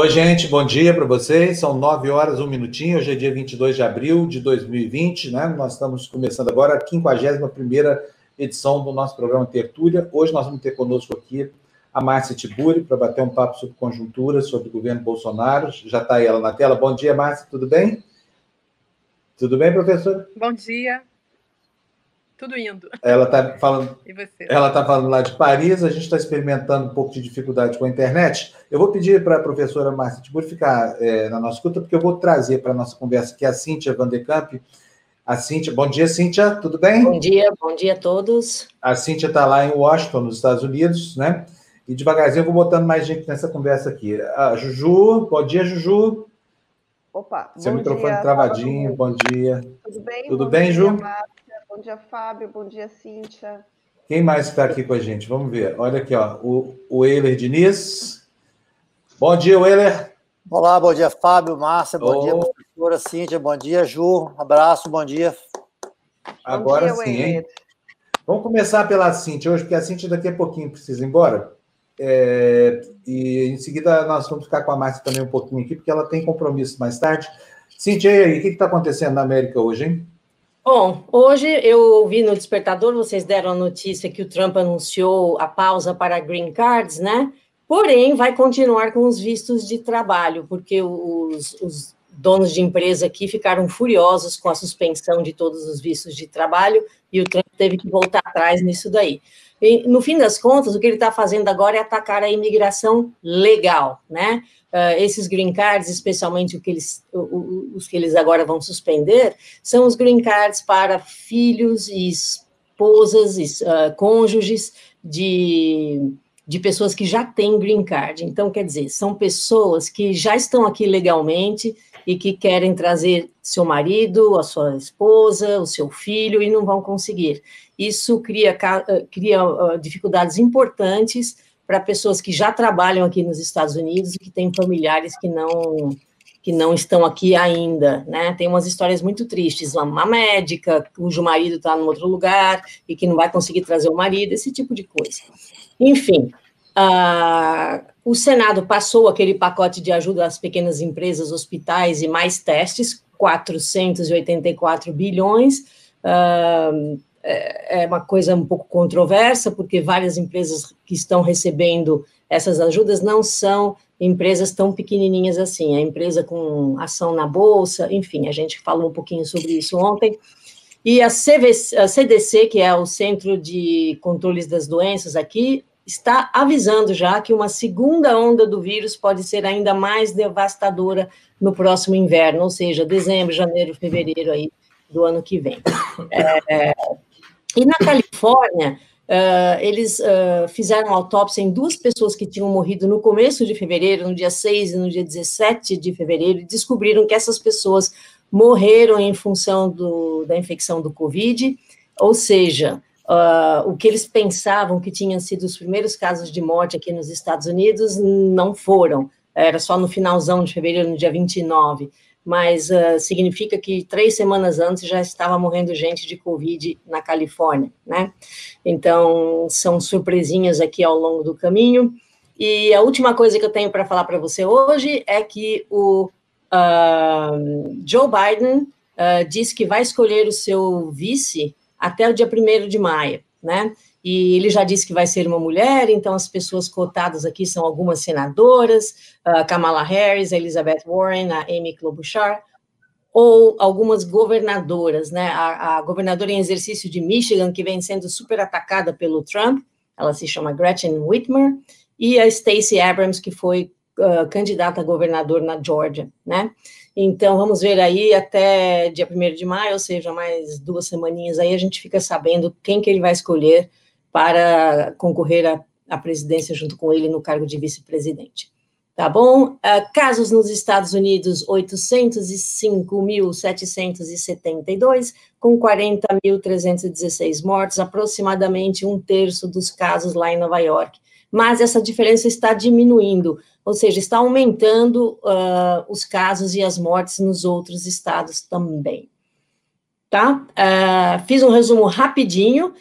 Oi, gente, bom dia para vocês. São 9 horas, um minutinho. Hoje é dia 22 de abril de 2020, né? Nós estamos começando agora a 51 edição do nosso programa Tertúlia. Hoje nós vamos ter conosco aqui a Márcia Tiburi para bater um papo sobre conjuntura, sobre o governo Bolsonaro. Já está ela na tela. Bom dia, Márcia, tudo bem? Tudo bem, professora? Bom dia. Tudo indo. Ela está falando. E você? Ela está falando lá de Paris. A gente está experimentando um pouco de dificuldade com a internet. Eu vou pedir para a professora Márcia Tibur ficar é, na nossa escuta, porque eu vou trazer para a nossa conversa aqui a Cíntia Vanderkamp. A Cíntia, bom dia, Cíntia, tudo bem? Bom dia, bom dia a todos. A Cíntia está lá em Washington, nos Estados Unidos, né? E devagarzinho eu vou botando mais gente nessa conversa aqui. A Juju, bom dia, Juju. Opa, Seu microfone dia, travadinho, bom dia. Tudo bem? Tudo bom bem, dia, Ju? Márcia. Bom dia, Fábio. Bom dia, Cíntia. Quem mais está aqui com a gente? Vamos ver. Olha aqui, ó. O, o Euler Diniz. Bom dia, Euler. Olá, bom dia, Fábio, Márcia. Bom oh. dia, professora Cíntia. Bom dia, Ju. Abraço, bom dia. Agora bom dia, sim, hein? Vamos começar pela Cíntia hoje, porque a Cíntia daqui a pouquinho precisa ir embora. É, e em seguida nós vamos ficar com a Márcia também um pouquinho aqui, porque ela tem compromisso mais tarde. Cíntia, e aí, o que está acontecendo na América hoje, hein? Bom, hoje eu ouvi no Despertador, vocês deram a notícia que o Trump anunciou a pausa para green cards, né? Porém, vai continuar com os vistos de trabalho, porque os, os donos de empresa aqui ficaram furiosos com a suspensão de todos os vistos de trabalho e o Trump teve que voltar atrás nisso daí. E, no fim das contas, o que ele está fazendo agora é atacar a imigração legal, né? Uh, esses green cards, especialmente o que eles, o, os que eles agora vão suspender, são os green cards para filhos e esposas e uh, cônjuges de, de pessoas que já têm green card. Então, quer dizer, são pessoas que já estão aqui legalmente e que querem trazer seu marido, a sua esposa, o seu filho e não vão conseguir. Isso cria, cria uh, dificuldades importantes para pessoas que já trabalham aqui nos Estados Unidos e que têm familiares que não que não estão aqui ainda, né? Tem umas histórias muito tristes, uma médica cujo marido está em outro lugar e que não vai conseguir trazer o marido, esse tipo de coisa. Enfim, uh, o Senado passou aquele pacote de ajuda às pequenas empresas, hospitais e mais testes, 484 bilhões. Uh, é, é uma coisa um pouco controversa, porque várias empresas que estão recebendo essas ajudas não são empresas tão pequenininhas assim, a empresa com ação na bolsa, enfim, a gente falou um pouquinho sobre isso ontem. E a, CVC, a CDC, que é o Centro de Controles das Doenças aqui, está avisando já que uma segunda onda do vírus pode ser ainda mais devastadora no próximo inverno, ou seja, dezembro, janeiro, fevereiro aí do ano que vem. É, e na Califórnia, uh, eles uh, fizeram autópsia em duas pessoas que tinham morrido no começo de fevereiro, no dia 6 e no dia 17 de fevereiro, e descobriram que essas pessoas morreram em função do, da infecção do Covid, ou seja, uh, o que eles pensavam que tinham sido os primeiros casos de morte aqui nos Estados Unidos não foram, era só no finalzão de fevereiro, no dia 29 mas uh, significa que três semanas antes já estava morrendo gente de Covid na Califórnia, né? Então, são surpresinhas aqui ao longo do caminho. E a última coisa que eu tenho para falar para você hoje é que o uh, Joe Biden uh, disse que vai escolher o seu vice até o dia 1 de maio, né? E ele já disse que vai ser uma mulher, então as pessoas cotadas aqui são algumas senadoras, uh, Kamala Harris, Elizabeth Warren, a Amy Klobuchar, ou algumas governadoras, né? A, a, governadora em exercício de Michigan, que vem sendo super atacada pelo Trump, ela se chama Gretchen Whitmer, e a Stacey Abrams, que foi uh, candidata a governador na Georgia, né? Então, vamos ver aí até dia 1 de maio, ou seja, mais duas semaninhas aí, a gente fica sabendo quem que ele vai escolher para concorrer à, à presidência junto com ele no cargo de vice-presidente. Tá bom? Uh, casos nos Estados Unidos, 805.772, com 40.316 mortes, aproximadamente um terço dos casos lá em Nova York. Mas essa diferença está diminuindo, ou seja, está aumentando uh, os casos e as mortes nos outros estados também. Tá? Uh, fiz um resumo rapidinho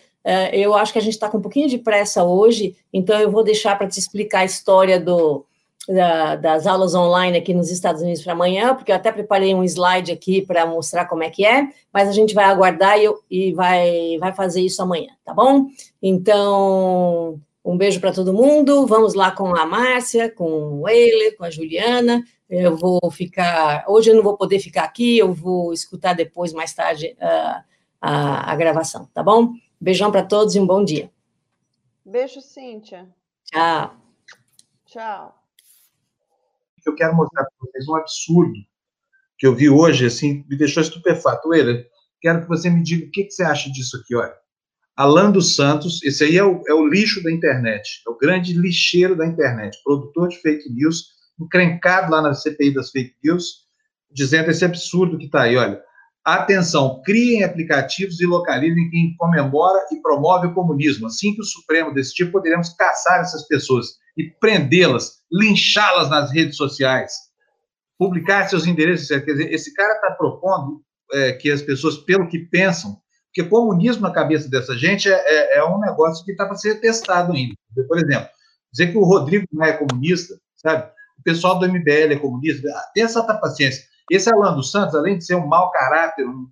eu acho que a gente está com um pouquinho de pressa hoje, então eu vou deixar para te explicar a história do, da, das aulas online aqui nos Estados Unidos para amanhã, porque eu até preparei um slide aqui para mostrar como é que é, mas a gente vai aguardar e, e vai, vai fazer isso amanhã, tá bom? Então, um beijo para todo mundo. Vamos lá com a Márcia, com o Eiler, com a Juliana. Eu vou ficar. Hoje eu não vou poder ficar aqui, eu vou escutar depois, mais tarde, a, a, a gravação, tá bom? Beijão para todos e um bom dia. Beijo, Cíntia. Tchau. Tchau. Eu quero mostrar para vocês um absurdo que eu vi hoje, assim, me deixou estupefato. Eiler, quero que você me diga o que, que você acha disso aqui, olha. Alan dos Santos, esse aí é o, é o lixo da internet, é o grande lixeiro da internet, produtor de fake news, encrencado lá na CPI das fake news, dizendo esse absurdo que está aí, olha. Atenção, criem aplicativos e localizem quem comemora e promove o comunismo. Assim que o Supremo decidir, poderemos caçar essas pessoas e prendê-las, linchá-las nas redes sociais, publicar seus endereços. Quer dizer, esse cara está propondo é, que as pessoas, pelo que pensam, porque comunismo na cabeça dessa gente é, é, é um negócio que está para ser testado ainda. Por exemplo, dizer que o Rodrigo não é comunista, sabe? O pessoal do MBL é comunista, tem essa paciência. Esse Alan dos Santos, além de ser um mau caráter, um,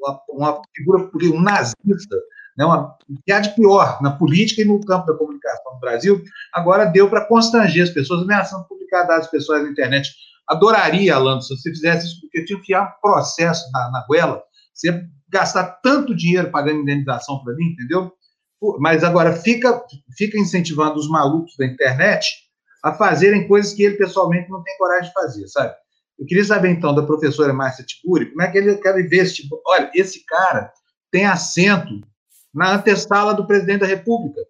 uma, uma, figura, um nazista, né, uma, que há de pior na política e no campo da comunicação no Brasil, agora deu para constranger as pessoas, ameaçando publicar dados pessoais na internet. Adoraria, Alan, se você fizesse isso, porque eu tinha que enfiar um processo na, na goela, você gastar tanto dinheiro pagando indenização para mim, entendeu? Mas agora fica, fica incentivando os malucos da internet a fazerem coisas que ele pessoalmente não tem coragem de fazer, sabe? Eu queria saber então da professora Márcia Tiburi, como é que ele quer ver esse tipo. Olha, esse cara tem assento na antessala do presidente da República.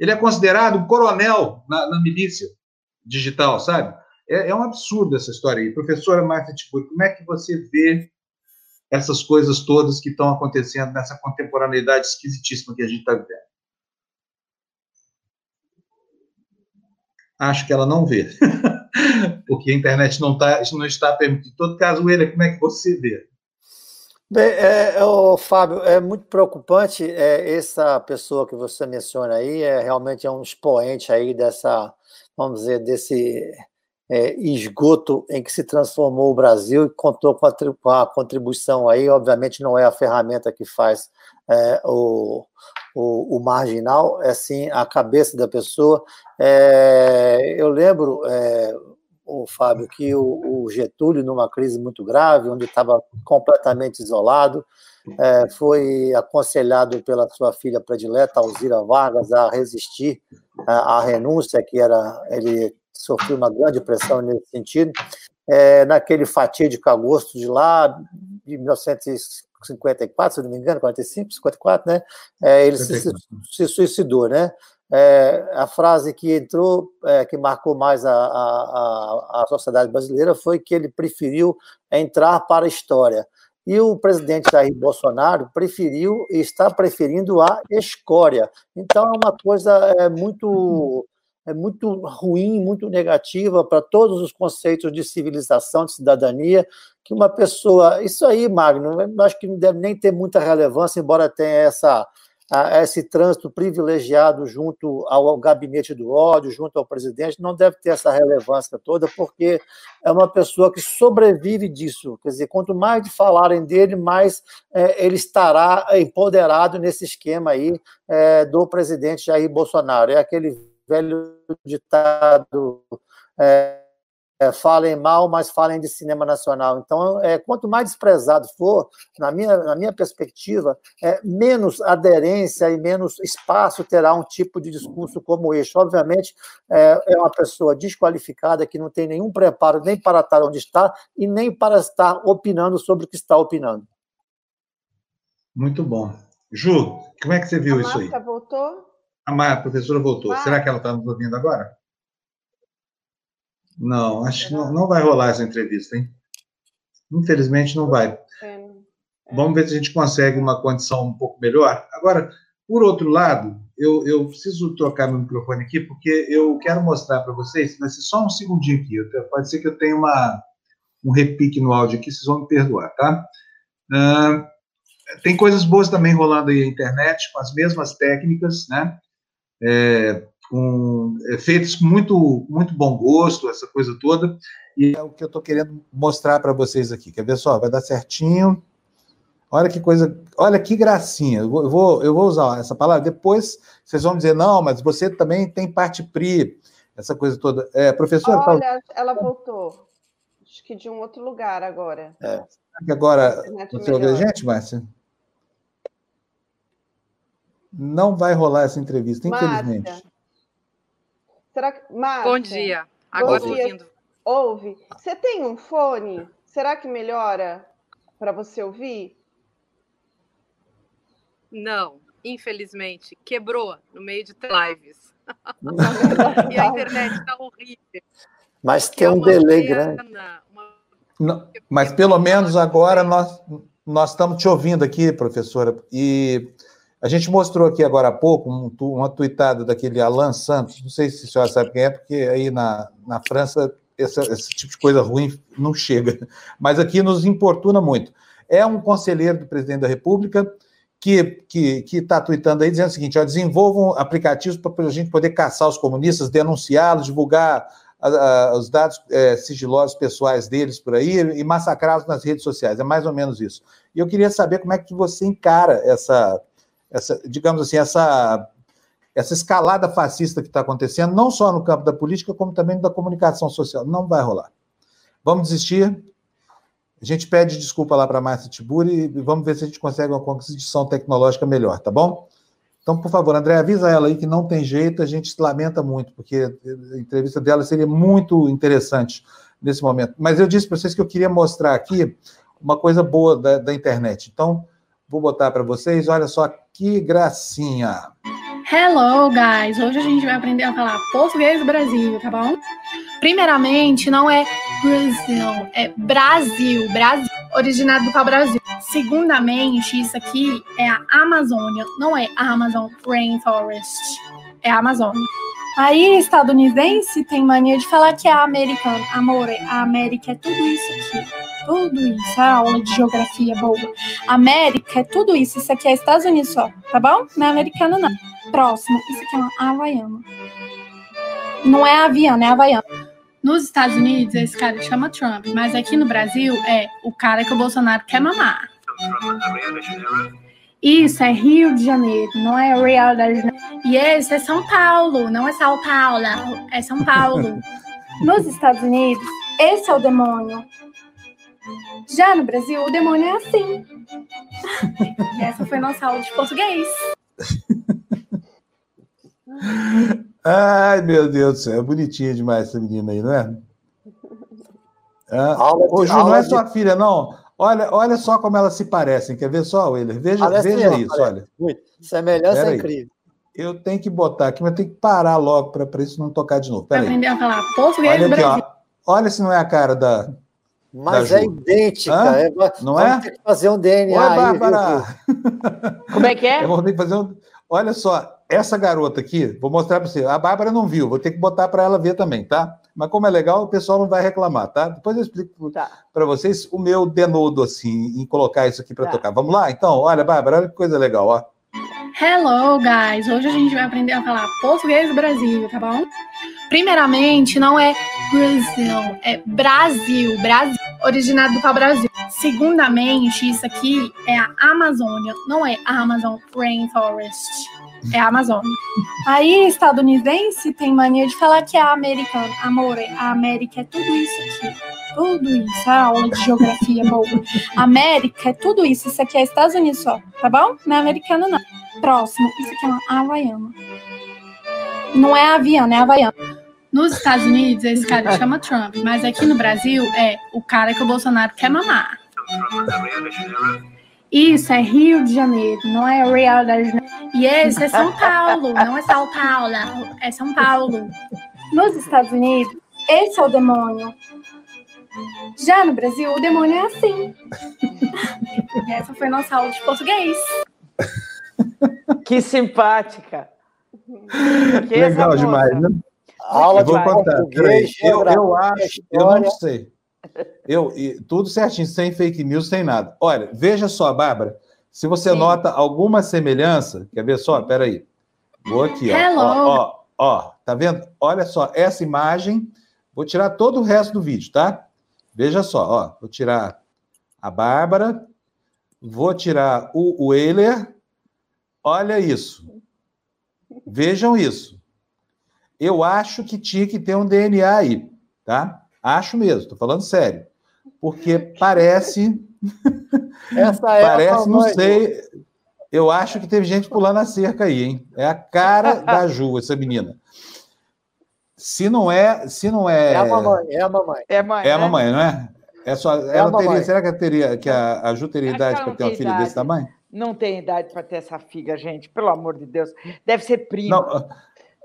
Ele é considerado um coronel na, na milícia digital, sabe? É, é, um absurdo essa história aí. Professora Márcia Tiburi, como é que você vê essas coisas todas que estão acontecendo nessa contemporaneidade esquisitíssima que a gente está vivendo. Acho que ela não vê, porque a internet não, tá, não está permitindo. Em todo caso, ele, como é que você vê? Bem, é, é, Fábio, é muito preocupante é, essa pessoa que você menciona aí, é realmente é um expoente aí dessa, vamos dizer, desse é, esgoto em que se transformou o Brasil e contou com a, com a, contribuição aí, obviamente não é a ferramenta que faz é, o, o, o, marginal, é sim a cabeça da pessoa. É, eu lembro, é, o Fábio, que o, o, Getúlio, numa crise muito grave, onde estava completamente isolado, é, foi aconselhado pela sua filha predileta, Alzira Vargas, a resistir à, renúncia que era ele sofreu uma grande pressão nesse sentido. É, naquele fatídico agosto de lá, de 1954, se não me engano, 45, 54, né? É, ele se, se, suicidou, né? É, a frase que entrou, é, que marcou mais a, a, a, sociedade brasileira foi que ele preferiu entrar para a história. E o presidente Jair Bolsonaro preferiu e está preferindo a escória. Então é uma coisa é, muito é muito ruim, muito negativa para todos os conceitos de civilização, de cidadania, que uma pessoa. Isso aí, Magno, acho que não deve nem ter muita relevância, embora tenha essa, esse trânsito privilegiado junto ao gabinete do ódio, junto ao presidente, não deve ter essa relevância toda, porque é uma pessoa que sobrevive disso. Quer dizer, quanto mais falarem dele, mais é, ele estará empoderado nesse esquema aí é, do presidente Jair Bolsonaro. É aquele velho ditado é, é, falem mal, mas falem de cinema nacional. Então, é, quanto mais desprezado for, na minha, na minha perspectiva, é, menos aderência e menos espaço terá um tipo de discurso como este. Obviamente, é, é uma pessoa desqualificada que não tem nenhum preparo nem para estar onde está e nem para estar opinando sobre o que está opinando. Muito bom. Ju, como é que você viu A isso aí? voltou? A, professora voltou. Será que ela está nos ouvindo agora? Não, acho que não, não vai rolar essa entrevista, hein? Infelizmente não vai. É, Vamos ver se a gente consegue uma condição um pouco melhor. Agora, por outro lado, eu, eu preciso trocar meu microfone aqui, porque eu quero mostrar para vocês, vai ser só um segundinho aqui. Pode ser que eu tenha uma, um repique no áudio aqui, vocês vão me perdoar, tá? Uh, tem coisas boas também rolando aí na internet, com as mesmas técnicas, né? É, um, é, feitas com muito, muito bom gosto, essa coisa toda, e é o que eu estou querendo mostrar para vocês aqui. Quer ver só? Vai dar certinho. Olha que coisa, olha que gracinha. Eu vou, eu vou usar essa palavra. Depois vocês vão dizer, não, mas você também tem parte PRI, essa coisa toda. É, professora. Olha, fala... ela voltou. Acho que de um outro lugar agora. É. Agora, você ouviu a gente, Márcia? Não vai rolar essa entrevista, infelizmente. Márcia. Será que. Márcia, Bom dia. Agora estou ouvindo. Ouve. Você tem um fone? Será que melhora para você ouvir? Não, infelizmente. Quebrou no meio de lives. e a internet está horrível. Mas tem é um delay pena, grande. Uma... Não, mas pelo menos agora nós, nós estamos te ouvindo aqui, professora. E a gente mostrou aqui agora há pouco um, uma tuitada daquele Alan Santos, não sei se a senhora sabe quem é, porque aí na, na França esse, esse tipo de coisa ruim não chega, mas aqui nos importuna muito. É um conselheiro do presidente da República que está tweetando aí dizendo o seguinte: ó, desenvolvam aplicativos para a gente poder caçar os comunistas, denunciá-los, divulgar a, a, os dados é, sigilosos pessoais deles por aí e massacrá-los nas redes sociais. É mais ou menos isso. E eu queria saber como é que você encara essa, essa, digamos assim, essa, essa escalada fascista que está acontecendo, não só no campo da política, como também da comunicação social. Não vai rolar. Vamos desistir. A gente pede desculpa lá para a Márcia Tiburi e vamos ver se a gente consegue uma conquisição tecnológica melhor, tá bom? Então, por favor, André, avisa ela aí que não tem jeito, a gente lamenta muito, porque a entrevista dela seria muito interessante nesse momento. Mas eu disse para vocês que eu queria mostrar aqui uma coisa boa da, da internet. Então, Vou botar para vocês, olha só que gracinha. Hello, guys! Hoje a gente vai aprender a falar português do Brasil, tá bom? Primeiramente, não é Brasil, é Brasil, Brasil, originado do Brasil. Segundamente, isso aqui é a Amazônia, não é a Amazon Rainforest, é a Amazônia. Aí, estadunidense tem mania de falar que é americano. Amor, a América é tudo isso aqui. Tudo isso. A aula de geografia boa. América é tudo isso. Isso aqui é Estados Unidos só, tá bom? Não é americano, não. Próximo. Isso aqui é uma havaiana. Não é aviana, é havaiana. Nos Estados Unidos, esse cara chama Trump, mas aqui no Brasil é o cara que o Bolsonaro quer mamar. Isso é Rio de Janeiro, não é Rio de Janeiro. E esse é São Paulo, não é São Paulo, é São Paulo. Nos Estados Unidos, esse é o demônio. Já no Brasil, o demônio é assim. e essa foi nossa aula de português. Ai, meu Deus do céu, é bonitinha demais essa menina aí, não é? Ah, Ô, Ju, não é sua de... filha, não. Olha, olha só como elas se parecem. Quer ver só, Willer? Veja, veja isso, olha. Muito. Semelhança é incrível. Eu tenho que botar aqui, mas tenho que parar logo para isso não tocar de novo. Para aprender a falar português olha aqui, ó. Olha se não é a cara da. Mas da é idêntica. É, não é? Ter que fazer um DNA. Oi, Bárbara. Como é que é? Eu vou ter que fazer um. Olha só, essa garota aqui, vou mostrar para você. A Bárbara não viu, vou ter que botar para ela ver também, tá? Mas como é legal, o pessoal não vai reclamar, tá? Depois eu explico tá. para vocês o meu denodo, assim, em colocar isso aqui para tá. tocar. Vamos lá? Então, olha, Bárbara, olha que coisa legal, ó. Hello, guys! Hoje a gente vai aprender a falar português do Brasil, tá bom? Primeiramente, não é Brasil, é Brasil, Brasil, originado do Brasil. Segundamente, isso aqui é a Amazônia, não é a Amazon Rainforest é a Amazônia. Aí, estadunidense tem mania de falar que é americano. Amor, a América é tudo isso aqui. Tudo isso. A aula de geografia boa. América é tudo isso. Isso aqui é Estados Unidos só, tá bom? Não é americano, não. Próximo. Isso aqui é uma havaiana. Não é aviana, é havaiana. Nos Estados Unidos, esse cara chama Trump, mas aqui no Brasil é o cara que o Bolsonaro quer mamar. Isso é Rio de Janeiro, não é Rio de Janeiro. E esse é São Paulo, não é São Paulo, é São Paulo. Nos Estados Unidos, esse é o demônio. Já no Brasil, o demônio é assim. E essa foi nossa aula de português. Que simpática. Que Legal demais, né? Aula de português. Eu, eu acho, eu não sei. Eu, e, tudo certinho, sem fake news, sem nada. Olha, veja só, Bárbara, se você Sim. nota alguma semelhança, quer ver só? Peraí. Vou aqui, ó. Hello. Ó, ó, Ó, tá vendo? Olha só, essa imagem. Vou tirar todo o resto do vídeo, tá? Veja só, ó. Vou tirar a Bárbara. Vou tirar o Weiler. Olha isso. Vejam isso. Eu acho que tinha que ter um DNA aí, tá? Acho mesmo, tô falando sério. Porque parece. Essa é parece, não sei. Eu acho que teve gente pulando a cerca aí, hein? É a cara da Ju, essa menina. Se não é, se não é. É a mamãe, é a mamãe. É, mãe, É a né? mamãe, não é? É só, a ela teria, mamãe. será que, ela teria, que a, a Ju teria idade para ter uma filha idade. desse tamanho? Não tem idade para ter essa filha, gente. Pelo amor de Deus. Deve ser prima. Não,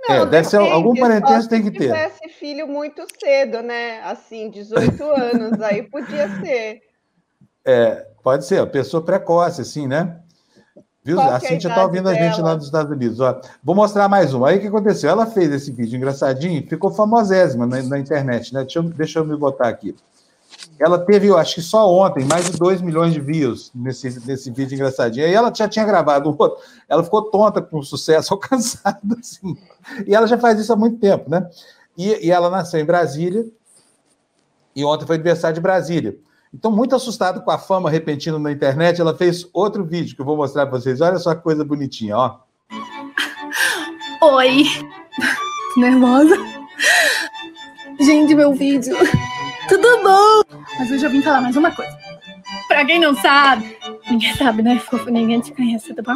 é, deve ser algum parentesco tem que se ter. tivesse filho muito cedo, né? Assim, 18 anos, aí podia ser. Pode ser, pessoa precoce, assim, né? Viu? Qual A que é a Cintia está ouvindo a gente dela? lá dos Estados Unidos. Ó. Vou mostrar mais uma. Aí o que aconteceu? Ela fez esse vídeo engraçadinho, ficou famosésima na, na internet, né? Deixa eu, deixa eu me botar aqui. Ela teve, eu acho que só ontem, mais de 2 milhões de views nesse, nesse vídeo engraçadinho. Aí ela já tinha gravado outro. Ela ficou tonta com o sucesso alcançado, assim. E ela já faz isso há muito tempo, né? E, e ela nasceu em Brasília, e ontem foi aniversário de Brasília. Então, muito assustado com a fama repentina na internet, ela fez outro vídeo que eu vou mostrar para vocês. Olha só que coisa bonitinha, ó. Oi. Nervosa? Gente, meu vídeo. Tudo bom? Mas hoje eu vim falar mais uma coisa. Pra quem não sabe, ninguém sabe, né? Fofo, ninguém te conhece, tá bom?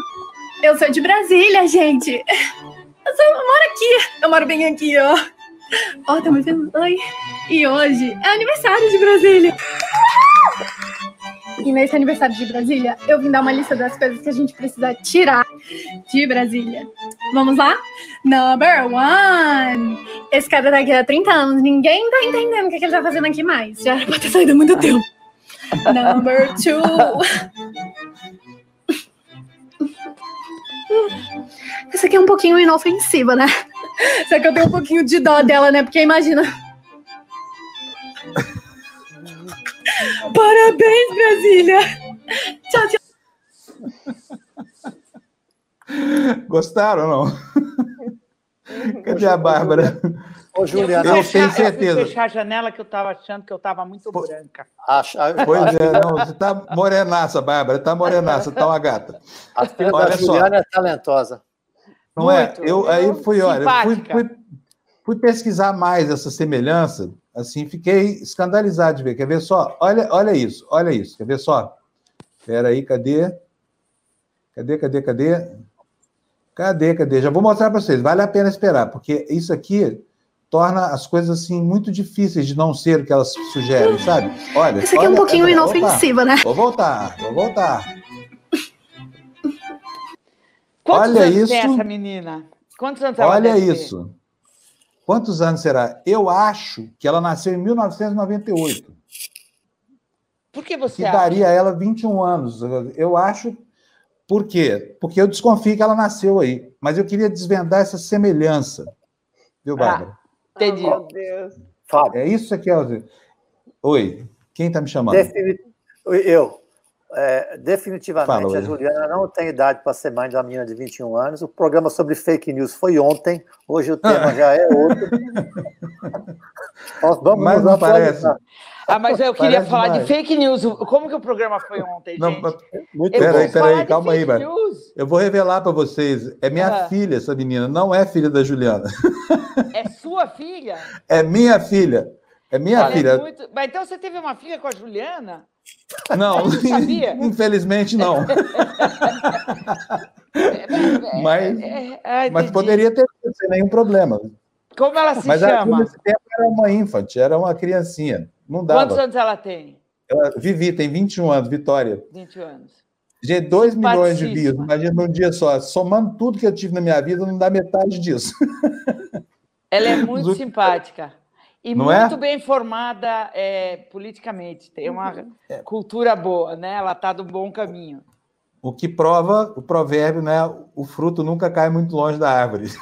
Eu sou de Brasília, gente. Eu, sou, eu moro aqui. Eu moro bem aqui, ó. Ó, tá me vendo? Oi. E hoje é aniversário de Brasília. E nesse aniversário de Brasília, eu vim dar uma lista das coisas que a gente precisa tirar de Brasília. Vamos lá? Number one. Esse cara tá aqui há 30 anos. Ninguém tá entendendo o que, que ele tá fazendo aqui mais. Já era pra ter saído há muito tempo. Number two. Essa aqui é um pouquinho inofensiva, né? Só que eu tenho um pouquinho de dó dela, né? Porque imagina. Parabéns, Brasília! Tchau, tchau. Gostaram ou não? Cadê a Bárbara? Ô, Juliana, Eu fui tenho fechar- certeza. Eu fechar a janela que eu estava achando que eu estava muito Pô. branca. acho, a, Pois é, não, você tá morenaça, Bárbara, tá morenaça, tá uma gata. a filha Olha da só. Juliana é talentosa. Não Muito. é? Eu aí fui, olha, fui, fui, fui pesquisar mais essa semelhança, assim, fiquei escandalizado de ver. Quer ver só? Olha, olha isso, olha isso. Quer ver só? Espera aí, cadê? Cadê, cadê, cadê? Cadê, cadê? Já vou mostrar para vocês. Vale a pena esperar, porque isso aqui torna as coisas assim muito difíceis de não ser o que elas sugerem, sabe? Olha, Essa aqui é um pouquinho inofensiva, né? Vou voltar, vou voltar. Quantos Olha anos tem isso. essa menina? Quantos anos ela Olha isso. Quantos anos será? Eu acho que ela nasceu em 1998, Por que você que acha? daria a ela 21 anos. Eu acho. Por quê? Porque eu desconfio que ela nasceu aí. Mas eu queria desvendar essa semelhança. Viu, Bárbara? Entendi. Oh, meu Deus. Fábio, É isso aqui. ó. Oi, quem está me chamando? defini- eu. É, definitivamente, Fala, a. Juliana não tem idade para ser mãe de uma menina de 21 anos. O programa sobre fake news foi ontem, hoje o tema já é outro. Nós vamos Mas não atualizar. Ah, mas eu queria Parece falar demais. de fake news. Como que o programa foi ontem, Não, gente? mas- Muito Peraí, peraí, calma aí, news. eu vou revelar para vocês. É minha Ah. filha, essa menina. Não é filha da Juliana. É sua filha? É minha filha. É minha Ela é filha. muito- Mas então você teve uma filha com a Juliana? Não, infelizmente não. É, Mas- é, é, Mas entendi. poderia ter sem nenhum problema. Como ela se Mas ela, chama? nesse tempo era uma infante, era uma criancinha. Não Quantos dava. anos ela tem? Ela, Vivi tem 21 anos, Vitória. 20 anos. Gente, 2 milhões de views. Simpaticíssima. Imagina num dia só. Somando tudo que eu tive na minha vida, não dá metade disso. Ela é muito simpática. E Não é? muito bem formada é, politicamente. Tem uma cultura boa, né? Ela está do bom caminho. O que prova o provérbio, né? O fruto nunca cai muito longe da árvore. Isso,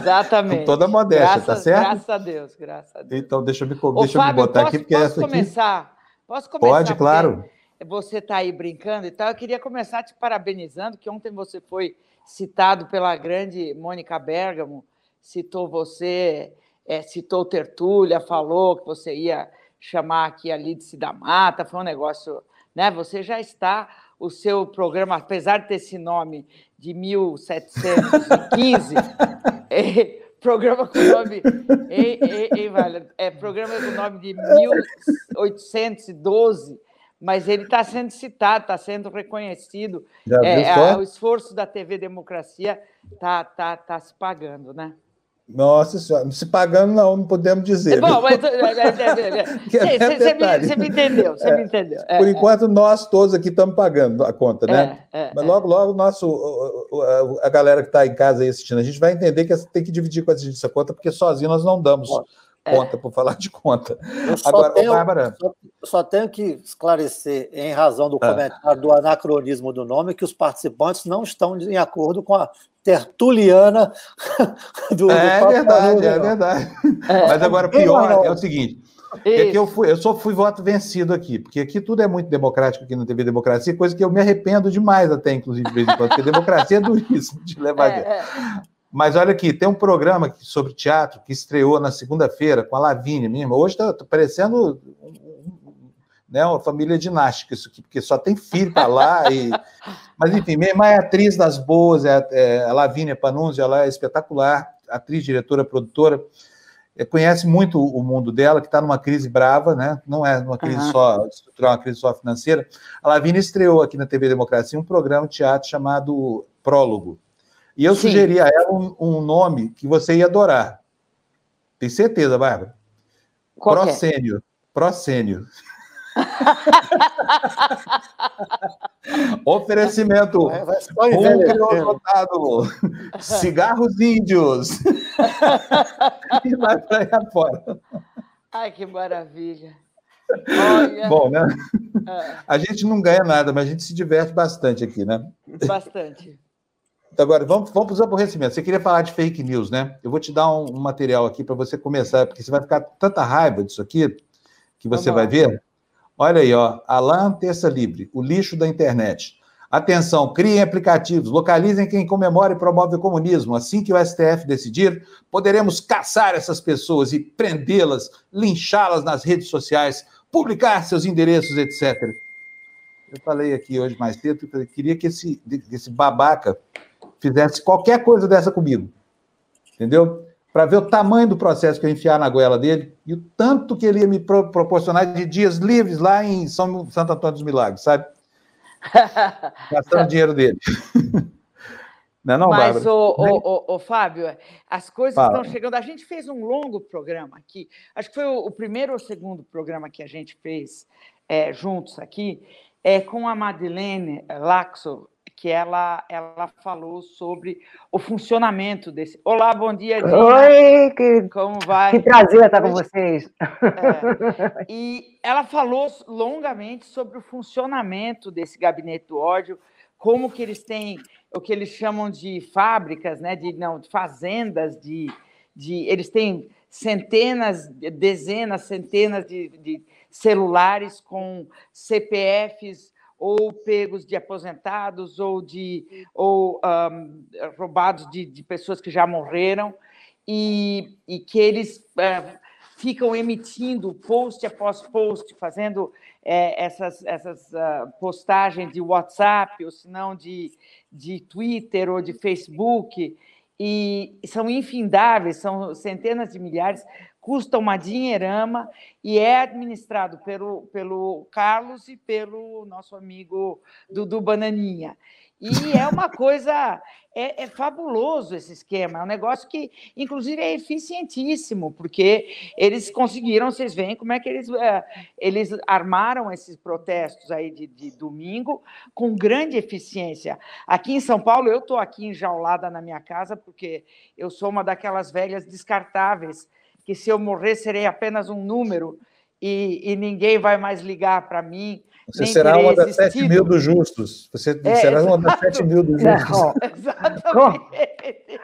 exatamente. Com toda a modéstia, graças, tá certo? Graças a Deus, graças a Deus. Então, deixa eu me, Ô, deixa eu me Fábio, botar posso, aqui, porque posso essa aqui. começar? Posso começar? Pode, claro. Você está aí brincando e tal. Eu queria começar te parabenizando, que ontem você foi citado pela grande Mônica Bergamo, citou você, é, citou Tertúlia, falou que você ia chamar aqui a Lídice da Mata, foi um negócio. Né? Você já está, o seu programa, apesar de ter esse nome de 1715, é, programa com nome. Ei, ei, ei, vale, é programa com nome de 1812 mas ele está sendo citado, está sendo reconhecido. É, é, o esforço da TV Democracia está tá, tá se pagando, né? Nossa senhora, se pagando não, não podemos dizer. Bom, mas você me, me, entendeu, você é, me entendeu. É, por enquanto, nós todos aqui estamos pagando a conta, né? É, é, mas logo, logo, nosso, a galera que está em casa aí assistindo, a gente vai entender que tem que dividir com a gente essa conta, porque sozinho nós não damos conta, é. por falar de conta. Agora, tenho, Bárbara. Só, só, tenho que esclarecer, em razão do ah. comentário do anacronismo do nome, que os participantes não estão em acordo com a tertuliana do. É do verdade, é verdade. É. Mas agora, pior é o seguinte. É eu, fui, eu só fui voto vencido aqui, porque aqui tudo é muito democrático aqui no TV Democracia, coisa que eu me arrependo demais até, inclusive, de vez em quando, porque democracia é duríssimo de levar é, é. Mas olha aqui, tem um programa sobre teatro que estreou na segunda-feira com a Lavínia mesmo. Hoje está tá parecendo né, uma família dinástica isso aqui, porque só tem filho para lá. E... Mas enfim, minha irmã é atriz das boas, é, é a Lavínia Panunzi, ela é espetacular, atriz, diretora, produtora. É, conhece muito o mundo dela, que está numa crise brava, né? Não é uma crise uhum. só estrutural, uma crise só financeira. A Lavínia estreou aqui na TV Democracia um programa de teatro chamado Prólogo e eu Sim. sugeri a ela um, um, nome que você ia adorar. Tem certeza, Bárbara? Qual é? Procênio. É? Procênio. Oferecimento. É, cigarros índios. e vai para aí afora. Ai, que maravilha. Olha. Bom, né? É. A gente não ganha nada, mas a gente se diverte bastante aqui, né? Bastante. Agora, vamos, vamos para os aborrecimentos. Você queria falar de fake news, né? Eu vou te dar um, um material aqui para você começar, porque você vai ficar tanta raiva disso aqui que você vai ver. Olha aí, ó. Alan Terça Livre, o lixo da internet. Atenção, criem aplicativos, localizem quem comemora e promove o comunismo. Assim que o STF decidir, poderemos caçar essas pessoas e prendê-las, linchá-las nas redes sociais, publicar seus endereços, etc. Eu falei aqui hoje mais cedo queria que esse, esse babaca fizesse qualquer coisa dessa comigo. Entendeu? Para ver o tamanho do processo que eu enfiar na goela dele e o tanto que ele ia me pro proporcionar de dias livres lá em São Santo Antônio dos Milagres, sabe? Gastando dinheiro dele. Não, é não, Mas, o, o, o, Fábio, as coisas Fala. estão chegando. A gente fez um longo programa aqui, acho que foi o, o primeiro ou segundo programa que a gente fez é, juntos aqui, é, com a Madeleine Laxo, que ela, ela falou sobre o funcionamento desse. Olá, bom dia, Dina. Oi, que, como vai? Que prazer estar com vocês. É, e ela falou longamente sobre o funcionamento desse gabinete do ódio, como que eles têm o que eles chamam de fábricas, né, de não, fazendas de, de eles têm centenas, dezenas, centenas de, de celulares com CPFs ou pegos de aposentados ou de ou um, roubados de, de, pessoas que já morreram e, e que eles uh, ficam emitindo post após post, fazendo é, essas, essas uh, postagens de WhatsApp ou se não de, de Twitter ou de Facebook. E são infindáveis, são centenas de milhares custa uma dinheirama e é administrado pelo, pelo Carlos e pelo nosso amigo Dudu Bananinha. E é uma coisa, é, é, fabuloso esse esquema, é um negócio que, inclusive, é eficientíssimo, porque eles conseguiram, vocês veem como é que eles, é, eles armaram esses protestos aí de, de, domingo com grande eficiência. Aqui em São Paulo, eu estou aqui enjaulada na minha casa, porque eu sou uma daquelas velhas descartáveis que se eu morrer serei apenas um número e, e ninguém vai mais ligar para mim. Você será uma das sete mil dos justos. Você é, será exato. uma das sete mil dos justos. Exatamente.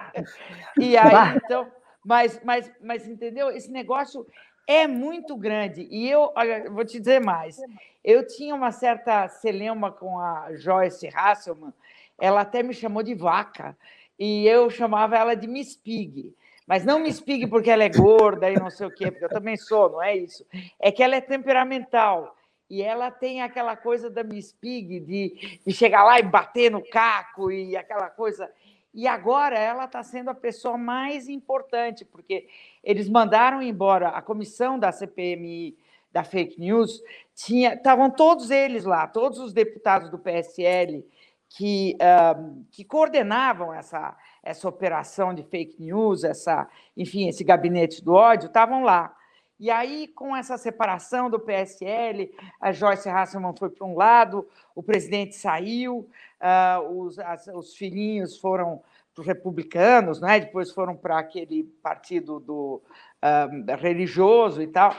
E aí, então, mas, mas, mas entendeu? Esse negócio é muito grande. E eu, olha, vou te dizer mais. Eu tinha uma certa celeuma com a Joyce Hasselman, ela até me chamou de vaca, e eu chamava ela de Miss Pig Mas não me espigue porque ela é gorda e não sei o quê, porque eu também sou, não é isso. É que ela é temperamental. E ela tem aquela coisa da Miss Pig de, de chegar lá e bater no caco e aquela coisa. E agora ela está sendo a pessoa mais importante, porque eles mandaram embora a comissão da CPMI da fake news, estavam todos eles lá, todos os deputados do PSL que, uh, que coordenavam essa, essa operação de fake news, essa, enfim, esse gabinete do ódio, estavam lá. E aí, com essa separação do PSL, a Joyce Hasselman foi para um lado, o presidente saiu, uh, os, as, os filhinhos foram os republicanos, né? depois foram para aquele partido do uh, religioso e tal.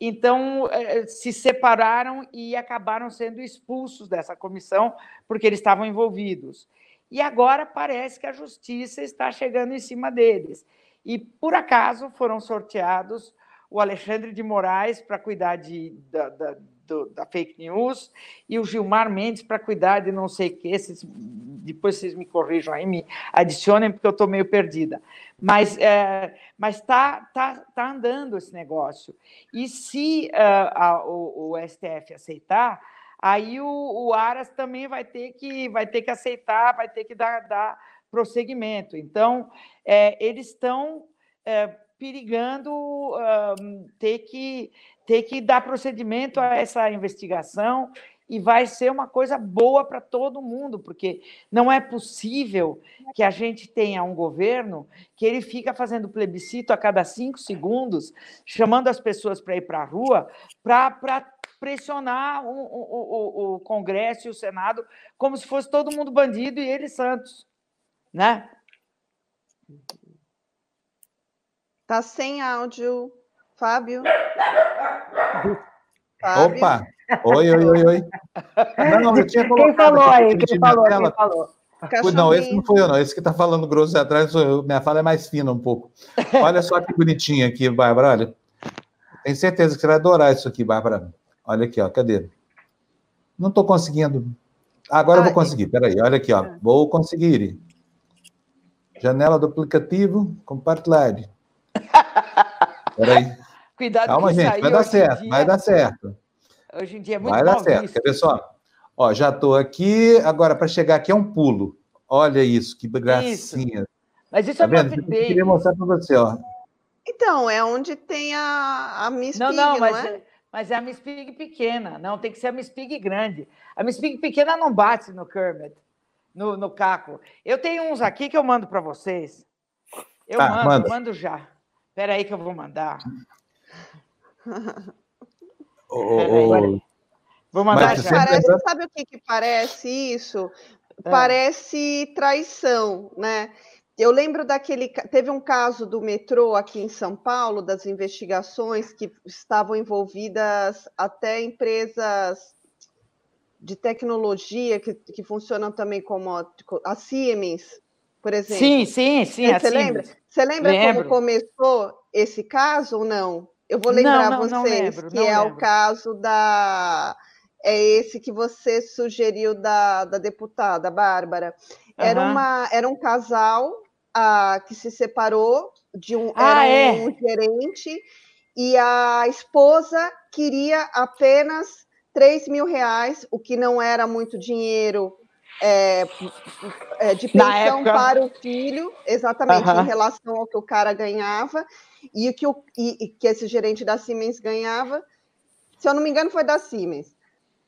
Então, uh, se separaram e acabaram sendo expulsos dessa comissão, porque eles estavam envolvidos. E agora parece que a justiça está chegando em cima deles. E, por acaso, foram sorteados o Alexandre de Moraes para cuidar de, da, da, do, da, fake news e o Gilmar Mendes para cuidar de não sei o que. Esses, depois vocês me corrijam aí, me adicionem, porque eu estou meio perdida. Mas é, está tá, tá andando esse negócio. E se uh, a, o, o, STF aceitar, aí o, o, Aras também vai ter que, vai ter que aceitar, vai ter que dar, dar prosseguimento. Então, é, eles estão. É, perigando uh, ter, que, ter que dar procedimento a essa investigação e vai ser uma coisa boa para todo mundo, porque não é possível que a gente tenha um governo que ele fica fazendo plebiscito a cada cinco segundos, chamando as pessoas para ir para a rua, para pressionar o, o, o, Congresso e o Senado como se fosse todo mundo bandido e eles santos, né? Tá sem áudio, Fábio. Fábio. Opa! Oi, oi, oi, oi. Não, eu tinha Quem falou aí? Quem falou? Quem falou? Não, esse não foi eu, não. Esse que está falando grosso atrás. Minha fala é mais fina um pouco. Olha só que bonitinha aqui, Bárbara. Olha. Tenho certeza que você vai adorar isso aqui, Bárbara. Olha aqui, ó. Cadê? Não estou conseguindo. Agora ah, eu vou conseguir. Peraí, olha aqui, ó. Ah. Vou conseguir. Janela do aplicativo, compartilhar. Peraí. Cuidado Calma, gente, vai dar certo, dia, vai dar certo. Hoje em dia é muito Vai dar certo. Visto. Quer ver só? Ó, já estou aqui. Agora, para chegar aqui é um pulo. Olha isso, que gracinha. Isso. Mas isso tá é vendo? Eu queria mostrar para você, ó. Então, é onde tem a, a Miss não, Pig, não, mas, não é? é? Mas é a Miss Pig pequena. Não, tem que ser a Miss Pig grande. A Miss Pig pequena não bate no Kermit, no, no caco. Eu tenho uns aqui que eu mando para vocês. Eu ah, mando, manda. mando já. Espera aí que eu vou mandar. Oh, Vou mandar já. Parece, sabe o que, que parece isso? É. Parece traição, né? Eu lembro daquele. Teve um caso do metrô aqui em São Paulo, das investigações que estavam envolvidas até empresas de tecnologia que, que funcionam também como a, a Siemens, por exemplo. Sim, sim, sim. Você lembra? Você lembra lembro. como começou esse caso ou não? Eu vou lembrar não, não, vocês não lembro, que é lembro. o caso da. É esse que você sugeriu da, da deputada Bárbara. Era, uhum. uma, era um casal ah, que se separou de um, ah, era é. um gerente e a esposa queria apenas 3 mil reais, o que não era muito dinheiro é, é, de pensão para o filho, exatamente uhum. em relação ao que o cara ganhava e o que, o, e, que esse gerente da Siemens ganhava. Se eu não me engano, foi da Siemens.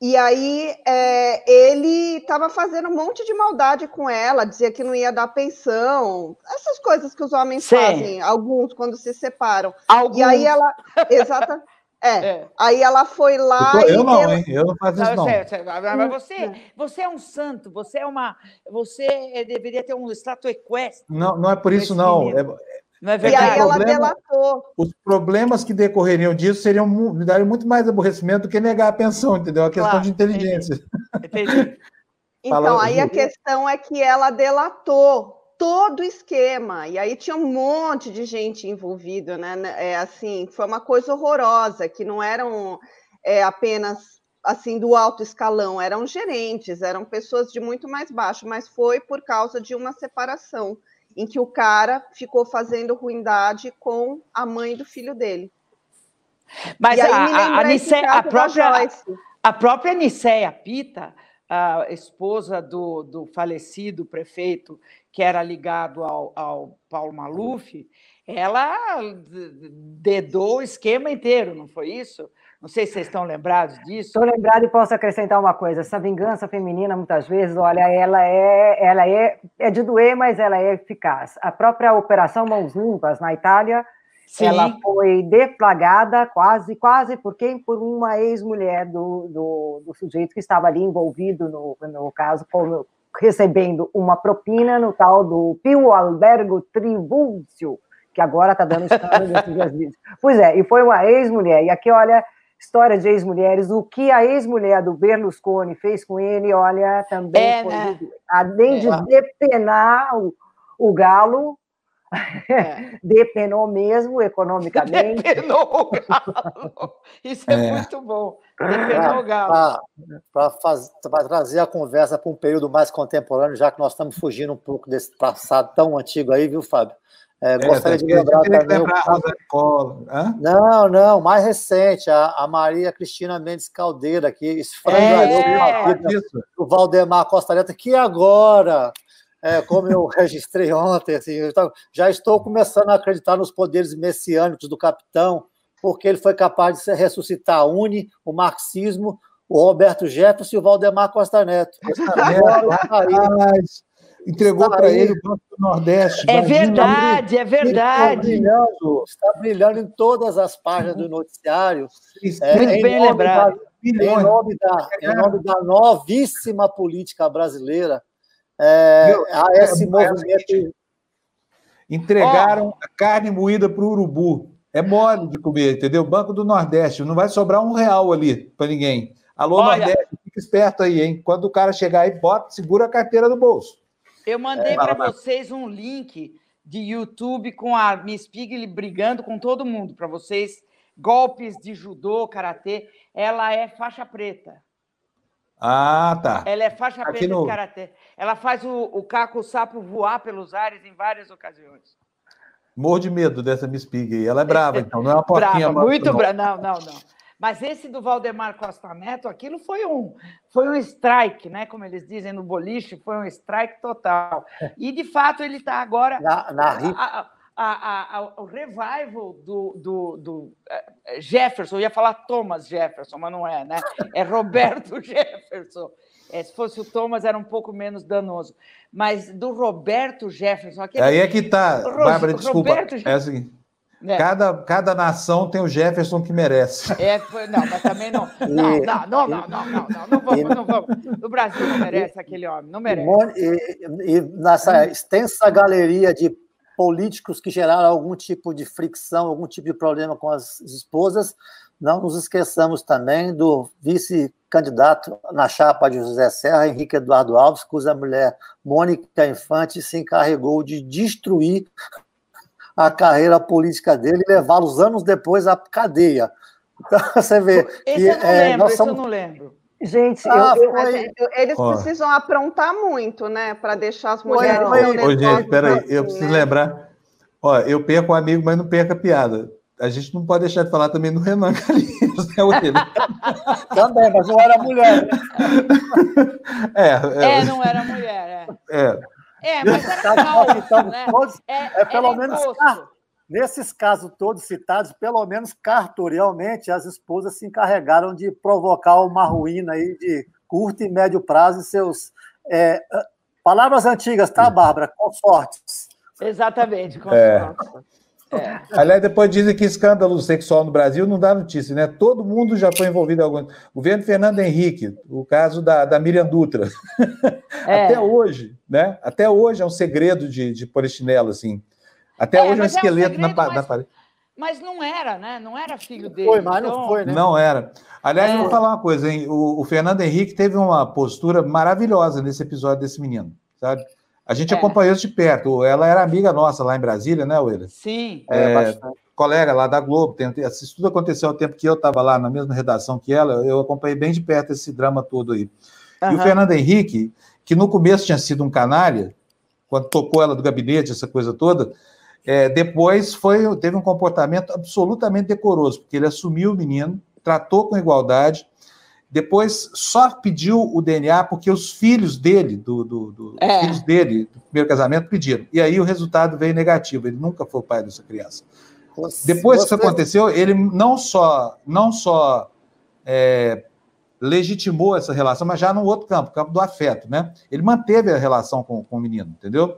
E aí é, ele estava fazendo um monte de maldade com ela, dizia que não ia dar pensão, essas coisas que os homens Sim. fazem, alguns quando se separam. Alguns. E aí ela, exata, é. é. Aí ela foi lá. Eu, tô, eu não, hein? Eu não faço isso, não. Você, mas você, hum. você é um santo, você é uma. Você deveria ter um status equestre. Não, não é por isso, não. É, não é verdade. E aí ela problema, delatou. Os problemas que decorreriam disso seriam me dariam muito mais aborrecimento do que negar a pensão, entendeu? A questão claro, de inteligência. Entendi. entendi. então, aí a questão é que ela delatou todo o esquema. E aí tinha um monte de gente envolvida, né? É, assim, foi uma coisa horrorosa, que não eram é, apenas assim do alto escalão, eram gerentes, eram pessoas de muito mais baixo, mas foi por causa de uma separação. Em que o cara ficou fazendo ruindade com a mãe do filho dele. Mas a, a, a, a, própria, a própria Nicéia Pita, a esposa do, do falecido prefeito, que era ligado ao, ao Paulo Maluf, ela dedou o esquema inteiro, não foi isso? Não sei se vocês estão lembrados disso. Estou lembrado e posso acrescentar uma coisa. Essa vingança feminina, muitas vezes, olha, ela é, ela é, é de doer, mas ela é eficaz. A própria Operação Mãos Limpas, na Itália, Sim. ela foi deflagrada quase, quase por quem? Por uma ex-mulher do, do, do, sujeito que estava ali envolvido no, no caso, como, recebendo uma propina no tal do Pio Albergo Tribúncio, que agora está dando escândalo nesses dias. Pois é, e foi uma ex-mulher. E aqui, olha, história de ex-mulheres, o que a ex-mulher do Berlusconi fez com ele, olha, também é, foi, né? além é. de depenar o, o galo, é. depenou mesmo economicamente. Depenou o galo. Isso é, é. muito bom. Depenou o galo. Para trazer a conversa para um período mais contemporâneo, já que nós estamos fugindo um pouco desse passado tão antigo aí, viu, Fábio? É, é, gostaria de lembrar também. O... Não, não, mais recente, a, a, Maria Cristina Mendes Caldeira, que esfrangalhou é, é. o Valdemar Costa Neto, que agora, é, como eu registrei ontem, assim, já estou começando a acreditar nos poderes messiânicos do capitão, porque ele foi capaz de ressuscitar a Uni, o marxismo, o Roberto Jefferson e o Valdemar Costa Neto. Agora, entregou para ele o Banco do Nordeste. É verdade, é verdade. Está brilhando, está brilhando em todas as páginas do noticiário. É, Muito bem lembrado. Da, em, nome da, em nome da novíssima política brasileira, é, há esse é, movimento. Entregaram oh. a carne moída para o urubu. É mole de comer, entendeu? Banco do Nordeste. Não vai sobrar um real ali para ninguém. Alô, Olha, Nordeste, fica esperto aí, hein? Quando o cara chegar aí, bota, segura a carteira do bolso. Eu mandei é, para vocês um link de YouTube com a Miss Piggy brigando com todo mundo, para vocês. Golpes de judô, karatê. Ela é faixa preta. Ah, tá. Ela é faixa Aqui preta no... de karatê. Ela faz o, o caco sapo voar pelos ares em várias ocasiões. Morro de medo dessa Miss Piggy. Ela é brava, então, não é uma porquinha. Brava, muito brava. Não, não, não. Mas esse do Valdemar Costa Neto, aquilo foi um, foi um strike, né? Como eles dizem no boliche, foi um strike total. E de fato ele está agora. Na, na... A, a, a, o revival do, do, do, eh, Jefferson, eu ia falar Thomas Jefferson, mas não é, né? É Roberto Jefferson. É, se fosse o Thomas, era um pouco menos danoso. Mas do Roberto Jefferson. Aquele... Aí é que tá. Bárbara, desculpa. Roberto... É seguinte. É. Cada, cada nação tem o Jefferson que merece. É, não, mas também não. Não, não, não, não, não, não, não, não vamos, não vamos. No Brasil não merece aquele homem, não merece. E, e nessa extensa galeria de políticos que geraram algum tipo de fricção, algum tipo de problema com as esposas, não nos esqueçamos também do vice-candidato na chapa de José Serra, Henrique Eduardo Alves, cuja mulher Mônica Infante se encarregou de destruir a carreira política dele e levá-los anos depois à cadeia. Então, você vê. Esse que, eu não é, lembro, esse somos... eu não lembro. Gente, ah, eu, eu, eu, eles Ó. precisam aprontar muito, né? Para deixar as mulheres. Foi, foi. Ô, gente, peraí, assim, eu preciso né? lembrar. Ó, eu perco um amigo, mas não perco a piada. A gente não pode deixar de falar também do Renan Calheiros, né, William? também, mas não era mulher. Né? É, é, é, não era mulher, é. é. É, mas era caos, né? todos, é, é, pelo menos nesses casos todos citados, pelo menos cartorialmente, as esposas se encarregaram de provocar uma ruína aí de curto e médio prazo em seus é, palavras antigas, tá, Bárbara? Consortes. Exatamente, consortes. É. É. Aliás, depois dizem que escândalo sexual no Brasil não dá notícia, né? Todo mundo já foi envolvido em algum. O governo Fernando Henrique, o caso da, da Miriam Dutra. É. Até hoje, né? Até hoje é um segredo de, de polichinelo, assim. Até é, hoje é um esqueleto é um segredo, na, na parede. Mas não era, né? Não era filho dele. Foi, mas então... não foi, né? Não era. Aliás, é. vou falar uma coisa, hein? O, o Fernando Henrique teve uma postura maravilhosa nesse episódio desse menino, sabe? A gente é. acompanhou isso de perto. Ela era amiga nossa lá em Brasília, né, William? Sim. É, colega lá da Globo. Tem, isso tudo aconteceu ao tempo que eu estava lá na mesma redação que ela. Eu acompanhei bem de perto esse drama todo aí. Uhum. E o Fernando Henrique, que no começo tinha sido um canalha, quando tocou ela do gabinete, essa coisa toda, é, depois foi, teve um comportamento absolutamente decoroso, porque ele assumiu o menino, tratou com igualdade, depois só pediu o DNA porque os filhos dele, do, do, do é. filhos dele, do primeiro casamento, pediram. E aí o resultado veio negativo. Ele nunca foi o pai dessa criança. Você, depois que isso aconteceu, ele não só não só é, legitimou essa relação, mas já no outro campo, campo do afeto, né? Ele manteve a relação com, com o menino, entendeu?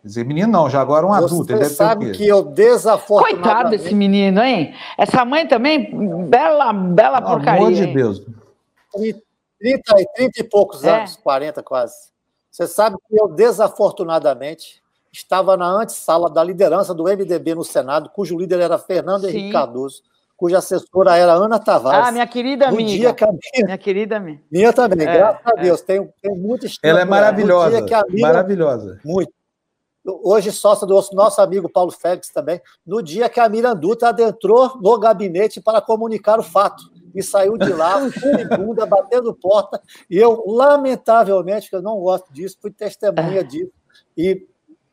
Quer dizer, menino não, já agora um Você adulto. Ele deve sabe que eu desafortunadamente... Coitado desse menino, hein? Essa mãe também, bela, bela Pelo porcaria. Pelo amor de hein? Deus. 30, 30 e poucos é. anos, 40 quase. Você sabe que eu, desafortunadamente, estava na antessala da liderança do MDB no Senado, cujo líder era Fernando Sim. Henrique Cardoso, cuja assessora era Ana Tavares. Ah, minha querida amiga. Dia que a minha, minha querida amiga. Minha também, é, graças a é. Deus. Tenho, tenho muita história. Ela é maravilhosa. Amiga, maravilhosa. Muito. Hoje, sócia do nosso amigo Paulo Félix também, no dia que a Miranduta adentrou no gabinete para comunicar o fato e saiu de lá, furibunda, batendo porta. E eu, lamentavelmente, que eu não gosto disso, fui testemunha disso. E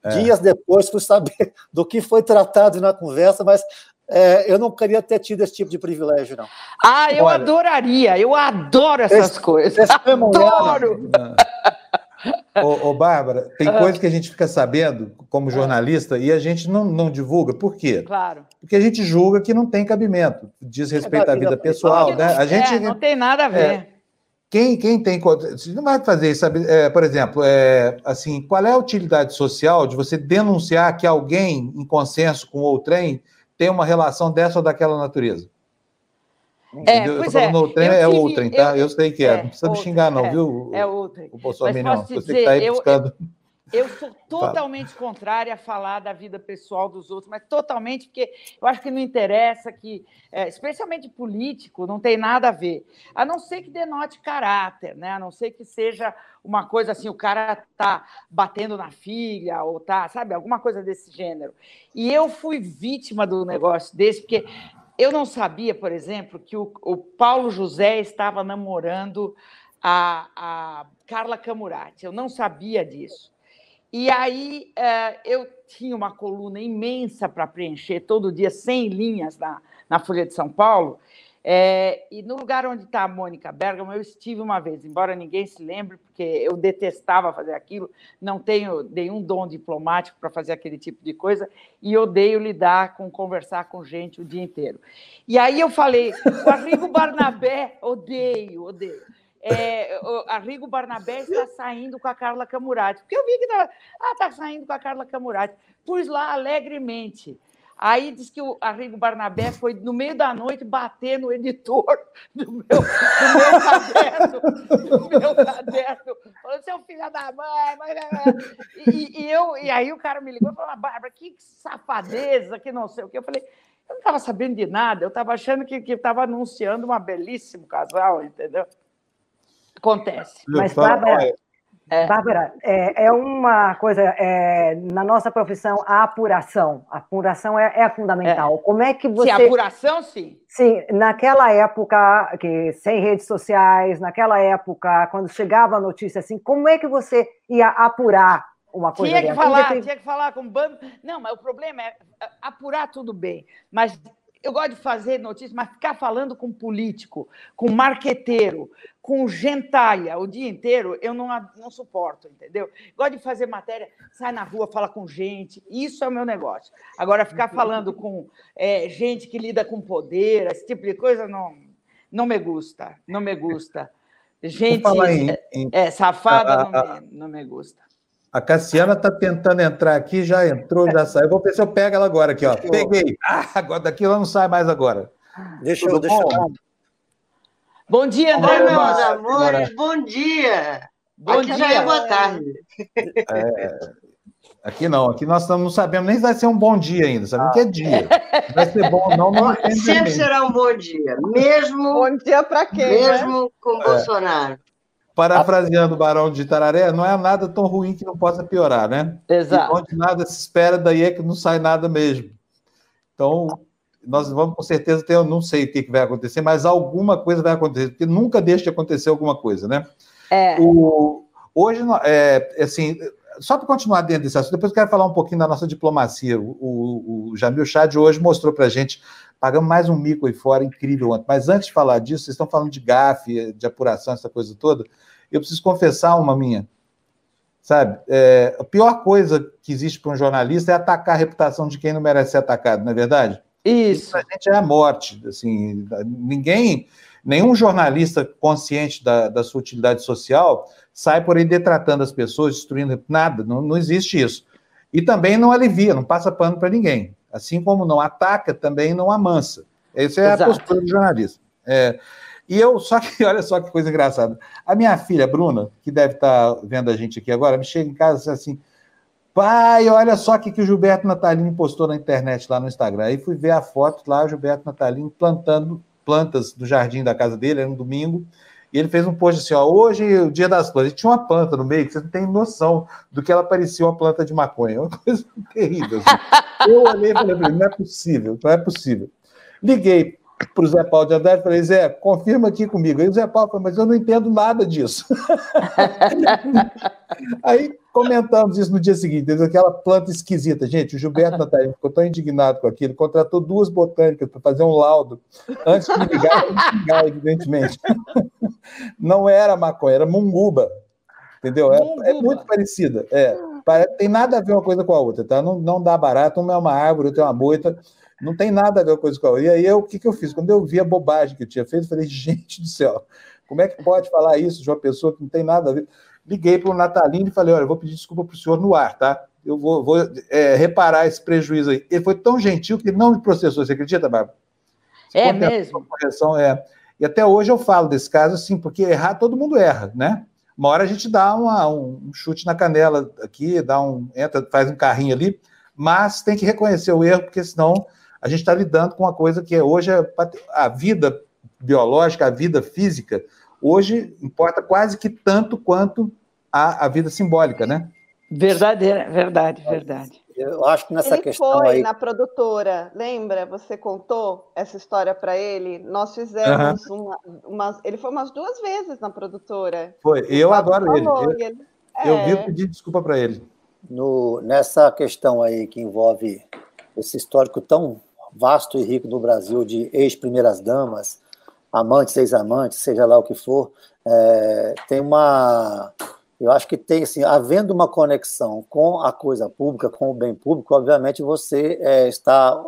é. dias depois fui saber do que foi tratado na conversa, mas é, eu não queria ter tido esse tipo de privilégio, não. Ah, eu Olha, adoraria, eu adoro essas esse, coisas. Esse adoro! Ô, ô, Bárbara, tem ah. coisa que a gente fica sabendo como ah. jornalista e a gente não, não divulga. Por quê? Claro. Porque a gente julga que não tem cabimento. Diz respeito à vida pessoal, né? A gente, é, não tem nada a ver. É, quem, quem tem. Você não vai fazer isso? É, por exemplo, é, assim, qual é a utilidade social de você denunciar que alguém, em consenso com outrem, tem uma relação dessa ou daquela natureza? É, eu pois é. Outrem é tive, outrem, tá? Eu, eu, sei que é. é não precisa me xingar, não, é, viu? É outrem. O Bolsonaro, não. Você dizer, que está aí buscando. Eu, eu sou totalmente contrária a falar da vida pessoal dos outros, mas totalmente, porque eu acho que não interessa, que, é, especialmente político, não tem nada a ver. A não ser que denote caráter, né? a não ser que seja uma coisa assim, o cara tá batendo na filha, ou tá, sabe, alguma coisa desse gênero. E eu fui vítima do negócio desse, porque eu não sabia, por exemplo, que o, o Paulo José estava namorando a, a, Carla Camurati. Eu não sabia disso. E aí uh, eu tinha uma coluna imensa para preencher todo dia, 100 linhas na, na Folha de São Paulo, é, e no lugar onde está a Mônica Bergamo, eu estive uma vez, embora ninguém se lembre, porque eu detestava fazer aquilo, não tenho nenhum dom diplomático para fazer aquele tipo de coisa, e odeio lidar com conversar com gente o dia inteiro. E aí eu falei, o Arrigo Barnabé, odeio, odeio. É, o Arrigo Barnabé está saindo com a Carla Camurati, porque eu vi que estava, ah, está saindo com a Carla Camurati. Pus lá alegremente. Aí diz que o Arrigo Barnabé foi no meio da noite bater no editor do meu, do meu caderno, do meu caderno, falou, seu filho da mãe, mas... e, e, eu, e aí o cara me ligou e falou, Bárbara, que safadeza, que não sei o que. Eu falei, eu não estava sabendo de nada, eu estava achando que estava anunciando um belíssimo casal, entendeu? Acontece. Mas, Bárbara, é. Bárbara, é, é, uma coisa, é, na nossa profissão, a apuração. A apuração é, é fundamental. É. Como é que você. Sim, apuração, sim. Sim, naquela época, que, sem redes sociais, naquela época, quando chegava a notícia assim, como é que você ia apurar uma coisa Tinha que falar, tinha que falar com bando. Não, mas o problema é apurar tudo bem, mas eu gosto de fazer notícias, mas ficar falando com político, com marqueteiro, com gentalha o dia inteiro, eu não, não suporto, entendeu? Gosto de fazer matéria, sai na rua, fala com gente, isso é o meu negócio. Agora, ficar falando com é, gente que lida com poder, esse tipo de coisa, não, não me gusta, não me gusta. Gente em, em, é, safada, a, não, me, não me gusta. A Cassiana está tentando entrar aqui, já entrou, já saiu. Vou ver se eu pego ela agora aqui, ó. Peguei. Ah, agora daqui ela não sai mais agora. Deixa eu. Deixa bom? bom dia, André. Oi, meus amores, bom dia. Bom aqui dia. já é boa tarde. É, aqui não, aqui nós não sabemos nem se vai ser um bom dia ainda, sabemos que é dia. Vai ser bom ou não, não Sempre será um bom dia, mesmo. Bom dia para quem? Mesmo né? com é. Bolsonaro. Parafraseando o Barão de Tararé, não é nada tão ruim que não possa piorar, né? Exato. E onde nada se espera, daí é que não sai nada mesmo. Então, nós vamos com certeza ter, eu não sei o que, vai acontecer, mas alguma coisa vai acontecer, porque nunca deixa de acontecer alguma coisa, né? É. O, hoje, é, assim, só para continuar dentro desse assunto, depois eu quero falar um pouquinho da nossa diplomacia. O, o, o Jamil Chad hoje mostrou para a gente, pagamos mais um mico aí fora, incrível ontem. Mas antes de falar disso, vocês estão falando de gafe, de apuração, essa coisa toda, eu preciso confessar uma minha. Sabe, é, a pior coisa que existe para um jornalista é atacar a reputação de quem não merece ser atacado, não é verdade? Isso. Isso a gente é a morte. Assim, ninguém, nenhum jornalista consciente da, da sua utilidade social sai por aí detratando as pessoas, destruindo nada, não, não existe isso. E também não alivia, não passa pano para ninguém. Assim como não ataca, também não amansa. Essa é Exato. a postura do jornalista. É, e eu, só que, olha só que coisa engraçada. A minha filha, Bruna, que deve estar vendo a gente aqui agora, me chega em casa e assim: pai, olha só o que, que o Gilberto Natalini postou na internet lá no Instagram. Aí fui ver a foto lá, o Gilberto Natalini plantando plantas do jardim da casa dele, era um domingo. E ele fez um post assim: ó, hoje é o dia das plantas. E tinha uma planta no meio que você não tem noção do que ela parecia uma planta de maconha. Uma coisa terrível. Assim. Eu olhei e falei: não é possível, não é possível. Liguei para o Zé Paulo de Andrade e falei, Zé, confirma aqui comigo. Aí o Zé Paulo falou, mas eu não entendo nada disso. Aí comentamos isso no dia seguinte, aquela planta esquisita. Gente, o Gilberto Natalino ficou tão indignado com aquilo, contratou duas botânicas para fazer um laudo antes de me ligar, me ligar, evidentemente. Não era maconha, era munguba. Entendeu? É, é muito parecida. É, tem nada a ver uma coisa com a outra, tá? Não, não dá barato, uma é uma árvore, outra é uma moita. Não tem nada a ver com coisa com a outra. E aí, eu, o que, que eu fiz? Quando eu vi a bobagem que eu tinha feito, eu falei, gente do céu, como é que pode falar isso de uma pessoa que não tem nada a ver? Liguei para o Natalino e falei, olha, eu vou pedir desculpa para o senhor no ar, tá? Eu vou, vou é, reparar esse prejuízo aí. Ele foi tão gentil que não me processou, você acredita, Bárbara? É mesmo? Correção, é. E até hoje eu falo desse caso assim, porque errar todo mundo erra, né? Uma hora a gente dá uma, um chute na canela aqui, dá um, entra, faz um carrinho ali, mas tem que reconhecer o erro, porque senão a gente está lidando com uma coisa que é hoje é a vida biológica, a vida física, hoje importa quase que tanto quanto a, a vida simbólica, né? Verdadeira, verdade, verdade. Eu acho que nessa ele questão foi aí... na produtora, lembra? Você contou essa história para ele? Nós fizemos uhum. uma, uma, Ele foi umas duas vezes na produtora. Foi, e eu adoro ele. Eu, ele... eu é... vi pedir desculpa para ele. No, nessa questão aí que envolve esse histórico tão vasto e rico no Brasil de ex-primeiras damas, amantes, ex-amantes, seja lá o que for, é, tem uma. Eu acho que tem, assim, havendo uma conexão com a coisa pública, com o bem público, obviamente você é, está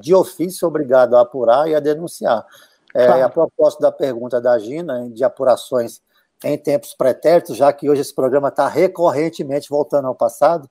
de ofício obrigado a apurar e a denunciar. É, claro. A propósito da pergunta da Gina, de apurações em tempos pretéritos, já que hoje esse programa está recorrentemente voltando ao passado,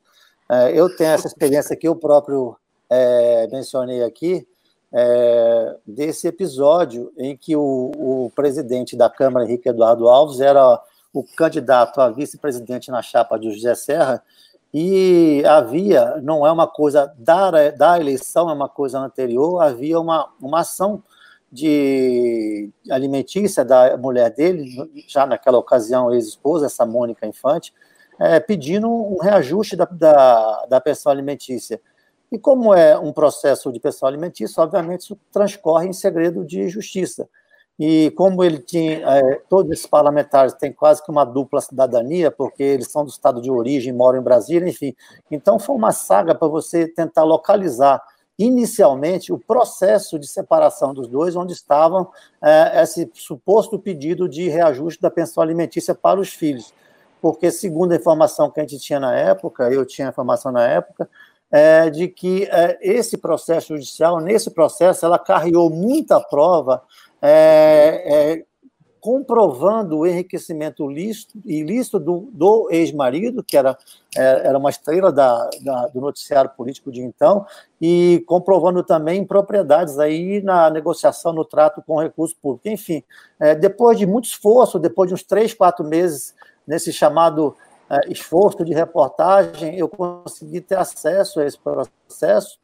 é, eu tenho essa experiência que eu próprio é, mencionei aqui, é, desse episódio em que o, o, presidente da Câmara, Henrique Eduardo Alves, era o candidato a vice-presidente na chapa de José Serra, e havia, não é uma coisa da, da eleição, é uma coisa anterior, havia uma, uma ação de alimentícia da mulher dele, já naquela ocasião ex-esposa, essa Mônica Infante, é, pedindo um reajuste da, da, da pensão alimentícia. E como é um processo de pessoal alimentício, obviamente isso transcorre em segredo de justiça. E como ele tinha, é, todos esses parlamentares têm quase que uma dupla cidadania, porque eles são do estado de origem, moram em Brasília, enfim. Então foi uma saga para você tentar localizar inicialmente o processo de separação dos dois, onde estavam é, esse suposto pedido de reajuste da pensão alimentícia para os filhos. Porque, segundo a informação que a gente tinha na época, eu tinha informação na época, é, de que é, esse processo judicial, nesse processo, ela carreou muita prova é, é comprovando o enriquecimento ilícito, ilícito do, do ex-marido, que era, é, era uma estrela da, da, do noticiário político de então, e comprovando também propriedades aí na negociação, no trato com recurso público. Enfim, é, depois de muito esforço, depois de uns três, quatro meses nesse chamado esforço de reportagem, eu consegui ter acesso a esse processo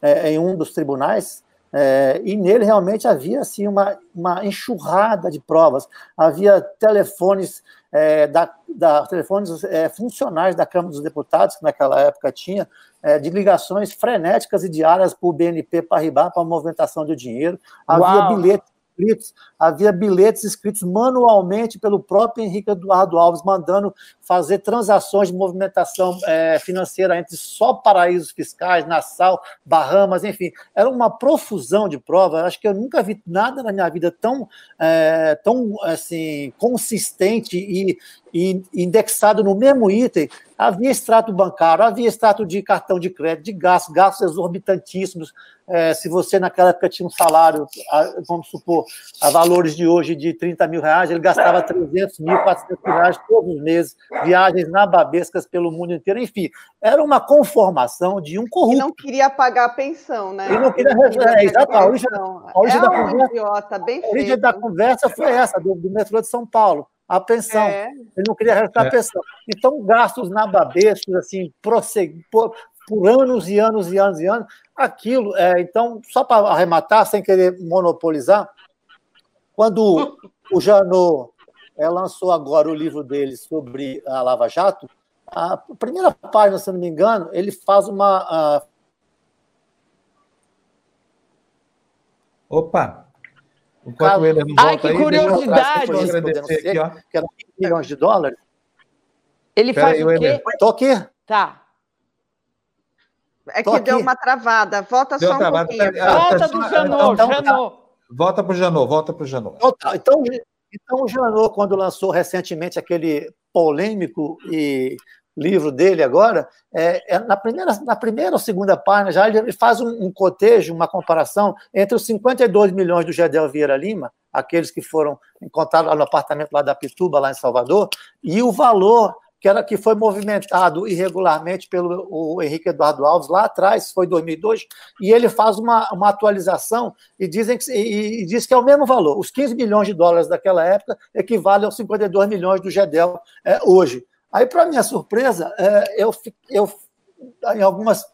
é, em um dos tribunais, é, e nele realmente havia assim, uma, uma enxurrada de provas. Havia telefones, é, da, da, telefones é, funcionais da Câmara dos Deputados, que naquela época tinha, é, de ligações frenéticas e diárias para o BNP Paribas para a movimentação de dinheiro. Havia bilhetes escritos, havia bilhetes escritos manualmente pelo próprio Henrique Eduardo Alves, mandando fazer transações de movimentação é, financeira entre só paraísos fiscais, Nassau, Bahamas, enfim. Era uma profusão de provas. Acho que eu nunca vi nada na minha vida tão, é, tão assim, consistente e, e indexado no mesmo item havia extrato bancário, havia extrato de cartão de crédito, de gastos, gastos exorbitantíssimos. É, se você naquela época tinha um salário, vamos supor, a valores de hoje de 30 mil reais, ele gastava 300 mil, 400 mil reais todos os meses, viagens nababescas pelo mundo inteiro, enfim, era uma conformação de um corrupto. E não queria pagar a pensão, né? Ele não queria, é, exato, a origem, a origem é da um conversa, idiota, bem a origem da conversa foi essa, do, do metrô de São Paulo a pensão. É. Ele não queria restar é. a pensão. Então, gastos nababescos, assim, prosseguir, por, por, anos e anos e anos e anos. Aquilo, é, então, só para arrematar, sem querer monopolizar, quando o Janot é, lançou agora o livro dele sobre a Lava Jato, a primeira página, se não me engano, ele faz uma. Uh... Opa! Enquanto Eder não volta Ai, que aí, curiosidade! Deixa eu agradecer aqui, ó. Que era 20 milhões de dólares. Ele Pera faz aí, o quê? Estou aqui. Tá. É que deu uma travada. Volta deu só um travada. pouquinho. Volta do Janot, então, Janot. Volta para o Janot, volta para o Janot. Então, então, o Janot, quando lançou recentemente aquele polêmico e livro dele agora, é, é, na, primeira, na primeira ou segunda página já ele faz um, um cotejo, uma comparação entre os 52 milhões do Gedel Vieira Lima, aqueles que foram encontrados lá no apartamento lá da Pituba, lá em Salvador, e o valor que, era, que foi movimentado irregularmente pelo o Henrique Eduardo Alves lá atrás, foi 2002, e ele faz uma, uma atualização e, dizem que, e, e diz que é o mesmo valor. Os 15 milhões de dólares daquela época equivalem aos 52 milhões do Gedel é, hoje. Aí, para minha surpresa, é, eu, eu, em algumas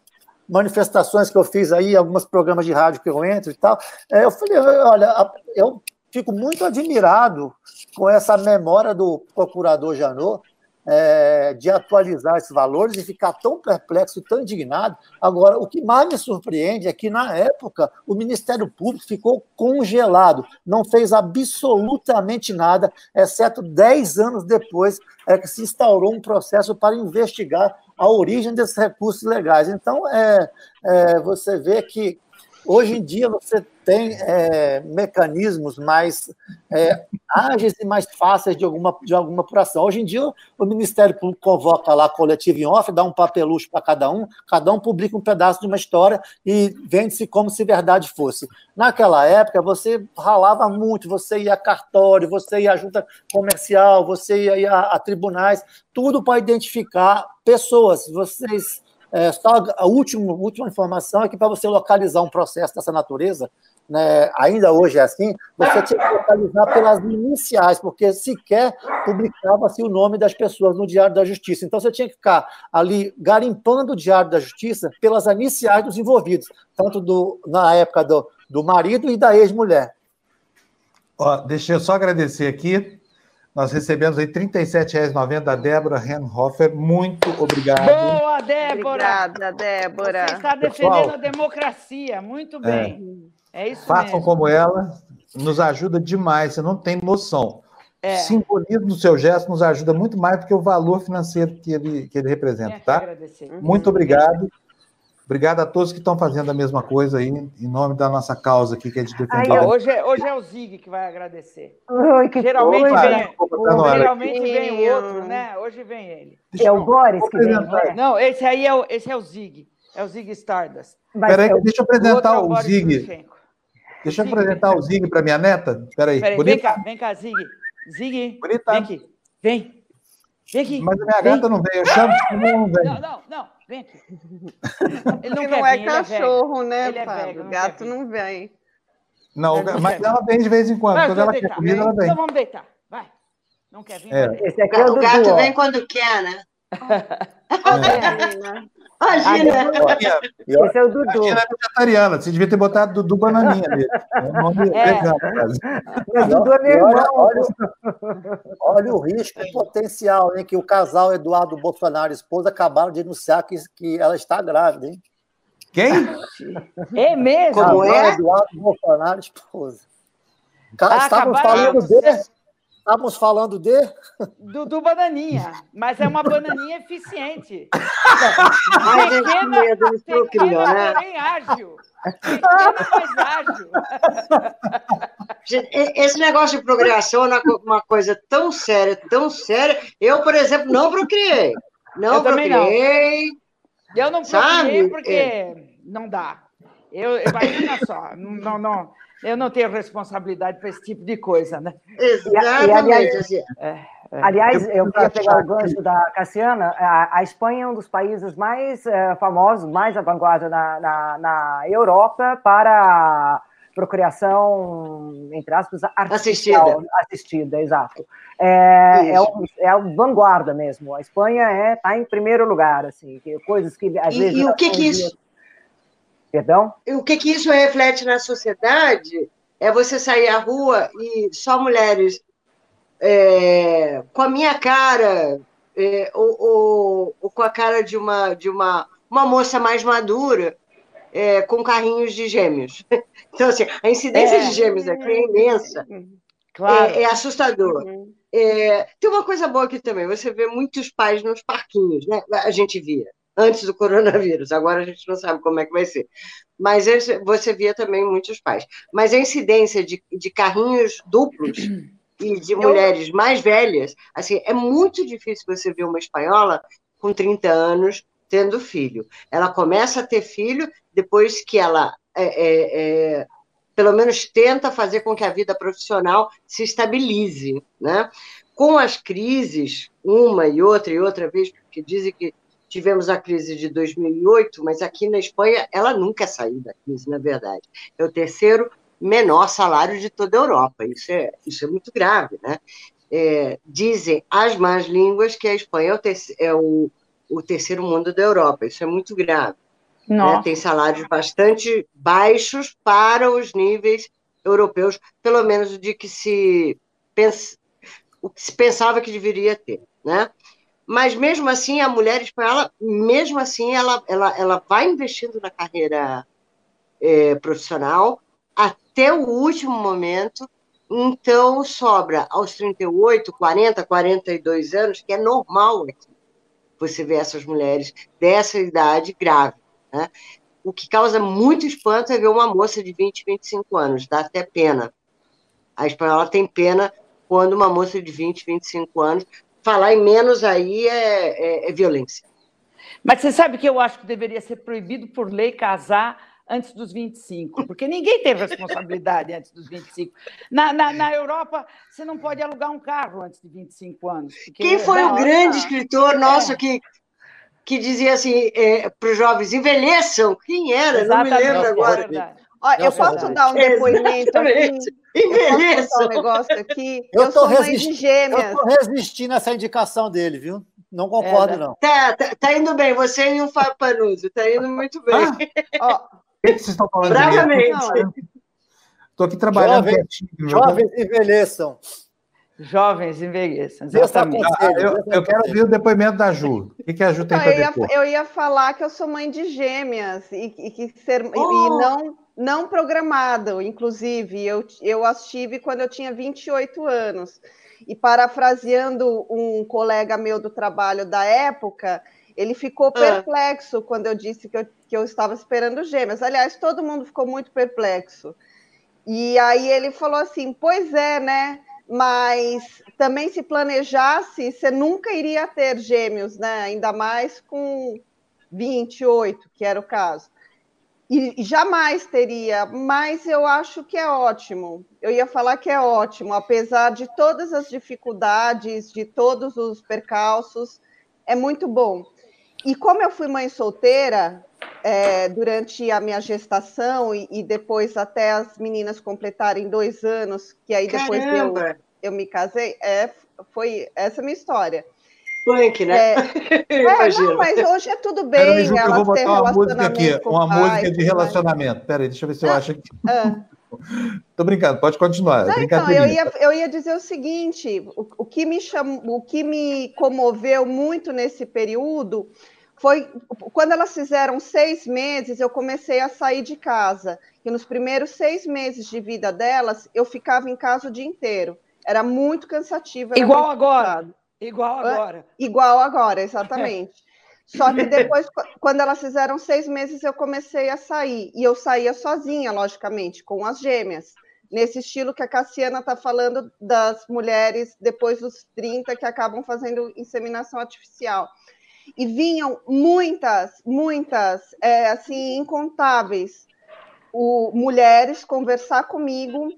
manifestações que eu fiz aí, alguns programas de rádio que eu entro e tal, é, eu falei, olha, eu fico muito admirado com essa memória do procurador Janot, é, de atualizar esses valores e ficar tão perplexo tão indignado. Agora, o que mais me surpreende é que, na época, o Ministério Público ficou congelado, não fez absolutamente nada, exceto 10 anos depois é que se instaurou um processo para investigar a origem desses recursos legais. Então, é, é você vê que Hoje em dia você tem é, mecanismos mais é, ágeis e mais fáceis de alguma, de alguma apuração. Hoje em dia o Ministério Público convoca lá coletivo em off, dá um papelucho para cada um, cada um publica um pedaço de uma história e vende-se como se verdade fosse. Naquela época você ralava muito, você ia a cartório, você ia junta comercial, você ia a, a tribunais, tudo para identificar pessoas. Vocês é, só a última, última informação é que para você localizar um processo dessa natureza, né, ainda hoje é assim, você tinha que localizar pelas iniciais, porque sequer publicava-se o nome das pessoas no Diário da Justiça. Então você tinha que ficar ali garimpando o Diário da Justiça pelas iniciais dos envolvidos, tanto do, na época do, do marido e da ex-mulher. Deixa eu só agradecer aqui nós recebemos aí R$ 37,90 da Débora Renhofer. Muito obrigado. Boa, Débora! Obrigada, Débora. Você está defendendo Pessoal, a democracia. Muito é. bem. É, é isso Façam mesmo. como ela. Nos ajuda demais. Você não tem noção. É. Simbolismo do seu gesto nos ajuda muito mais do que o valor financeiro que ele, que ele representa, tá? Agradecer. Muito obrigado. Obrigado a todos que estão fazendo a mesma coisa aí, em nome da nossa causa aqui, que é de defender. Ai, hoje, é, hoje é o Zig que vai agradecer. Oi, que geralmente foi, vem, tá geralmente vem o outro, né? Hoje vem ele. É o Boris que vem, né? Não, esse aí é o, esse é o Zig. É o Zig Stardust. Peraí, deixa eu apresentar o, o Zig. Deixa eu Zig, apresentar o Zig para minha neta. Peraí. Peraí, vem cá, vem cá, Zig. Zig, Bonita. vem aqui. Vem. Vem aqui. Mas a minha vem. gata não vem, eu chamo de não vem. Não, não, não. Vem aqui. Ele não, não é vir, cachorro, né, ele é Fábio? gato não vem. Não, mas ela vem de vez em quando. Vai, quando ela deitar, quer comida, ela vem. Então vamos deitar. Vai. Não quer vir? É. É o, o gato vem quando quer, né? É. Imagina. Esse é o Dudu. Imagina é vegetariana. Você devia ter botado Dudu Bananinha ali. É um nome é. Mas Dudu é meu irmão. Olha, olha, o risco potencial, hein? Que o casal Eduardo Bolsonaro e esposa acabaram de anunciar que, que ela está grávida, hein? Quem? É mesmo? Como é? Eduardo Bolsonaro esposa. Ah, Estávamos falando de. Estávamos falando de. Do, do, bananinha, mas é uma bananinha eficiente. É pequena, é pequena, né? porém ágil. Pequena, mas ágil. Esse negócio de procriação é uma coisa tão séria, tão séria. Eu, por exemplo, não procriei. Não eu procriei. Não. Eu não procriei porque é. não dá. Eu, imagina só, não, não, eu não tenho responsabilidade para esse tipo de coisa, né? Exatamente. Assim. É, é. Aliás, eu queria pegar o gancho da Cassiana. A, a Espanha é um dos países mais uh, famosos, mais à vanguarda na, na, na, Europa para procriação, entre aspas, assistida. Assistida, exato. É, é, um, é a vanguarda mesmo. A Espanha está é, tá em primeiro lugar, assim, que, coisas que às e, vezes. E o que, que isso Perdão? O que, que isso reflete na sociedade é você sair à rua e só mulheres é, com a minha cara, é, ou, ou, ou, com a cara de uma, de uma, uma moça mais madura, é, com carrinhos de gêmeos. Então, assim, a incidência de gêmeos aqui é imensa. Claro. É, é assustador. Uhum. É, tem uma coisa boa aqui também, você vê muitos pais nos parquinhos, né? A gente via antes do coronavírus. Agora a gente não sabe como é que vai ser. Mas você via também muitos pais. Mas a incidência de, de carrinhos duplos e de mulheres mais velhas, assim, é muito difícil você ver uma espanhola com 30 anos tendo filho. Ela começa a ter filho depois que ela é, é, é, pelo menos tenta fazer com que a vida profissional se estabilize, né? Com as crises, uma e outra e outra vez, porque dizem que tivemos a crise de 2008, mas aqui na Espanha ela nunca saiu da crise, na verdade. É o terceiro menor salário de toda a Europa. Isso é, isso é muito grave, né? É, dizem as más línguas que a Espanha é, o, terceiro, é o, o terceiro mundo da Europa. Isso é muito grave. Né? Tem salários bastante baixos para os níveis europeus, pelo menos de que se pensa, o que se pensava que deveria ter, né? Mas mesmo assim a mulher espanhola, mesmo assim ela, ela, ela vai investindo na carreira é, profissional até o último momento, então sobra aos 38, 40, 42 anos, que é normal aqui, você ver essas mulheres dessa idade grave, né? O que causa muito espanto é ver uma moça de 20, 25 anos, dá até pena. A espanhola tem pena quando uma moça de 20, 25 anos falar em menos aí é, é, é, violência. Mas você sabe que eu acho que deveria ser proibido por lei casar antes dos 25, porque ninguém tem responsabilidade antes dos 25. Na, na, na Europa, você não pode alugar um carro antes de 25 anos. Quem foi o grande escritor nosso é. que, que dizia assim é, para os jovens, envelheçam? Quem era? Exatamente, não me lembro agora. Olha, eu posso dar um depoimento aqui? Eu posso um negócio aqui? Eu, eu sou resisti... mãe de gêmeas. Eu estou resistindo a essa indicação dele, viu? Não concordo, é, não. Tá, tá, tá, indo bem. Você e o Fábio Panuzzi. Tá indo muito bem. Ah, o que, vocês estão falando? Bravamente. Estou aqui trabalhando. Jovens, jovens envelheçam. Jovens envelheçam, exatamente. Ah, eu, eu, quero ouvir o depoimento da Ju. O que, que a Ju tem para dizer? Eu ia falar que eu sou mãe de gêmeas e, e que ser, oh. e não não programado, inclusive, eu, eu as tive quando eu tinha 28 anos. E parafraseando um colega meu do trabalho da época, ele ficou ah. perplexo quando eu disse que eu, que eu estava esperando gêmeas. Aliás, todo mundo ficou muito perplexo. E aí ele falou assim: Pois é, né? Mas também se planejasse, você nunca iria ter gêmeos, né? Ainda mais com 28, que era o caso e jamais teria, mas eu acho que é ótimo. Eu ia falar que é ótimo, apesar de todas as dificuldades, de todos os percalços, é muito bom. E como eu fui mãe solteira é, durante a minha gestação e, e, depois até as meninas completarem dois anos, que aí depois eu, eu me casei, é, foi essa a minha história punk, né? É, é não, mas hoje é tudo bem. Ju, eu vou botar uma música aqui, uma música de relacionamento. Peraí, deixa eu ver se eu ah, acho aqui. Ah. Tô brincando, pode continuar. Não, então, eu ia, eu ia dizer o seguinte: o, o, que me chamou, o que me comoveu muito nesse período foi quando elas fizeram seis meses, eu comecei a sair de casa. E nos primeiros seis meses de vida delas, eu ficava em casa o dia inteiro. Era muito cansativo. Era Igual muito agora. Igual agora. Igual agora, exatamente. Só que depois, quando elas fizeram seis meses, eu comecei a sair. E eu saía sozinha, logicamente, com as gêmeas. Nesse estilo que a Cassiana está falando das mulheres depois dos 30 que acabam fazendo inseminação artificial e vinham muitas, muitas, é, assim, incontáveis o, mulheres conversar comigo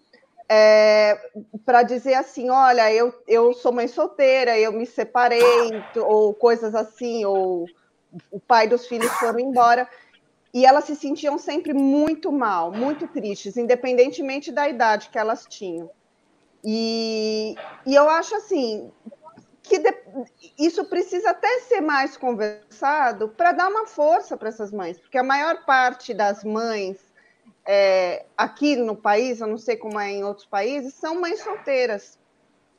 é, para dizer assim, olha, eu, eu sou mãe solteira, eu me separei, ou coisas assim, ou o pai dos filhos foram embora. E elas se sentiam sempre muito mal, muito tristes, independentemente da idade que elas tinham. E, e eu acho assim, que de, isso precisa até ser mais conversado para dar uma força para essas mães, porque a maior parte das mães é, aqui no país, eu não sei como é em outros países, são mães solteiras,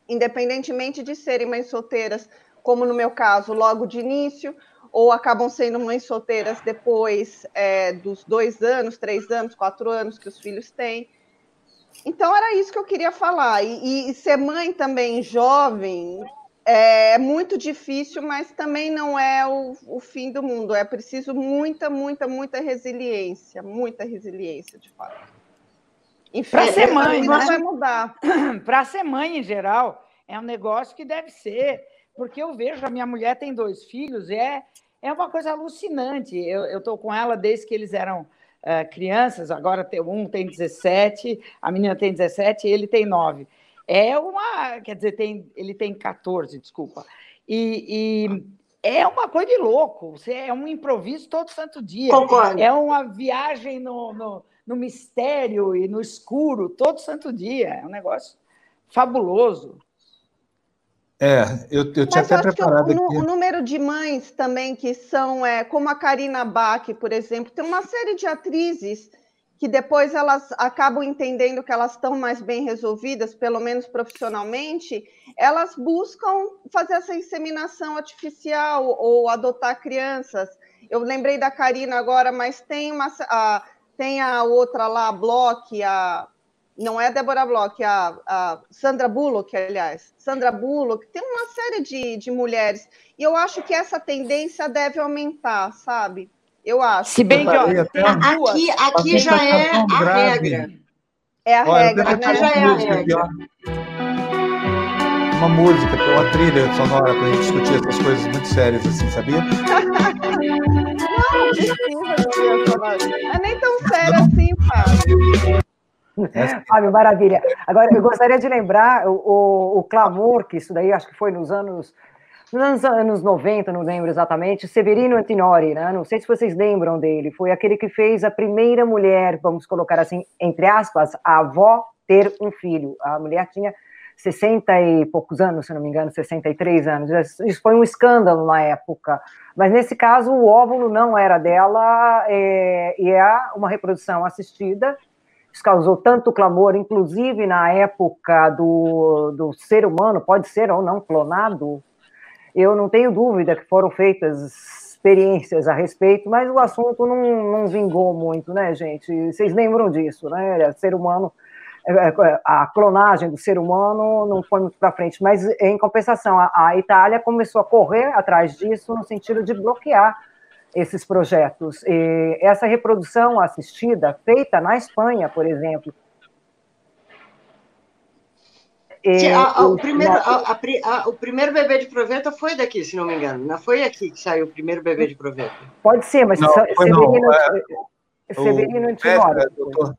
independentemente de serem mães solteiras, como no meu caso, logo de início, ou acabam sendo mães solteiras depois é, dos dois anos, três anos, quatro anos que os filhos têm. Então era isso que eu queria falar. E, e ser mãe também jovem é muito difícil, mas também não é o, o, fim do mundo. É preciso muita, muita, muita resiliência, muita resiliência, de fato. Para ser mãe, né? vai mudar. Para ser mãe em geral, é um negócio que deve ser, porque eu vejo a minha mulher tem dois filhos, e é é uma coisa alucinante. Eu estou com ela desde que eles eram uh, crianças, agora tem, um tem 17, a menina tem 17 e ele tem 9 é uma. Quer dizer, tem, ele tem 14, desculpa. E, e é uma coisa de louco. Você é um improviso todo santo dia. Concordo. É uma viagem no, no, no mistério e no escuro todo santo dia. É um negócio fabuloso. É, eu, eu tinha Mas até preparado o, aqui. O número de mães também que são, é, como a Karina Bach, por exemplo, tem uma série de atrizes que depois elas acabam entendendo que elas estão mais bem resolvidas, pelo menos profissionalmente, elas buscam fazer essa inseminação artificial ou adotar crianças. Eu lembrei da Karina agora, mas tem uma a, tem a outra lá, a Bloch, a não é a Débora Bloch, a, a Sandra Bullock, aliás, Sandra Bullock, tem uma série de, de mulheres. E eu acho que essa tendência deve aumentar, sabe? Eu acho. Se bem que ó, aqui, aqui já é a regra. É a Olha, regra. Aqui já é a regra. uma música, uma trilha sonora para a gente discutir essas coisas muito sérias assim, sabia? Não, precisa É nem tão sério assim, Fábio. Fábio, maravilha. Agora, eu gostaria de lembrar o, o, o, clamor, que isso daí acho que foi nos anos nos anos 90, não lembro exatamente, Severino Antinori, né? não sei se vocês lembram dele, foi aquele que fez a primeira mulher, vamos colocar assim, entre aspas, a avó ter um filho. A mulher tinha 60 e poucos anos, se não me engano, 63 anos. Isso foi um escândalo na época. Mas nesse caso, o óvulo não era dela é, e é uma reprodução assistida. Isso causou tanto clamor, inclusive na época do, do ser humano, pode ser ou não clonado, eu não tenho dúvida que foram feitas experiências a respeito, mas o assunto não, não vingou muito, né, gente? Vocês lembram disso, né? Ser humano, é, é, a clonagem do ser humano não foi muito para frente, mas em compensação, a, a Itália começou a correr atrás disso no sentido de bloquear esses projetos. E essa reprodução assistida, feita na Espanha, por exemplo, é, a, a, o, primeiro, a, o primeiro bebê de proveta foi daqui, se não me engano. Não foi aqui que saiu o primeiro bebê de proveta. Pode ser, mas não, Severino, não. É, Severino Antimora. Doutor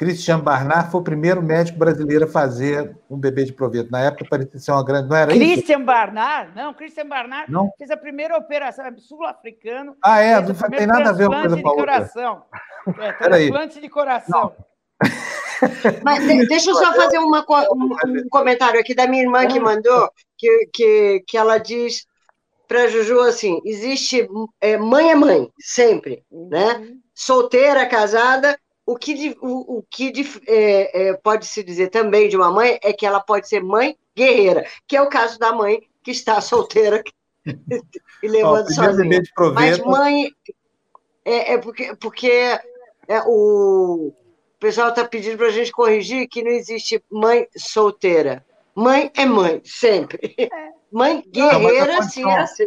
Christian Barnard foi o primeiro médico brasileiro a fazer um bebê de proveta. Na época parecia ser uma grande. Não era Christian isso? Barnard? Não, Christian Barnard não? fez a primeira operação, é sul-africano. Ah, é? Não tem nada a ver com coisa de coração. É, transplante de coração. Não. Mas deixa eu só fazer uma, um, um, comentário aqui da minha irmã que mandou, que, que, que ela diz para Juju assim: existe é, mãe é mãe, sempre, né? Uhum. Solteira, casada. O que, o, o que é, é, pode se dizer também de uma mãe é que ela pode ser mãe guerreira, que é o caso da mãe que está solteira, e levando Ó, sozinha. Mas mãe, é, é porque, porque é, o pessoal está pedindo para a gente corrigir que não existe mãe solteira. Mãe é mãe, sempre. É. Mãe guerreira, não, sim, é assim.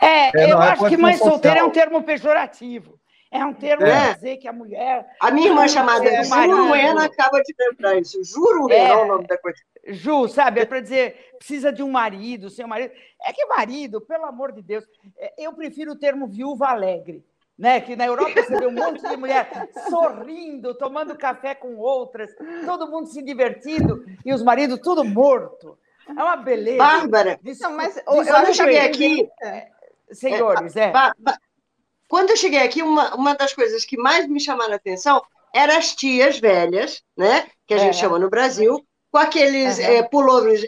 É, é eu acho que mãe solteira é um termo pejorativo. É um termo é. para dizer que a mulher. A minha irmã chamada é, Juruena acaba de lembrar isso. Juruena é, é o nome da coisa. Ju, sabe? É para dizer, precisa de um marido, seu marido. É que marido, pelo amor de Deus, é, eu prefiro o termo viúva alegre. Né? Que na Europa você vê um monte de mulher sorrindo, tomando café com outras, todo mundo se divertindo e os maridos tudo morto. É uma beleza. Bárbara, Isso, mas eu, eu cheguei aqui. É, senhores, é. Quando eu cheguei aqui, uma, uma das coisas que mais me chamaram a atenção eram as tias velhas, né? Que a gente é. chama no Brasil, com aqueles uhum. é,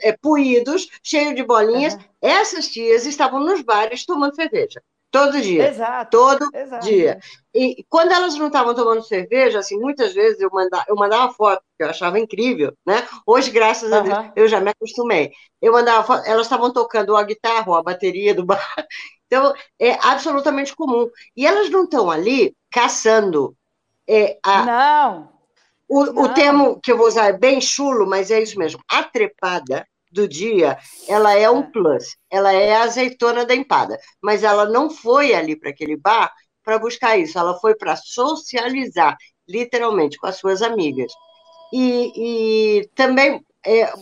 é, puídos, cheio de bolinhas. Uhum. Essas tias estavam nos bares tomando cerveja. Todo dia. Exato. Todo exato. dia. E quando elas não estavam tomando cerveja, assim, muitas vezes eu mandava, eu mandava foto, que eu achava incrível, né? Hoje, graças uhum. a Deus, eu já me acostumei. Eu mandava foto, elas estavam tocando a guitarra ou a bateria do bar. Então, é absolutamente comum. E elas não estão ali caçando. É, a, não. O, não. o termo que eu vou usar é bem chulo, mas é isso mesmo. A trepada do dia, ela é um é. plus, ela é a azeitona da empada, mas ela não foi ali para aquele bar para buscar isso, ela foi para socializar, literalmente, com as suas amigas. E, e também, é,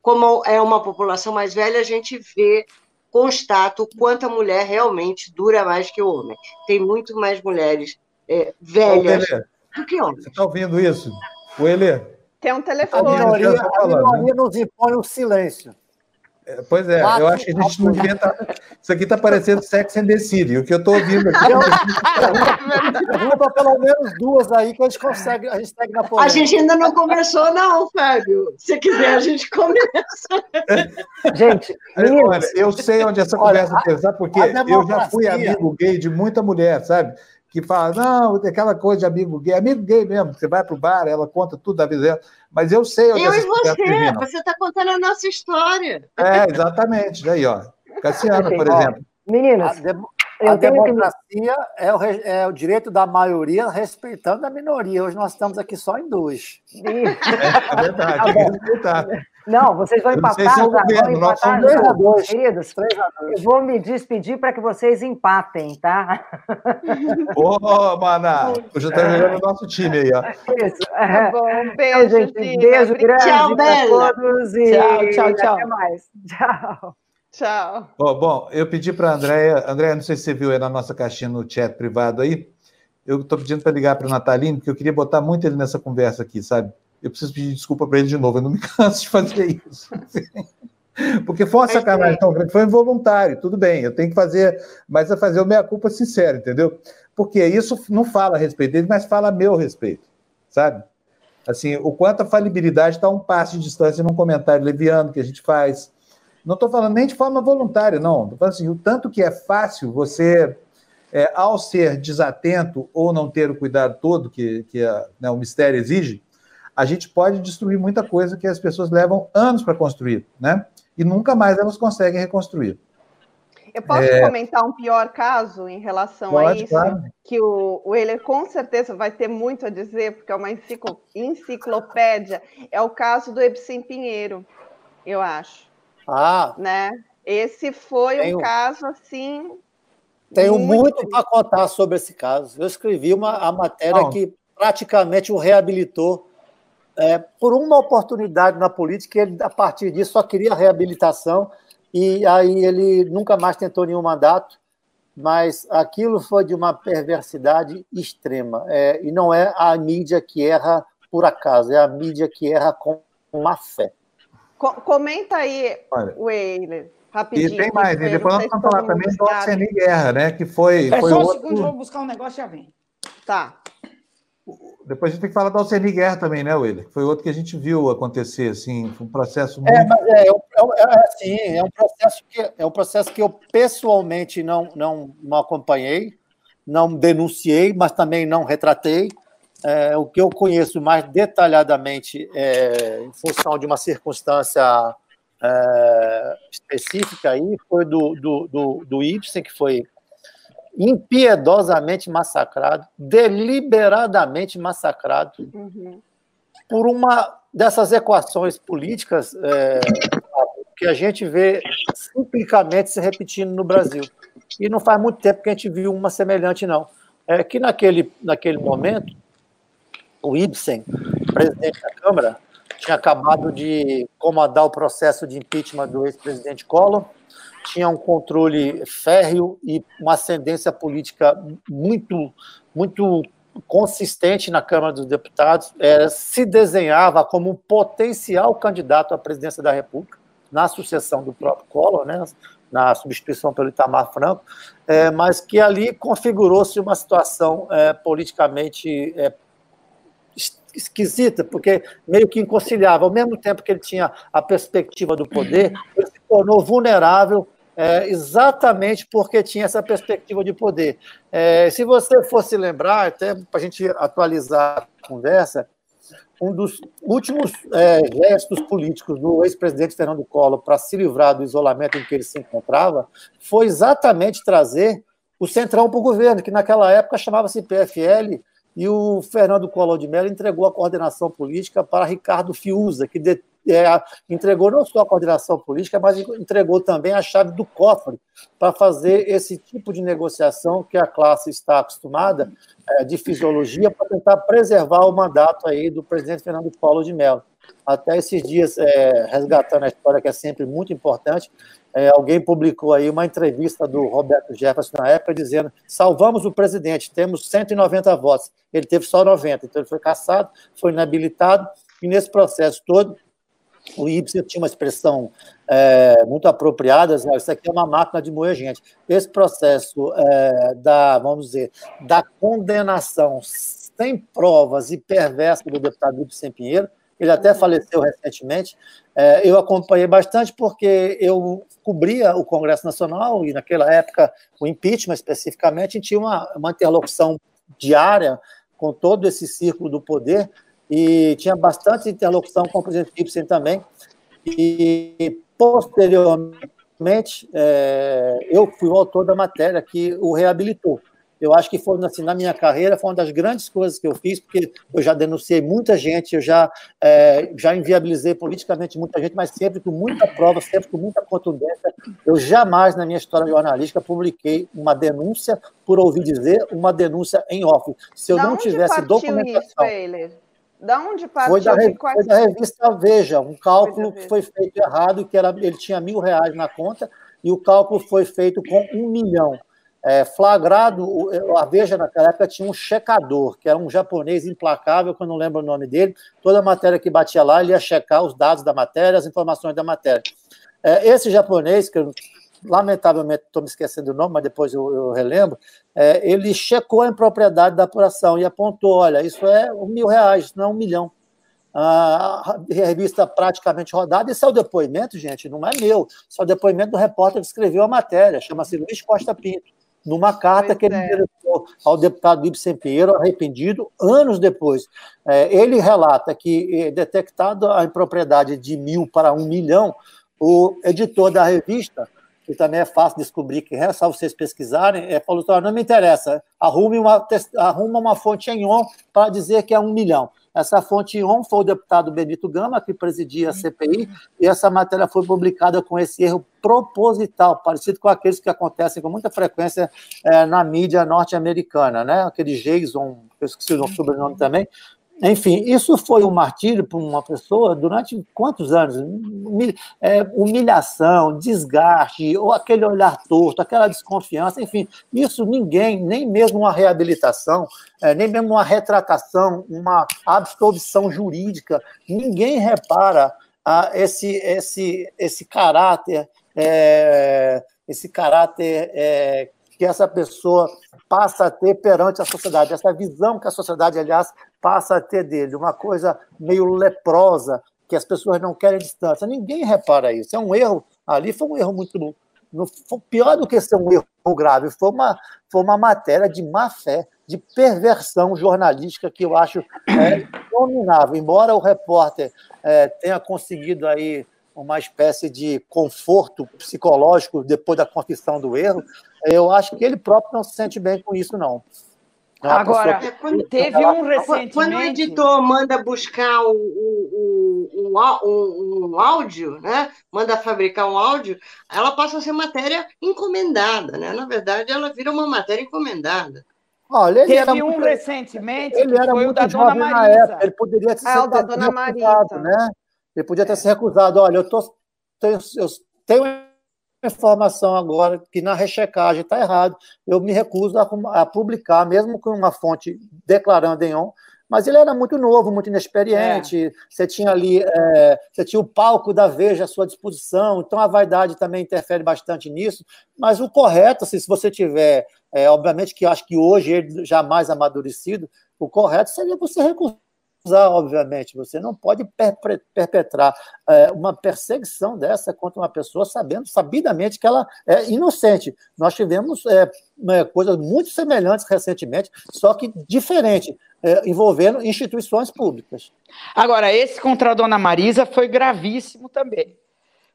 como é uma população mais velha, a gente vê, constata o quanto a mulher realmente dura mais que o homem. Tem muito mais mulheres é, velhas Ô, do que homens. Você está ouvindo isso? O Elê, tem um telefone. A minoria, a minoria nos impõe o silêncio. É, pois é, eu acho que a gente não devia estar. Tá... Isso aqui está parecendo Sex and the City. O que eu estou ouvindo aqui. Pergunta pelo menos duas aí que a gente consegue, a gente segue na polêmica. A gente ainda não começou, não, Fábio. Se quiser, a gente começa. Gente, olha, eu sei onde essa conversa tem, sabe por quê? Eu já fui amigo gay de muita mulher, sabe? Que fala, não, aquela coisa de amigo gay, amigo gay mesmo, você vai para o bar, ela conta tudo da vida dela, mas eu sei Eu e você, você está contando a nossa história. É, exatamente, aí, ó. Cassiano, por exemplo. Meninas, a democracia que... é, o, é, o, direito da maioria respeitando a minoria. Hoje nós estamos aqui só em dois. É, é verdade, tá Não, vocês vão empatar, se é governo, vão empatar, 3 a 2, queridos. 3 a 2. Eu vou me despedir para que vocês empatem, tá? Ô, oh, Maná, eu já estou jogando o nosso time aí, ó. Isso. Tá bom, um beijo, gente. Beijo grande tchau, para todos e tchau, tchau, tchau. até mais. Tchau. Tchau. Oh, bom, eu pedi para a Andréia, Andréia, não sei se você viu aí na nossa caixinha no chat privado aí, eu estou pedindo para ligar para o Natalino, porque eu queria botar muito ele nessa conversa aqui, sabe? Eu preciso pedir desculpa para ele de novo, eu não me canso de fazer isso. Porque foi uma sacanagem tão grande, foi involuntário, tudo bem, eu tenho que fazer, mas é fazer o minha culpa sincera, entendeu? Porque isso não fala a respeito dele, mas fala a meu respeito, sabe? Assim, o quanto a falibilidade está a um passo de distância num comentário leviano que a gente faz, não estou falando nem de forma voluntária, não. Estou falando assim, o tanto que é fácil você, é, ao ser desatento ou não ter o cuidado todo que, que a, né, o mistério exige, a gente pode destruir muita coisa que as pessoas levam anos para construir, né? E nunca mais elas conseguem reconstruir. Eu posso é... comentar um pior caso em relação pode, a isso? Claro. Que o, o Euler com certeza vai ter muito a dizer, porque é uma enciclopédia. É o caso do Ebsen Pinheiro, eu acho. Ah. Né? Esse foi tenho, um caso assim. Tenho muito, muito para contar sobre esse caso. Eu escrevi uma a matéria Não. que praticamente o reabilitou. É, por uma oportunidade na política, ele, a partir disso, só queria reabilitação, e aí ele nunca mais tentou nenhum mandato, mas aquilo foi de uma perversidade extrema. É, e não é a mídia que erra por acaso, é a mídia que erra com má fé. Co comenta aí, Weiler, rapidinho. E tem mais, e depois nós vamos falar também do Alceni Guerra, né? Que foi. É foi só um outro... segundo, vou buscar um negócio e já vem. Tá. Depois a gente tem que falar do Alceni Guerra também, né, Weiler? Foi outro que a gente viu acontecer, assim, foi um processo é, muito. É, mas é, é, é, assim, é um processo que é um processo que eu pessoalmente não, não, não acompanhei, não denunciei, mas também não retratei. É, o que eu conheço mais detalhadamente é, em função de uma circunstância é, específica aí foi do, do, do, do Ibsen, que foi impiedosamente massacrado, deliberadamente massacrado, uhum. por uma dessas equações políticas é, que a gente vê ciclicamente se repetindo no Brasil. E não faz muito tempo que a gente viu uma semelhante, não. É que naquele, naquele momento, o Ibsen, presidente da Câmara, tinha acabado de comandar o processo de impeachment do ex-presidente Collor, tinha um controle férreo e uma ascendência política muito, muito consistente na Câmara dos Deputados, é, se desenhava como um potencial candidato à presidência da República, na sucessão do próprio Collor, né, na substituição pelo Itamar Franco, é, mas que ali configurou-se uma situação é, politicamente é, esquisita, porque meio que inconciliava. Ao mesmo tempo que ele tinha a perspectiva do poder, ele se tornou vulnerável é, exatamente porque tinha essa perspectiva de poder. É, se você fosse lembrar, até para a gente atualizar a conversa, um dos últimos é, gestos políticos do ex-presidente Fernando Collor para se livrar do isolamento em que ele se encontrava foi exatamente trazer o Centrão para o governo, que naquela época chamava-se PFL, e o Fernando Collor de Mello entregou a coordenação política para Ricardo Fiuza, que é, entregou não só a coordenação política, mas entregou também a chave do cofre para fazer esse tipo de negociação que a classe está acostumada é, de fisiologia para tentar preservar o mandato aí do presidente Fernando Collor de Mello. Até esses dias, é, resgatando a história que é sempre muito importante, é, alguém publicou aí uma entrevista do Roberto Jefferson na época dizendo: salvamos o presidente, temos 190 votos. Ele teve só 90, então ele foi caçado, foi inabilitado, e nesse processo todo, o Ibsen tinha uma expressão é, muito apropriada, assim, isso aqui é uma máquina de moer gente. Esse processo é, da, vamos dizer, da condenação sem provas e perversa do deputado Ibsen Pinheiro, ele até faleceu recentemente, é, eu acompanhei bastante porque eu cobria o Congresso Nacional e, naquela época, o impeachment especificamente, tinha uma, uma interlocução diária com todo esse círculo do poder e tinha bastante interlocução com o presidente Ibsen também. E, posteriormente, é, eu fui o autor da matéria que o reabilitou. Eu acho que foi, assim, na minha carreira, foi uma das grandes coisas que eu fiz, porque eu já denunciei muita gente, eu já, é, já inviabilizei politicamente muita gente, mas sempre com muita prova, sempre com muita contundência. Eu jamais, na minha história jornalística, publiquei uma denúncia, por ouvir dizer, uma denúncia em off. Se eu da não tivesse documentação. Isso, da onde partiu? Foi da, foi da revista Veja, um cálculo que foi feito errado, que era, ele tinha mil reais na conta, e o cálculo foi feito com um milhão é, flagrado, a Veja naquela época tinha um checador, que era um japonês implacável, que eu não lembro o nome dele, toda matéria que batia lá, ele ia checar os dados da matéria, as informações da matéria. É, esse japonês, que eu, lamentavelmente estou me esquecendo do nome, mas depois eu, eu relembro, é, ele checou a impropriedade da apuração e apontou, olha, isso é um mil reais, isso não é um milhão. A revista praticamente rodada, esse é o depoimento, gente, não é meu, isso é o depoimento do repórter que escreveu a matéria, chama-se Luiz Costa Pinto numa carta pois que ele é. endereçou ao deputado Ibsen Pinheiro, arrependido, anos depois. É, ele relata que, é, detectado a impropriedade de mil para um milhão, o editor da revista, que também é fácil descobrir quem é, só vocês pesquisarem, é, falou: não me interessa, arrume uma, arruma uma fonte em on para dizer que é um milhão. Essa fonte ON foi o deputado Benito Gama, que presidia a CPI, e essa matéria foi publicada com esse erro proposital, parecido com aqueles que acontecem com muita frequência é, na mídia norte-americana, né? Aquele Jason, eu esqueci o sobrenome também, enfim, isso foi um martírio para uma pessoa durante quantos anos? É, humilhação, desgaste, ou aquele olhar torto, aquela desconfiança, enfim, isso ninguém, nem mesmo uma reabilitação, é, nem mesmo uma retratação, uma absolvição jurídica, ninguém repara a esse, esse, esse caráter, é, esse caráter é, que essa pessoa passa a ter perante a sociedade, essa visão que a sociedade, aliás, passa a ter dele, uma coisa meio leprosa, que as pessoas não querem distância. Ninguém repara isso. É um erro. Ali foi um erro muito. Não foi pior do que ser um erro grave, foi uma, foi uma matéria de má fé, de perversão jornalística que eu acho é, dominável. Embora o repórter é, tenha conseguido aí uma espécie de conforto psicológico depois da confissão do erro, eu acho que ele próprio não se sente bem com isso, não. É Agora, pessoa... quando teve um recentemente... Quando o editor manda buscar um, um, um, um, áudio, né? manda fabricar um áudio, ela passa a ser matéria encomendada. Né? Na verdade, ela vira uma matéria encomendada. Olha, ele Teve era um muito, recentemente ele era muito da jovem Dona na época. Ele poderia ter, ah, ter Dona recusado, né? Ele podia ter é. se recusado. Olha, eu, tô, tenho, eu tenho informação agora que na rechecagem está errado. Eu me recuso a, a, publicar, mesmo com uma fonte declarando em on. Mas ele era muito novo, muito inexperiente. É. Você tinha ali, é, você tinha o palco da Veja à sua disposição. Então a vaidade também interfere bastante nisso. Mas o correto, assim, se você tiver é, obviamente que acho que hoje ele jamais amadurecido, o correto seria você recusar, obviamente. Você não pode perpetrar é, uma perseguição dessa contra uma pessoa sabendo, sabidamente que ela é inocente. Nós tivemos é, é coisas muito semelhantes recentemente, só que diferente, é, envolvendo instituições públicas. Agora, esse contra a dona Marisa foi gravíssimo também.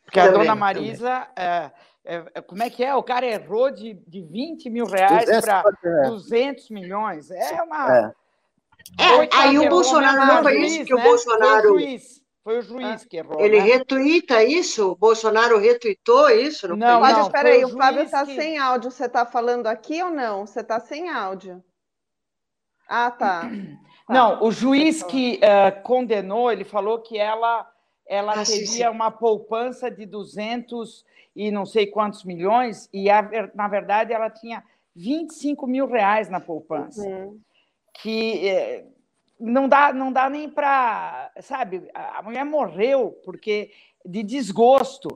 Porque também, a dona Marisa é, como é que é? O cara errou de, de 20 mil reais para 200 milhões. É uma. É, aí o Bolsonaro não foi isso que né? o Bolsonaro. Foi o juiz, foi o juiz que errou. Ele né? retuita isso? O Bolsonaro retuitou isso? Não, não Mas espera aí, o, o Fábio está que... sem áudio. Você está falando aqui ou não? Você está sem áudio. Ah, tá. Não, tá. o juiz que uh, condenou, ele falou que ela, ela ah, teria sim, sim. uma poupança de 200 e não sei quantos milhões, e a, na verdade ela tinha 25 mil reais na poupança. Uhum. Que é, não dá, não dá nem para. Sabe, a mulher morreu porque de desgosto.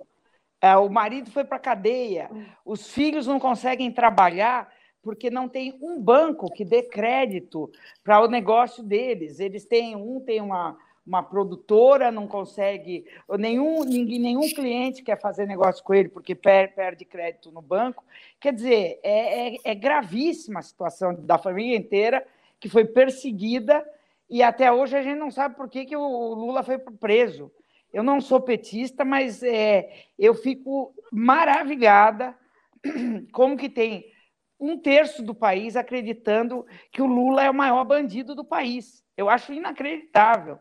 É, o marido foi para cadeia, os filhos não conseguem trabalhar porque não tem um banco que dê crédito para o negócio deles. Eles têm um tem uma, uma produtora não consegue, nenhum, ninguém, nenhum cliente quer fazer negócio com ele porque perde crédito no banco. Quer dizer, é, é, é gravíssima a situação da família inteira que foi perseguida e até hoje a gente não sabe por que, que o Lula foi preso. Eu não sou petista, mas é, eu fico maravilhada como que tem um terço do país acreditando que o Lula é o maior bandido do país. Eu acho inacreditável.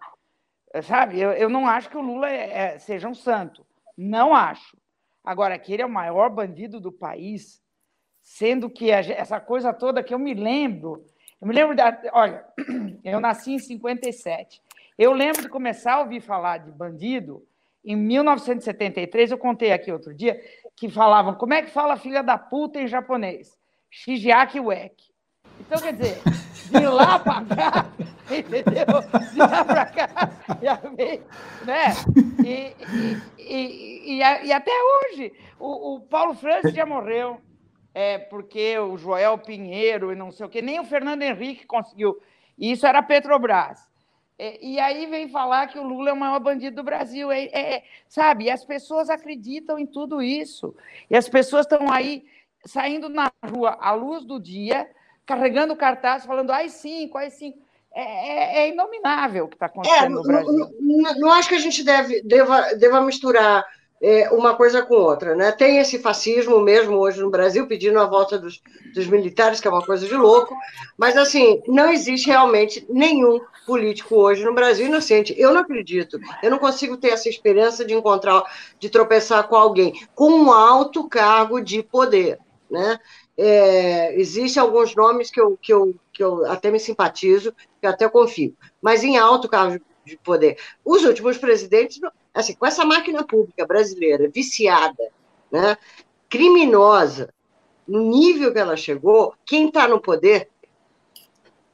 Sabe, eu, eu não acho que o Lula é, é, seja um santo. Não acho. Agora, que ele é o maior bandido do país, sendo que a, essa coisa toda que eu me lembro. Eu me lembro da. Olha, eu nasci em 57. Eu lembro de começar a ouvir falar de bandido em 1973. Eu contei aqui outro dia que falavam como é que fala filha da puta em japonês? Shijiaki Wek. Então, quer dizer, de lá para cá, entendeu? De lá para cá, já vem, né? E, e, e, e até hoje, o, o, Paulo Francis já morreu, é, porque o Joel Pinheiro e não sei o quê, nem o Fernando Henrique conseguiu. E isso era Petrobras. É, e aí vem falar que o Lula é o maior bandido do Brasil. É, é, sabe? E as pessoas acreditam em tudo isso. E as pessoas estão aí saindo na rua à luz do dia carregando cartaz, falando ai cinco, ai cinco. É, é, é inominável o que está acontecendo é, no Brasil. Não, não, não, acho que a gente deve, deva, deva misturar é, uma coisa com outra. Né? Tem esse fascismo mesmo hoje no Brasil, pedindo a volta dos, dos militares, que é uma coisa de louco, mas assim, não existe realmente nenhum político hoje no Brasil inocente. Eu não acredito. Eu não consigo ter essa esperança de encontrar, de tropeçar com alguém com um alto cargo de poder. Né? É, Existem alguns nomes que eu, que, eu, que eu até me simpatizo, que eu até confio, mas em alto cargo de poder. Os últimos presidentes, assim, com essa máquina pública brasileira viciada, né, criminosa, no nível que ela chegou, quem está no poder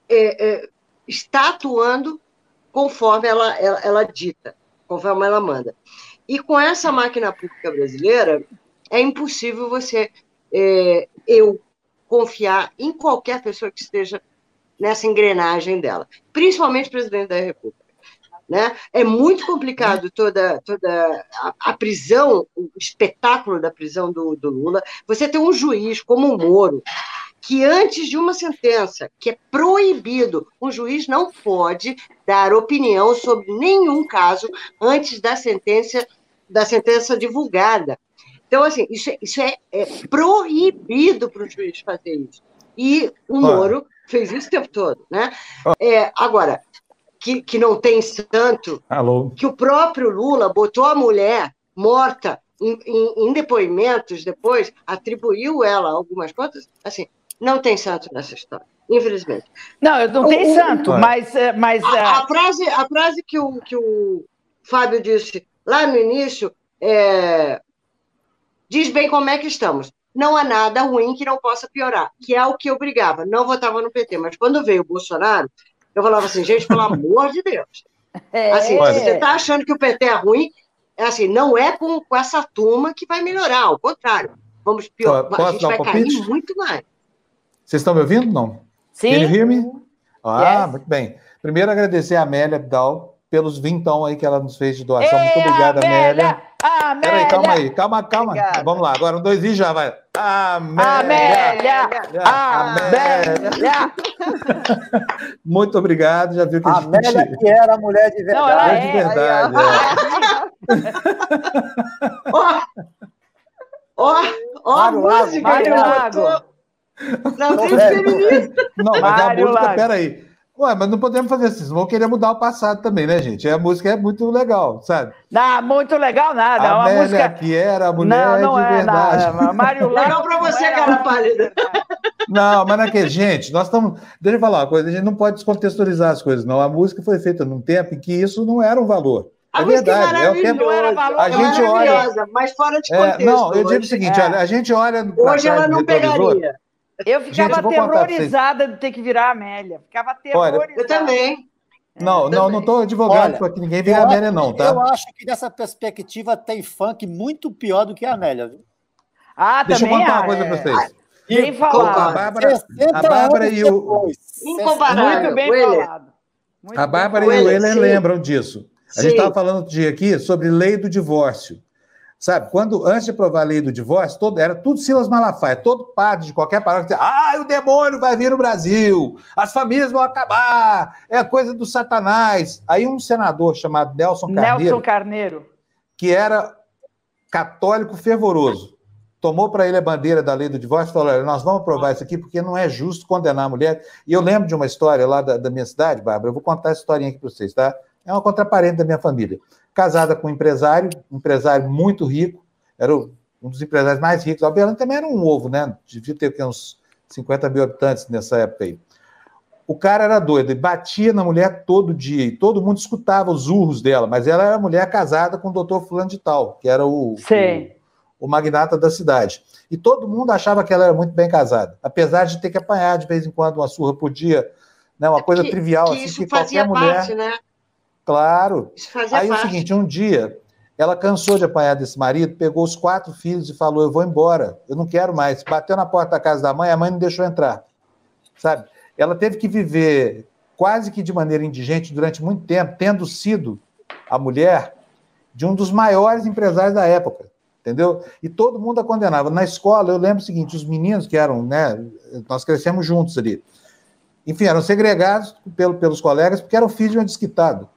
é, é, está atuando conforme ela, ela, ela dita, conforme ela manda. E com essa máquina pública brasileira, é impossível você é, eu confiar em qualquer pessoa que esteja nessa engrenagem dela, principalmente o presidente da República. Né? É muito complicado toda, toda a, a prisão, o espetáculo da prisão do, do, Lula. Você tem um juiz como o Moro, que antes de uma sentença, que é proibido, um juiz não pode dar opinião sobre nenhum caso antes da sentença da sentença divulgada. Então, assim, isso é, isso é, é proibido para o juiz fazer isso. E o Moro fez isso o tempo todo, né? É, agora, que, que não tem santo, Alô. que o próprio Lula botou a mulher morta em, em, em, depoimentos depois, atribuiu ela algumas coisas, assim, não tem santo nessa história, infelizmente. Não, não tem o, santo, o, mas... É, mas a, a, é frase, a frase que o, que o Fábio disse lá no início é, diz bem como é que estamos não há nada ruim que não possa piorar, que é o que eu brigava. Não votava no PT, mas quando veio o Bolsonaro, eu falava assim, gente, pelo amor de Deus. É. Assim, se você está achando que o PT é ruim, é assim, não é com, com essa turma que vai melhorar, ao contrário. Vamos piorar, a gente vai palpite? cair muito mais. Vocês estão me ouvindo? Não? Sim. Can you hear me? Ah, yes. muito bem. Primeiro, agradecer a Amélia Abdal pelos vintão aí que ela nos fez de doação. Ei, muito obrigada, Amélia. Amélia. Amélia. Peraí, calma aí, calma, calma. Obrigada. Vamos lá, agora um, dois e já vai. Amélia. Amélia. Amélia. Muito obrigado, já viu que a gente... Amélia que era mulher de verdade. Não, ela é, de verdade. Ó, ó, ó, a música. Mário Lago. Não, feminista. Não, mas Mário a música, Lago. peraí. Ué, mas não podemos fazer assim, vão querer mudar o passado também, né, gente? A música é muito legal, sabe? Não, muito legal nada. A uma música que era a mulher não, não de é verdade. Nada. Mário Legal para você, cara pálida. Não, mas naquele, gente, nós estamos. Deixa eu falar uma coisa, a gente não pode descontextualizar as coisas, não. A música foi feita num tempo em que isso não era um valor. A é verdade, é, é o tempo. Era valor, a gente olha, mas fora de contexto. É, não, eu digo o seguinte, é. olha, a gente olha. Hoje ela não pegaria. Eu ficava Gente, aterrorizada de ter que virar a Amélia. Ficava aterrorizada. Olha, eu também. Não, eu não, também. não estou advogado para que ninguém vire a Amélia, não, tá? Eu acho que dessa perspectiva tem funk muito pior do que a Amélia, viu? Ah, Deixa também eu contar uma coisa para vocês. Bem falado. A Bárbara, a Bárbara e o. Incomparável. Muito bem falado. Muito a Bárbara bem. e o Euler lembram disso. A gente estava falando outro dia aqui sobre lei do divórcio. Sabe, quando antes de aprovar a lei do divórcio, todo, era tudo Silas Malafaia, todo padre de qualquer paróquia ah, o demônio vai vir no Brasil, as famílias vão acabar, é coisa do Satanás. Aí um senador chamado Nelson Carneiro, Nelson Carneiro. que era católico fervoroso, tomou para ele a bandeira da lei do divórcio e falou: olha, nós vamos aprovar isso aqui porque não é justo condenar a mulher. E eu lembro de uma história lá da, da minha cidade, Bárbara, eu vou contar essa historinha aqui para vocês, tá? É uma contraparente da minha família casada com um empresário, um empresário muito rico, era um dos empresários mais ricos. Alberlândia também era um ovo, né? Devia ter uns 50 mil habitantes nessa época aí. O cara era doido, ele batia na mulher todo dia, e todo mundo escutava os urros dela, mas ela era mulher casada com o doutor fulano de tal, que era o, o, o, magnata da cidade. E todo mundo achava que ela era muito bem casada, apesar de ter que apanhar de vez em quando uma surra por dia, né, uma coisa que, trivial, que assim, isso que qualquer mulher... Parte, né? Claro. Aí parte. é o seguinte, um dia ela cansou de apanhar desse marido, pegou os quatro filhos e falou: Eu vou embora, eu não quero mais. Bateu na porta da casa da mãe, a mãe não deixou entrar. Sabe? Ela teve que viver quase que de maneira indigente durante muito tempo, tendo sido a mulher de um dos maiores empresários da época, entendeu? E todo mundo a condenava. Na escola, eu lembro o seguinte: os meninos que eram, né, nós crescemos juntos ali, enfim, eram segregados pelo, pelos colegas porque eram filhos de um desquitado.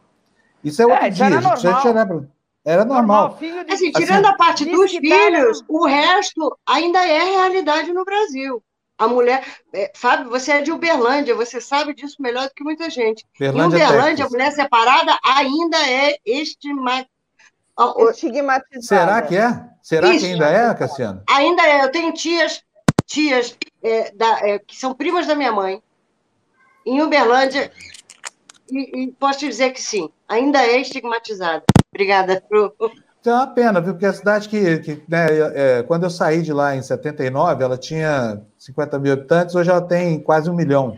Isso é outro é, dia. Era normal. Era normal. normal de... assim, tirando assim, a parte dos filhos, tá... o resto ainda é realidade no Brasil. A mulher. É, Fábio, você é de Uberlândia, você sabe disso melhor do que muita gente. Uberlândia, em Uberlândia, a mulher separada ainda é estima... estigmatizada. Será que é? Será Isso. que ainda é, Cassiano? Ainda é. Eu tenho tias, tias é, da, é, que são primas da minha mãe, em Uberlândia, e, e, posso te dizer que sim, ainda é estigmatizada. Obrigada, Fru. É uma pena, viu? Porque a cidade que, que né, é, quando eu saí de lá em 79, ela tinha 50 mil habitantes, hoje ela tem quase um milhão.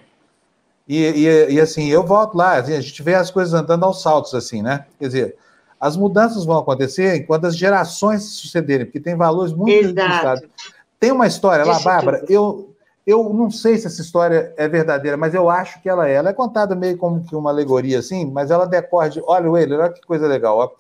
E, e, e assim, eu volto lá, assim, a gente vê as coisas andando aos saltos, assim, né? Quer dizer, as mudanças vão acontecer enquanto as gerações se sucederem, porque tem valores muito Exato. Tem uma história lá, Bárbara, eu, eu não sei se essa história é verdadeira, mas eu acho que ela é. Ela é contada meio como que uma alegoria, assim, mas ela decorre de. Olha, Weiler, olha que coisa legal. Ó.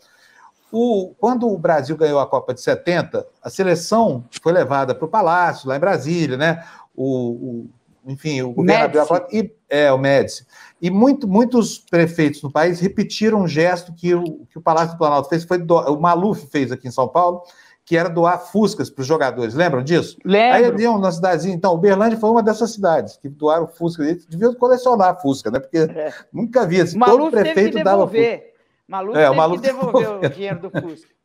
O, quando o Brasil ganhou a Copa de 70, a seleção foi levada para o Palácio, lá em Brasília, né? O, o, enfim, o governo abriu a porta, e, é, o Médici. E muito, muitos prefeitos no país repetiram um gesto que o, que o Palácio do Planalto fez, foi do, o Maluf fez aqui em São Paulo, que era doar fuscas para os jogadores. Lembram disso? Lembro. Aí iam na cidadezinha. Então, Uberlândia foi uma dessas cidades que doaram fusca. Eles deviam colecionar fusca, né? Porque é. nunca via. Assim, todo prefeito dava fusca. Maluf é, teve que devolver o dinheiro do fusca.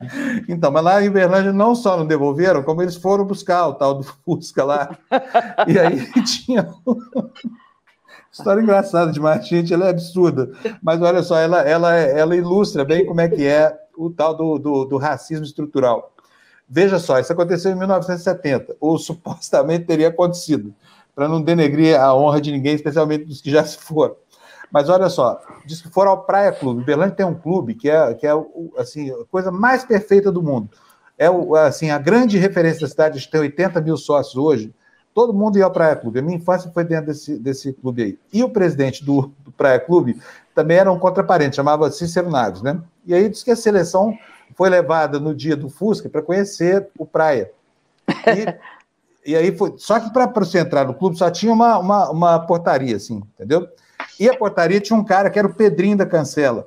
Então, mas lá em Uberlândia não só não devolveram, como eles foram buscar o tal do Fusca lá. e aí tinha. História engraçada demais, gente, ela é absurda. Mas olha só, ela, ela, ela ilustra bem como é que é o tal do, do, do racismo estrutural. Veja só, isso aconteceu em 1970, ou supostamente teria acontecido, para não denegrir a honra de ninguém, especialmente dos que já se foram. Mas olha só, diz que foram ao Praia Clube. Berlândia tem um clube que é, que é assim, a coisa mais perfeita do mundo. É assim, a grande referência da cidade, tem 80 mil sócios hoje. Todo mundo ia ao Praia Clube. A minha infância foi dentro desse, desse clube aí. E o presidente do, do Praia Clube também era um contraparente, chamava Cícero Naves, né? E aí diz que a seleção foi levada no dia do Fusca para conhecer o Praia. E, e aí foi. Só que para você entrar no clube só tinha uma, uma, uma portaria, assim, entendeu? E a portaria tinha um cara que era o Pedrinho da Cancela,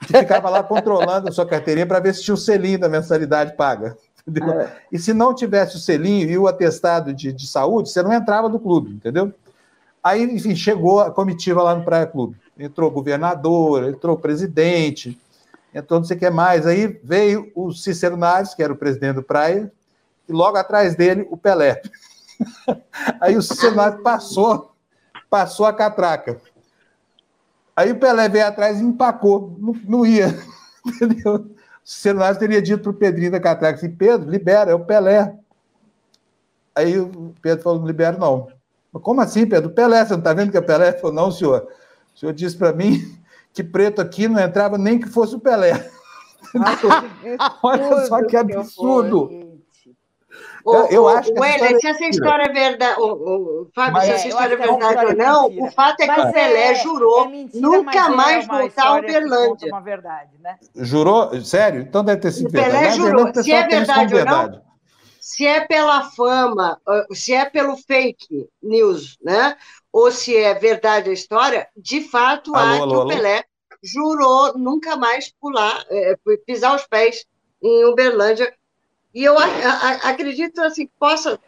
que ficava lá controlando a sua carteirinha para ver se tinha o selinho da mensalidade paga. Entendeu? É. E se não tivesse o selinho e o atestado de, de saúde, você não entrava no clube, entendeu? Aí, enfim, chegou a comitiva lá no Praia Clube. Entrou governador, entrou presidente, entrou não sei o que mais. Aí veio o Cícero Naves, que era o presidente do Praia, e logo atrás dele o Pelé. Aí o Cícero Naves passou, passou a catraca. Aí o Pelé veio atrás e empacou, não, não ia, entendeu? O celular teria dito para o Pedrinho da Catraca assim, Pedro, libera, é o Pelé. Aí o Pedro falou, não libero não. Como assim, Pedro? Pelé, você não está vendo que é Pelé? Ele falou, não, senhor. O senhor disse para mim que preto aqui não entrava nem que fosse o Pelé. Olha só que absurdo. O, eu, acho que Weller, se essa história é verdade, o, o, Fábio, mas, se essa história é verdade ou não, o fato é que mas o Pelé é, jurou é mentira, nunca é mais voltar ao Uberlândia. Uma verdade, né? Jurou? Sério? Então deve ter sido o Pelé verdade. jurou. Se é verdade ou não, se é pela fama, se é pelo fake news, né? Ou se é verdade a história, de fato alô, há alô, que alô. o Pelé jurou nunca mais pular, é, pisar os pés em Uberlândia e eu acredito assim que possa,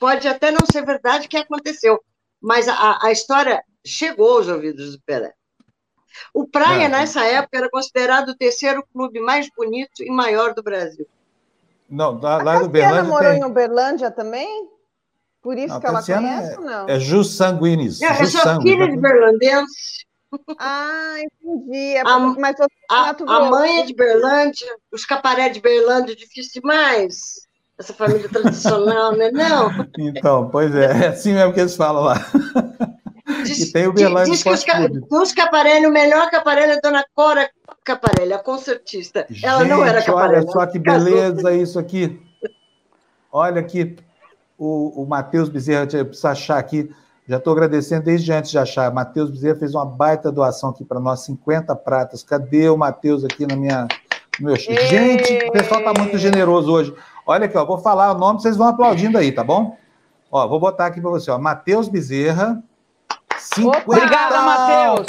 pode até não ser verdade que aconteceu, mas a, a história chegou aos ouvidos do Pelé. O Praia, não. nessa época, era considerado o terceiro clube mais bonito e maior do Brasil. Não, lá, lá no Uberlândia. morou tem... em Uberlândia também? Por isso não, que ela conhece é, ou não? É Jus Sanguinis. É, eu sou filha de berlandense. Ah, entendi. É a, mas a, a mãe é de Berlândia, os caparé de Berlândia é difícil demais. Essa família tradicional, né? Não. Então, pois é, é assim mesmo que eles falam lá. Diz, e tem o Berlândia diz que os, dos Caparelli, o melhor Caparelli é a dona Cora Caparelli, a concertista. Ela Gente, não era Caparelli. Olha só que beleza isso aqui. Olha aqui, o, o Matheus Bezerra, eu preciso achar aqui já estou agradecendo desde antes de achar. Matheus Bezerra fez uma baita doação aqui para nós, 50 pratas. Cadê o Matheus aqui na minha, no meu. Gente, o pessoal está muito generoso hoje. Olha aqui, ó, vou falar o nome, vocês vão aplaudindo aí, tá bom? Ó, vou botar aqui para você, ó, Matheus Bezerra. 50. Obrigada, Matheus.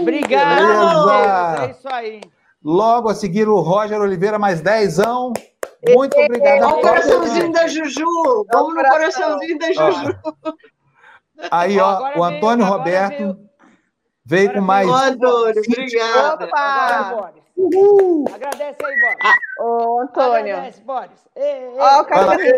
Obrigado. É isso aí. Logo a seguir o Roger Oliveira, mais dezão. Muito obrigado. Olha o coraçãozinho da Juju. Vamos no coraçãozinho da Juju. Aí, ó, o Antônio veio, Roberto veio, veio com mais. Antônio, obrigada. Opa! Uhul. Agradece aí, Boris. Ah, ô, Antônio. Agradece, Boris. Ó, o Boris,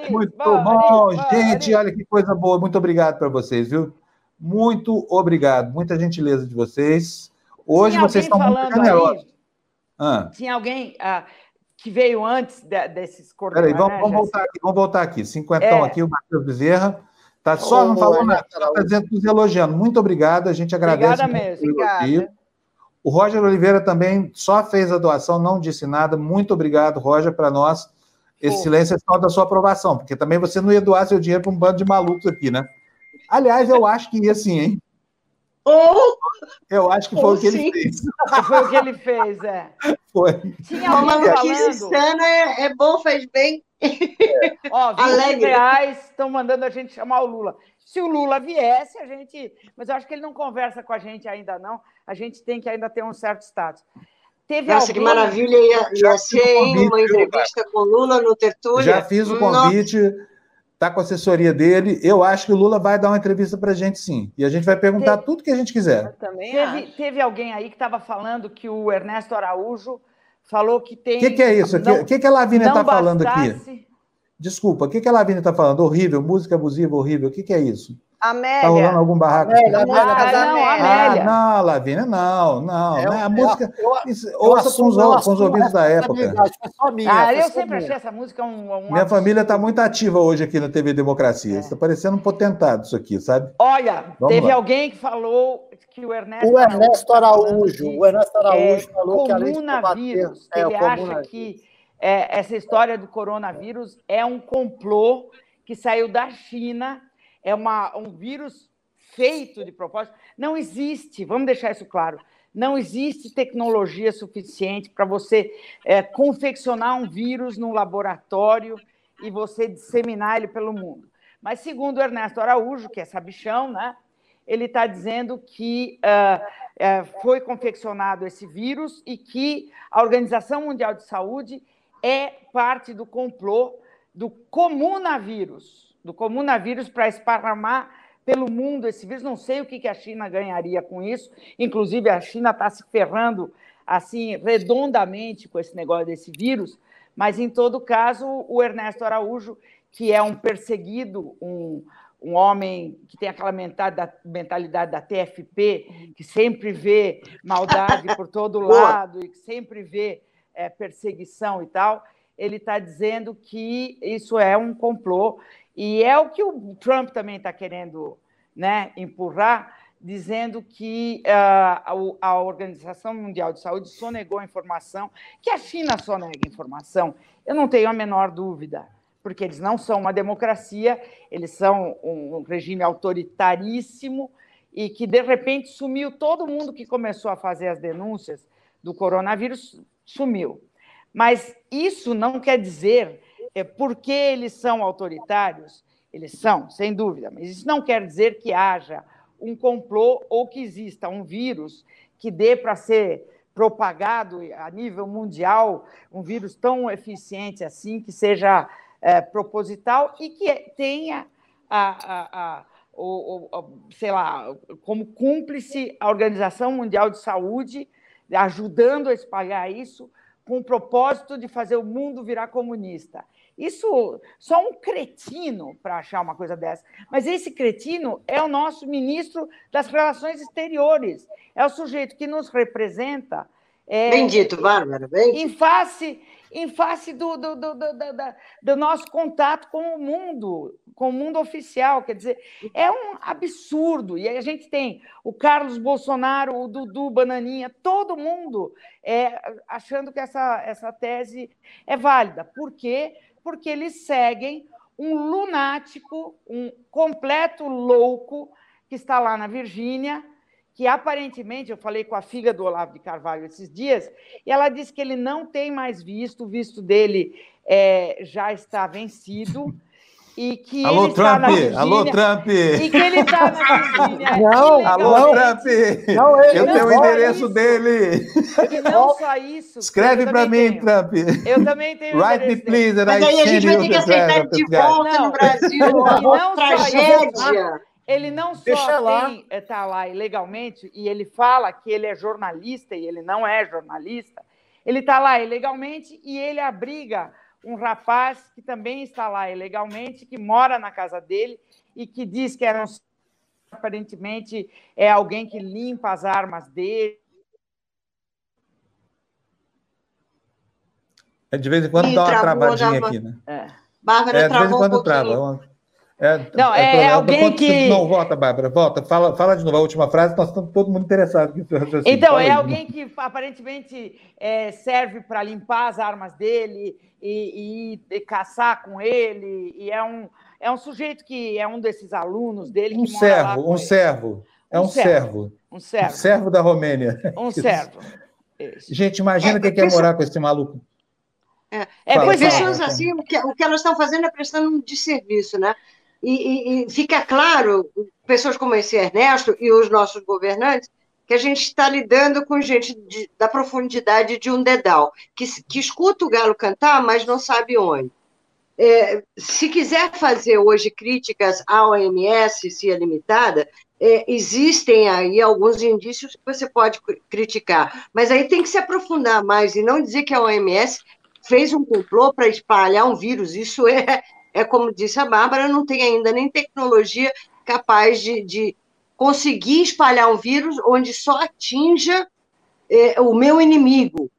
Muito Boris, bom, Boris. gente. Olha que coisa boa. Muito obrigado para vocês, viu? Muito obrigado. Muita gentileza de vocês. Hoje vocês estão muito generosos. Ah. Tinha alguém. Ah, que veio antes de, desses coordenadores. Peraí, vamos, vamos, voltar aqui, vamos voltar aqui. Cinquentão é. aqui, o Matheus Bezerra. Tá só, oh, não falou nada, está dizendo, nos elogiando. Muito obrigado, a gente agradece. Obrigada mesmo. Obrigada. O Roger Oliveira também só fez a doação, não disse nada. Muito obrigado, Roger, para nós. Esse oh. silêncio é só da sua aprovação, porque também você não ia doar seu dinheiro para um bando de malucos aqui, né? Aliás, eu acho que ia sim, hein? Ou. Eu acho que foi o que sim. ele fez. Foi o que ele fez, é. Foi. Tinha Uma maluquice sana é, é bom, faz bem. É. Ó, 20 Alegre. reais estão mandando a gente chamar o Lula. Se o Lula viesse, a gente. Mas eu acho que ele não conversa com a gente ainda, não. A gente tem que ainda ter um certo status. Teve Nossa, alguém... que maravilha ia, ia ser convite, uma entrevista com o Lula no Tertúlia. Já fiz o convite, está com a assessoria dele. Eu acho que o Lula vai dar uma entrevista para a gente, sim. E a gente vai perguntar teve... tudo que a gente quiser. Teve, teve, alguém aí que estava falando que o Ernesto Araújo falou que tem. O que, que, é isso? O que, que, a Lavínia está falando aqui? Desculpa, o que, que a Lavínia está falando? Horrível, música abusiva, horrível. O que, que é isso? Amélia. Está rolando algum barraco? Amélia, Amélia, ah, não, Amélia. Ah, não, Lavínia, não, não. É, né? a música. Eu, eu, ouça com os, com os ouvidos da época. Só minha, ah, eu sempre achei essa música um. um minha família está muito ativa hoje aqui na TV Democracia. Está é. parecendo um potentado isso aqui, sabe? Olha, Vamos teve lá. alguém que falou que o Ernesto. O Ernesto Araújo. O Ernesto Araújo é, falou que além de combater, é, ele acha que é, essa história do coronavírus é um complô que saiu da China é uma, um vírus feito de propósito. Não existe, vamos deixar isso claro, não existe tecnologia suficiente para você é, confeccionar um vírus no laboratório e você disseminar ele pelo mundo. Mas, segundo Ernesto Araújo, que é sabichão, né, ele está dizendo que uh, uh, foi confeccionado esse vírus e que a Organização Mundial de Saúde é parte do complô do comunavírus do comunavírus para esparramar pelo mundo esse vírus. Não sei o que a China ganharia com isso. Inclusive, a China está se ferrando assim redondamente com esse negócio desse vírus. Mas, em todo caso, o Ernesto Araújo, que é um perseguido, um, um homem que tem aquela mentalidade, da TFP, que sempre vê maldade por todo lado e que sempre vê é, perseguição e tal, ele está dizendo que isso é um complô e é o que o Trump também está querendo né, empurrar, dizendo que uh, a Organização Mundial de Saúde sonegou a informação, que a China sonega informação. Eu não tenho a menor dúvida, porque eles não são uma democracia, eles são um regime autoritaríssimo e que, de repente, sumiu todo mundo que começou a fazer as denúncias do coronavírus, sumiu. Mas isso não quer dizer é, porque eles são autoritários, eles são, sem dúvida, mas isso não quer dizer que haja um complô ou que exista um vírus que dê para ser propagado a nível mundial, um vírus tão eficiente assim, que seja é, proposital e que tenha a, a, a o, o, sei lá, como cúmplice a Organização Mundial de Saúde, ajudando a espalhar isso, com o propósito de fazer o mundo virar comunista. Isso, só um cretino para achar uma coisa dessa. Mas esse cretino é o nosso ministro das Relações Exteriores. É o sujeito que nos representa. É, Bendito, Bárbara. Bendito. Em face, em face do, do, do, do, do, nosso contato com o mundo, com o mundo oficial. Quer dizer, é um absurdo. E a gente tem o Carlos Bolsonaro, o Dudu Bananinha, todo mundo é, achando que essa, essa tese é válida. Por quê? Porque porque eles seguem um lunático, um completo louco que está lá na Virgínia, que aparentemente, eu falei com a filha do Olavo de Carvalho esses dias, e ela disse que ele não tem mais visto, o visto dele é, já está vencido, e que alô, ele Trump, está na Virgínia, alô, Trump! E que ele está na Virgínia. Não, alô, Trump! Não, ele, eu tenho o endereço isso. dele. E não só isso. Escreve para mim, tenho. Trump. Eu também tenho Write me, please, and Mas aí a gente vai ter que aceitar ele de volta não, no Brasil. Não tragédia. Ele não só está lá ilegalmente, e ele fala que ele é jornalista, e ele não é jornalista, ele está lá ilegalmente e ele abriga um rapaz que também está lá ilegalmente, que mora na casa dele e que diz que era um, aparentemente é alguém que limpa as armas dele. É, de vez em quando e dá uma travadinha aqui, né? É. Bárbara é, de vez em quando um trava. É, não, é, é, é alguém que. Não, volta, Bárbara, volta. Fala, fala de novo a última frase, nós estamos todo mundo interessado. Então, é alguém que aparentemente é, serve para limpar as armas dele e, e, e, caçar com ele, e é um, é um sujeito que é um desses alunos dele. Um servo, um servo. É um, um servo, servo. Um servo. Um servo da Romênia. Um servo. Gente, imagina o é, que é morar com esse maluco. É, é fala, pessoas fala, assim, o que, o que elas estão fazendo é prestando um desserviço, né? E, e, e, fica claro, pessoas como esse Ernesto e os nossos governantes, que a gente está lidando com gente de, da profundidade de um dedal, que, que escuta o galo cantar, mas não sabe onde. É, se quiser fazer hoje críticas à OMS, se é limitada, é, existem aí alguns indícios que você pode criticar, mas aí tem que se aprofundar mais e não dizer que a OMS fez um complô para espalhar um vírus. Isso é, é, como disse a Bárbara, não tem ainda nem tecnologia capaz de, de conseguir espalhar um vírus onde só atinja é, o meu inimigo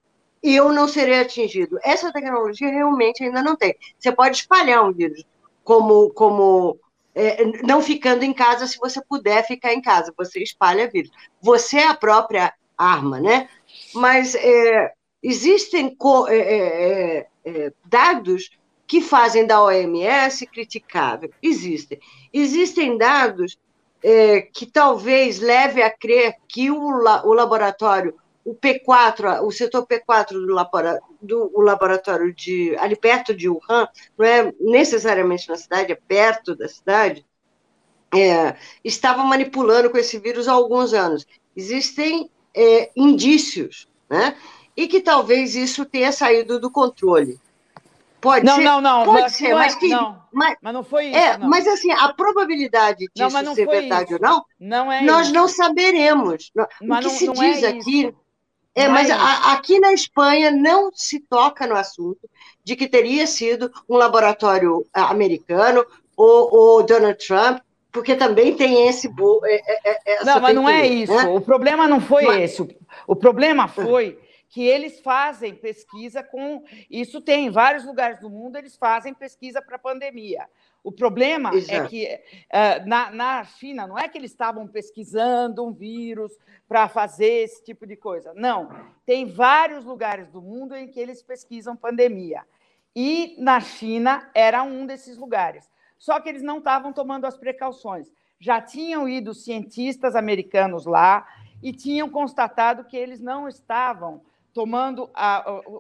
e eu não serei atingido. Essa tecnologia realmente ainda não tem. Você pode espalhar um vírus como, como é, não ficando em casa se você puder ficar em casa. Você espalha vírus. Você é a própria arma, né? Mas é, existem dados que fazem da OMS criticável. Existem. Existem dados é, que talvez leve a crer que o, o laboratório, o P4, o setor P4 do, do laboratório de ali perto de Wuhan, não é necessariamente na cidade, é perto da cidade, é, estava manipulando com esse vírus há alguns anos. Existem é, indícios, né? E que talvez isso tenha saído do controle. Pode não, ser. Não, não, Pode mas ser, mas, é, que, não, mas, mas não foi isso. É, não. mas assim, a probabilidade disso não, ser verdade isso. ou não, não é nós isso. não saberemos. Mas o que se é diz é aqui. É, mas é a, aqui na Espanha não se toca no assunto de que teria sido um laboratório ah, americano ou, ou Donald Trump, porque também tem esse. não, mas não é isso. Né? O problema não foi mas... esse. O problema foi que eles fazem pesquisa com. Isso tem em vários lugares do mundo, eles fazem pesquisa para a pandemia. O problema é Exato. é que uh, na, na China não é que eles estavam pesquisando um vírus para fazer esse tipo de coisa. Não. Tem vários lugares do mundo em que eles pesquisam pandemia. E na China era um desses lugares. Só que eles não estavam tomando as precauções. Já tinham ido cientistas americanos lá e tinham constatado que eles não estavam tomando,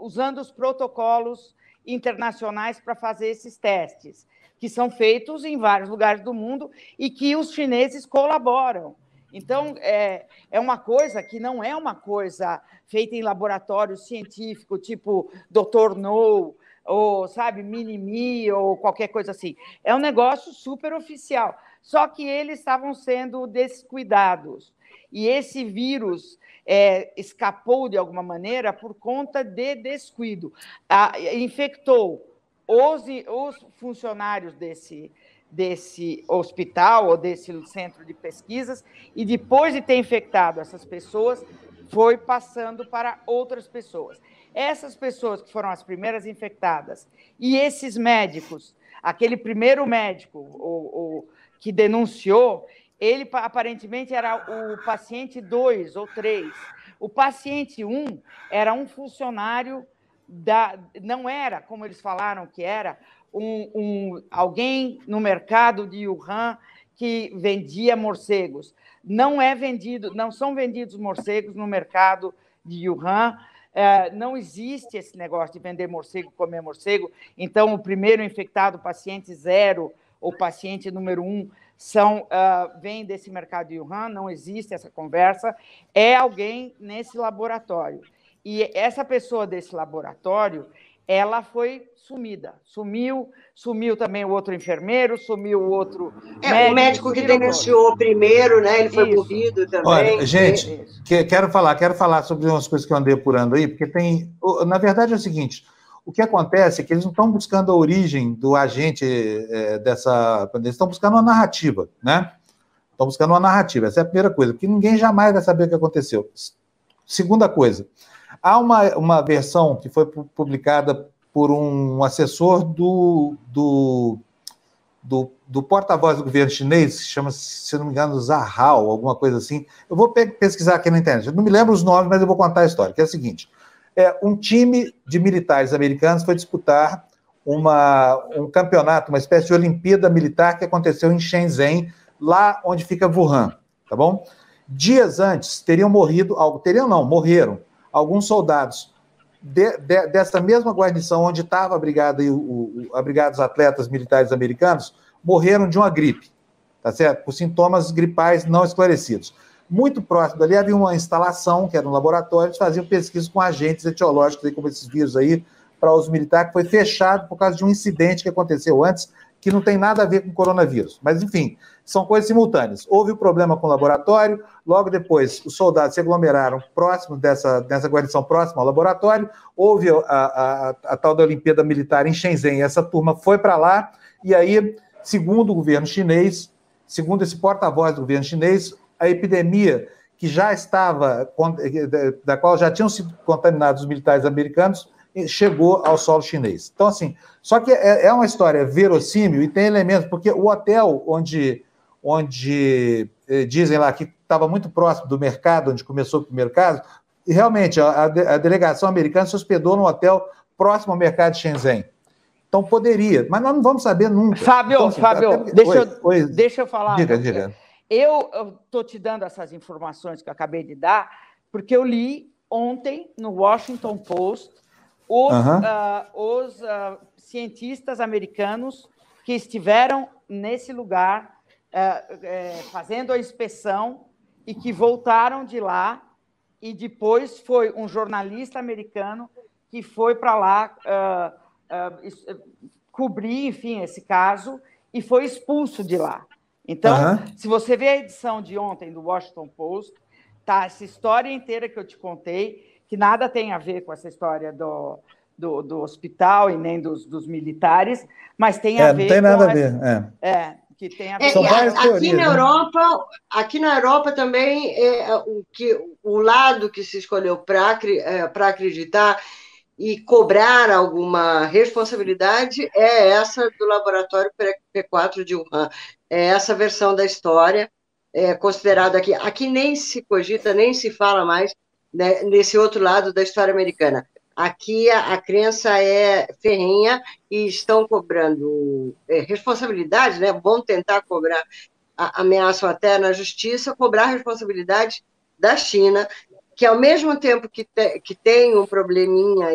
usando os protocolos internacionais para fazer esses testes, que são feitos em vários lugares do mundo e que os chineses colaboram. Então, é, é uma coisa que não é uma coisa feita em laboratório científico, tipo Dr. No, ou, sabe, Minimi, ou qualquer coisa assim. É um negócio super oficial. Só que eles estavam sendo descuidados. E esse vírus é, escapou de alguma maneira por conta de descuido. Ah, infectou os, os funcionários desse, desse hospital ou desse centro de pesquisas, e depois de ter infectado essas pessoas, foi passando para outras pessoas. Essas pessoas que foram as primeiras infectadas e esses médicos, aquele primeiro médico o, o que denunciou, ele aparentemente era o paciente 2 ou 3. O paciente 1 um era um funcionário da. Não era, como eles falaram que era, um, um, alguém no mercado de Wuhan que vendia morcegos. Não é vendido, não são vendidos morcegos no mercado de Wuhan. É, não existe esse negócio de vender morcego, comer morcego. Então, o primeiro infectado, paciente zero ou paciente número um, são uh, vem desse mercado de Wuhan, não existe essa conversa, é alguém nesse laboratório. E essa pessoa desse laboratório, ela foi sumida, sumiu, sumiu também o outro enfermeiro, sumiu o outro é, médico, o médico que denunciou primeiro, né? Ele foi Isso. também. Olha, gente, que, quero falar, quero falar sobre umas coisas que eu andei apurando aí, porque tem, na verdade é o seguinte, o que acontece é que eles não estão buscando a origem do agente é, dessa eles estão buscando uma narrativa, né? Estão buscando uma narrativa, essa é a primeira coisa, porque ninguém jamais vai saber o que aconteceu. Segunda coisa, há uma, uma versão que foi publicada por um assessor do, do, do, do porta-voz do governo chinês, que chama, se não me engano, Zahao, alguma coisa assim. Eu vou pesquisar aqui na internet. Eu não me lembro os nomes, mas eu vou contar a história, que é o seguinte é, um time de militares americanos foi disputar uma, um campeonato, uma espécie de Olimpíada Militar que aconteceu em Shenzhen, lá onde fica Wuhan, tá bom? Dias antes teriam morrido, teriam não, morreram alguns soldados de, de, dessa mesma guarnição onde estava abrigado, o, o, abrigados atletas militares americanos, morreram de uma gripe, tá certo? Por sintomas gripais não esclarecidos. Muito próximo dali havia uma instalação, que era um laboratório, eles faziam pesquisas com agentes etiológicos, aí, como esses vírus aí, para uso militar, que foi fechado por causa de um incidente que aconteceu antes, que não tem nada a ver com coronavírus. Mas, enfim, são coisas simultâneas. Houve o um problema com o laboratório, logo depois os soldados se aglomeraram próximo dessa, dessa guarnição, próximo ao laboratório, houve a, a, a, a tal da Olimpíada Militar em Shenzhen, essa turma foi para lá, e aí, segundo o governo chinês, segundo esse porta-voz do governo chinês, a epidemia que já estava, da qual já tinham sido contaminados os militares americanos, chegou ao solo chinês. Então, assim, só que é, é uma história verossímil e tem elementos, porque o hotel onde, onde eh, dizem lá que estava muito próximo do mercado, onde começou o primeiro caso, e realmente a, a, delegação americana se hospedou num hotel próximo ao mercado de Shenzhen. Então poderia, mas nós não vamos saber nunca. Fábio, então, assim, Fábio, até... deixa, oi, eu, oi. deixa eu falar. Diga, diga. Eu estou te dando essas informações que eu acabei de dar, porque eu li ontem no Washington Post os, uhum. uh, os uh, cientistas americanos que estiveram nesse lugar uh, fazendo a inspeção e que voltaram de lá e depois foi um jornalista americano que foi para lá cobrir, enfim, esse caso e foi expulso de lá. Então, uhum. se você vê a edição de ontem do Washington Post, tá essa história inteira que eu te contei que nada tem a ver com essa história do, do, do hospital e nem dos, dos militares, mas tem a é, ver. Não tem nada a ver. É. é que tem a ver. É, aqui teorias, na né? Europa, aqui na Europa também é, é, o que o lado que se escolheu para é, para acreditar e cobrar alguma responsabilidade é essa do laboratório P4 de Wuhan. É essa versão da história é considerada aqui. Aqui nem se cogita, nem se fala mais né, nesse outro lado da história americana. Aqui a, a crença é ferrenha e estão cobrando é, responsabilidade, né? Bom tentar cobrar, a, ameaçam até na justiça, cobrar responsabilidade da China, que ao mesmo tempo que, te, que tem um probleminha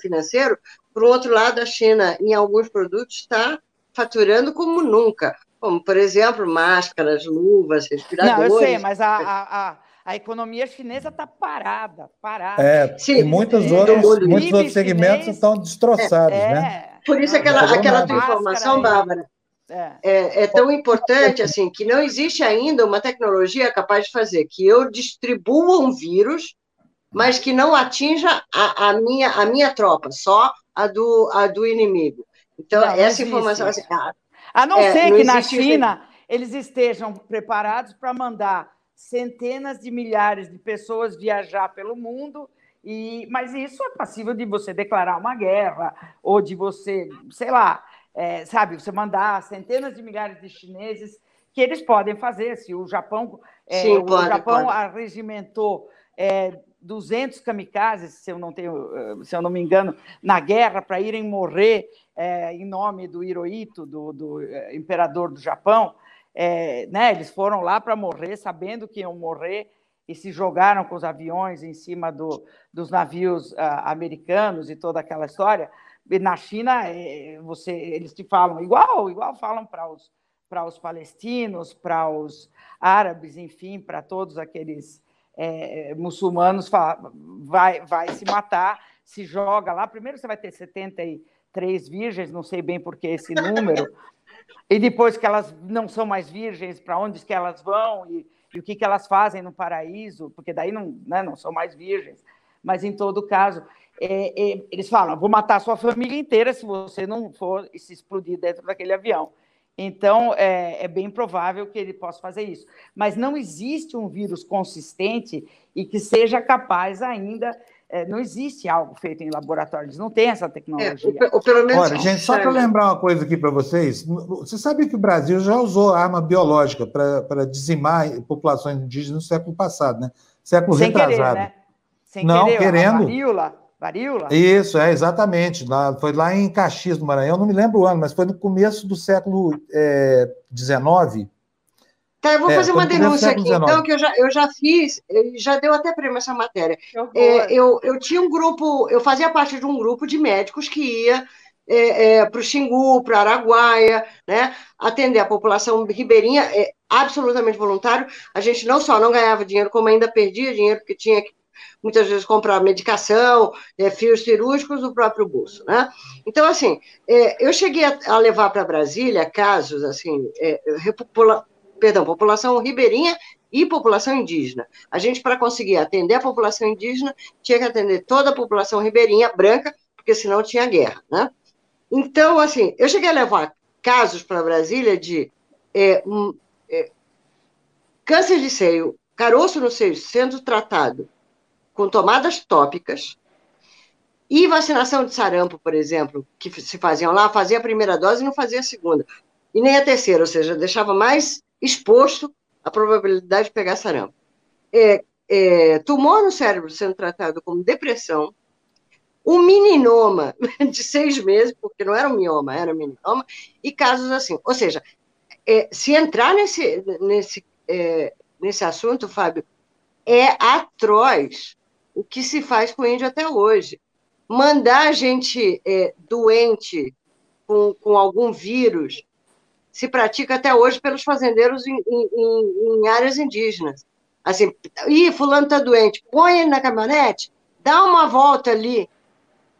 financeiro, por outro lado, a China, em alguns produtos, está faturando como nunca, como, por exemplo, máscaras, luvas, respiradores. Não, eu sei, mas a, a a economia chinesa está parada, parada. É, Sim, e muitos é, outros, muitos outros segmentos chinês, estão destroçados, é, né? Por isso aquela, aquela tua informação, Bárbara, é. é. É, tão importante assim que não existe ainda uma tecnologia capaz de fazer que eu distribua um vírus, mas que não atinja a, a minha, a minha tropa, só a do, a do inimigo. Então, não, essa informação. Assim, a, a não é, ser não que na China eles estejam preparados para mandar centenas de milhares de pessoas viajar pelo mundo, e, mas isso é passível de você declarar uma guerra, ou de você, sei lá, é, sabe, você mandar centenas de milhares de chineses, que eles podem fazer, se o Japão, é, Sim, o Japão pode. arregimentou é, 200 kamikazes, se eu não tenho, se eu não me engano, na guerra para irem morrer é, em nome do Hirohito, do, do é, imperador do Japão, é, né, eles foram lá para morrer, sabendo que iam morrer, e se jogaram com os aviões em cima do, dos navios uh, americanos e toda aquela história. E na China, é, você, eles te falam igual, igual falam para os, para os palestinos, para os árabes, enfim, para todos aqueles é, muçulmanos, fala, vai, vai se matar, se joga lá. Primeiro você vai ter 73 virgens, não sei bem por que esse número, e depois que elas não são mais virgens, para onde que elas vão e, e, o que, que elas fazem no paraíso, porque daí não, né, não são mais virgens. Mas, em todo caso, é, é, eles falam: vou matar a sua família inteira se você não for se explodir dentro daquele avião. Então, é, é, bem provável que ele possa fazer isso. Mas não existe um vírus consistente e que seja capaz ainda não existe algo feito em laboratório, eles não têm essa tecnologia. É, ou, pelo menos Olha, gente, só para lembrar uma coisa aqui para vocês, você sabe que o Brasil já usou arma biológica para dizimar populações indígenas no século passado, né? Século Sem retrasado. Querer, né? Sem não, querer, querendo. Varíola, varíola. Isso, é, exatamente. Lá, foi lá em Caxias, no Maranhão, não me lembro o ano, mas foi no começo do século XIX. É, Tá, eu vou é, fazer uma denúncia aqui, então, que eu já, eu já fiz, já deu até prêmio essa matéria. É, eu, eu tinha um grupo, eu fazia parte de um grupo de médicos que ia é, é, para o Xingu, para Araguaia, né, atender a população ribeirinha, é absolutamente voluntário. A gente não só não ganhava dinheiro, como ainda perdia dinheiro, porque tinha que muitas vezes comprar medicação, é, fios cirúrgicos do próprio bolso, né? Então, assim, é, eu cheguei a, a levar para Brasília casos, assim, é, repopula, perdão, população ribeirinha e população indígena. A gente, para conseguir atender a população indígena, tinha que atender toda a população ribeirinha branca, porque senão tinha guerra, né? Então, assim, eu cheguei a levar casos para Brasília de é, um, é, câncer de seio, caroço no seio sendo tratado com tomadas tópicas e vacinação de sarampo, por exemplo, que se faziam lá, fazia a primeira dose e não fazia a segunda. E nem a terceira, ou seja, deixava mais exposto a probabilidade de pegar sarampo. É, é, tumor no cérebro sendo tratado como depressão, um meninoma de seis meses, porque não era um mioma, era um meninoma, e casos assim. Ou seja, é, se entrar nesse, nesse, é, nesse assunto, Fábio, é atroz o que se faz com o índio até hoje. Mandar a gente é, doente com, com algum vírus se pratica até hoje pelos fazendeiros em, em, em áreas indígenas. Assim, ih, fulano está doente, põe ele na caminhonete, dá uma volta ali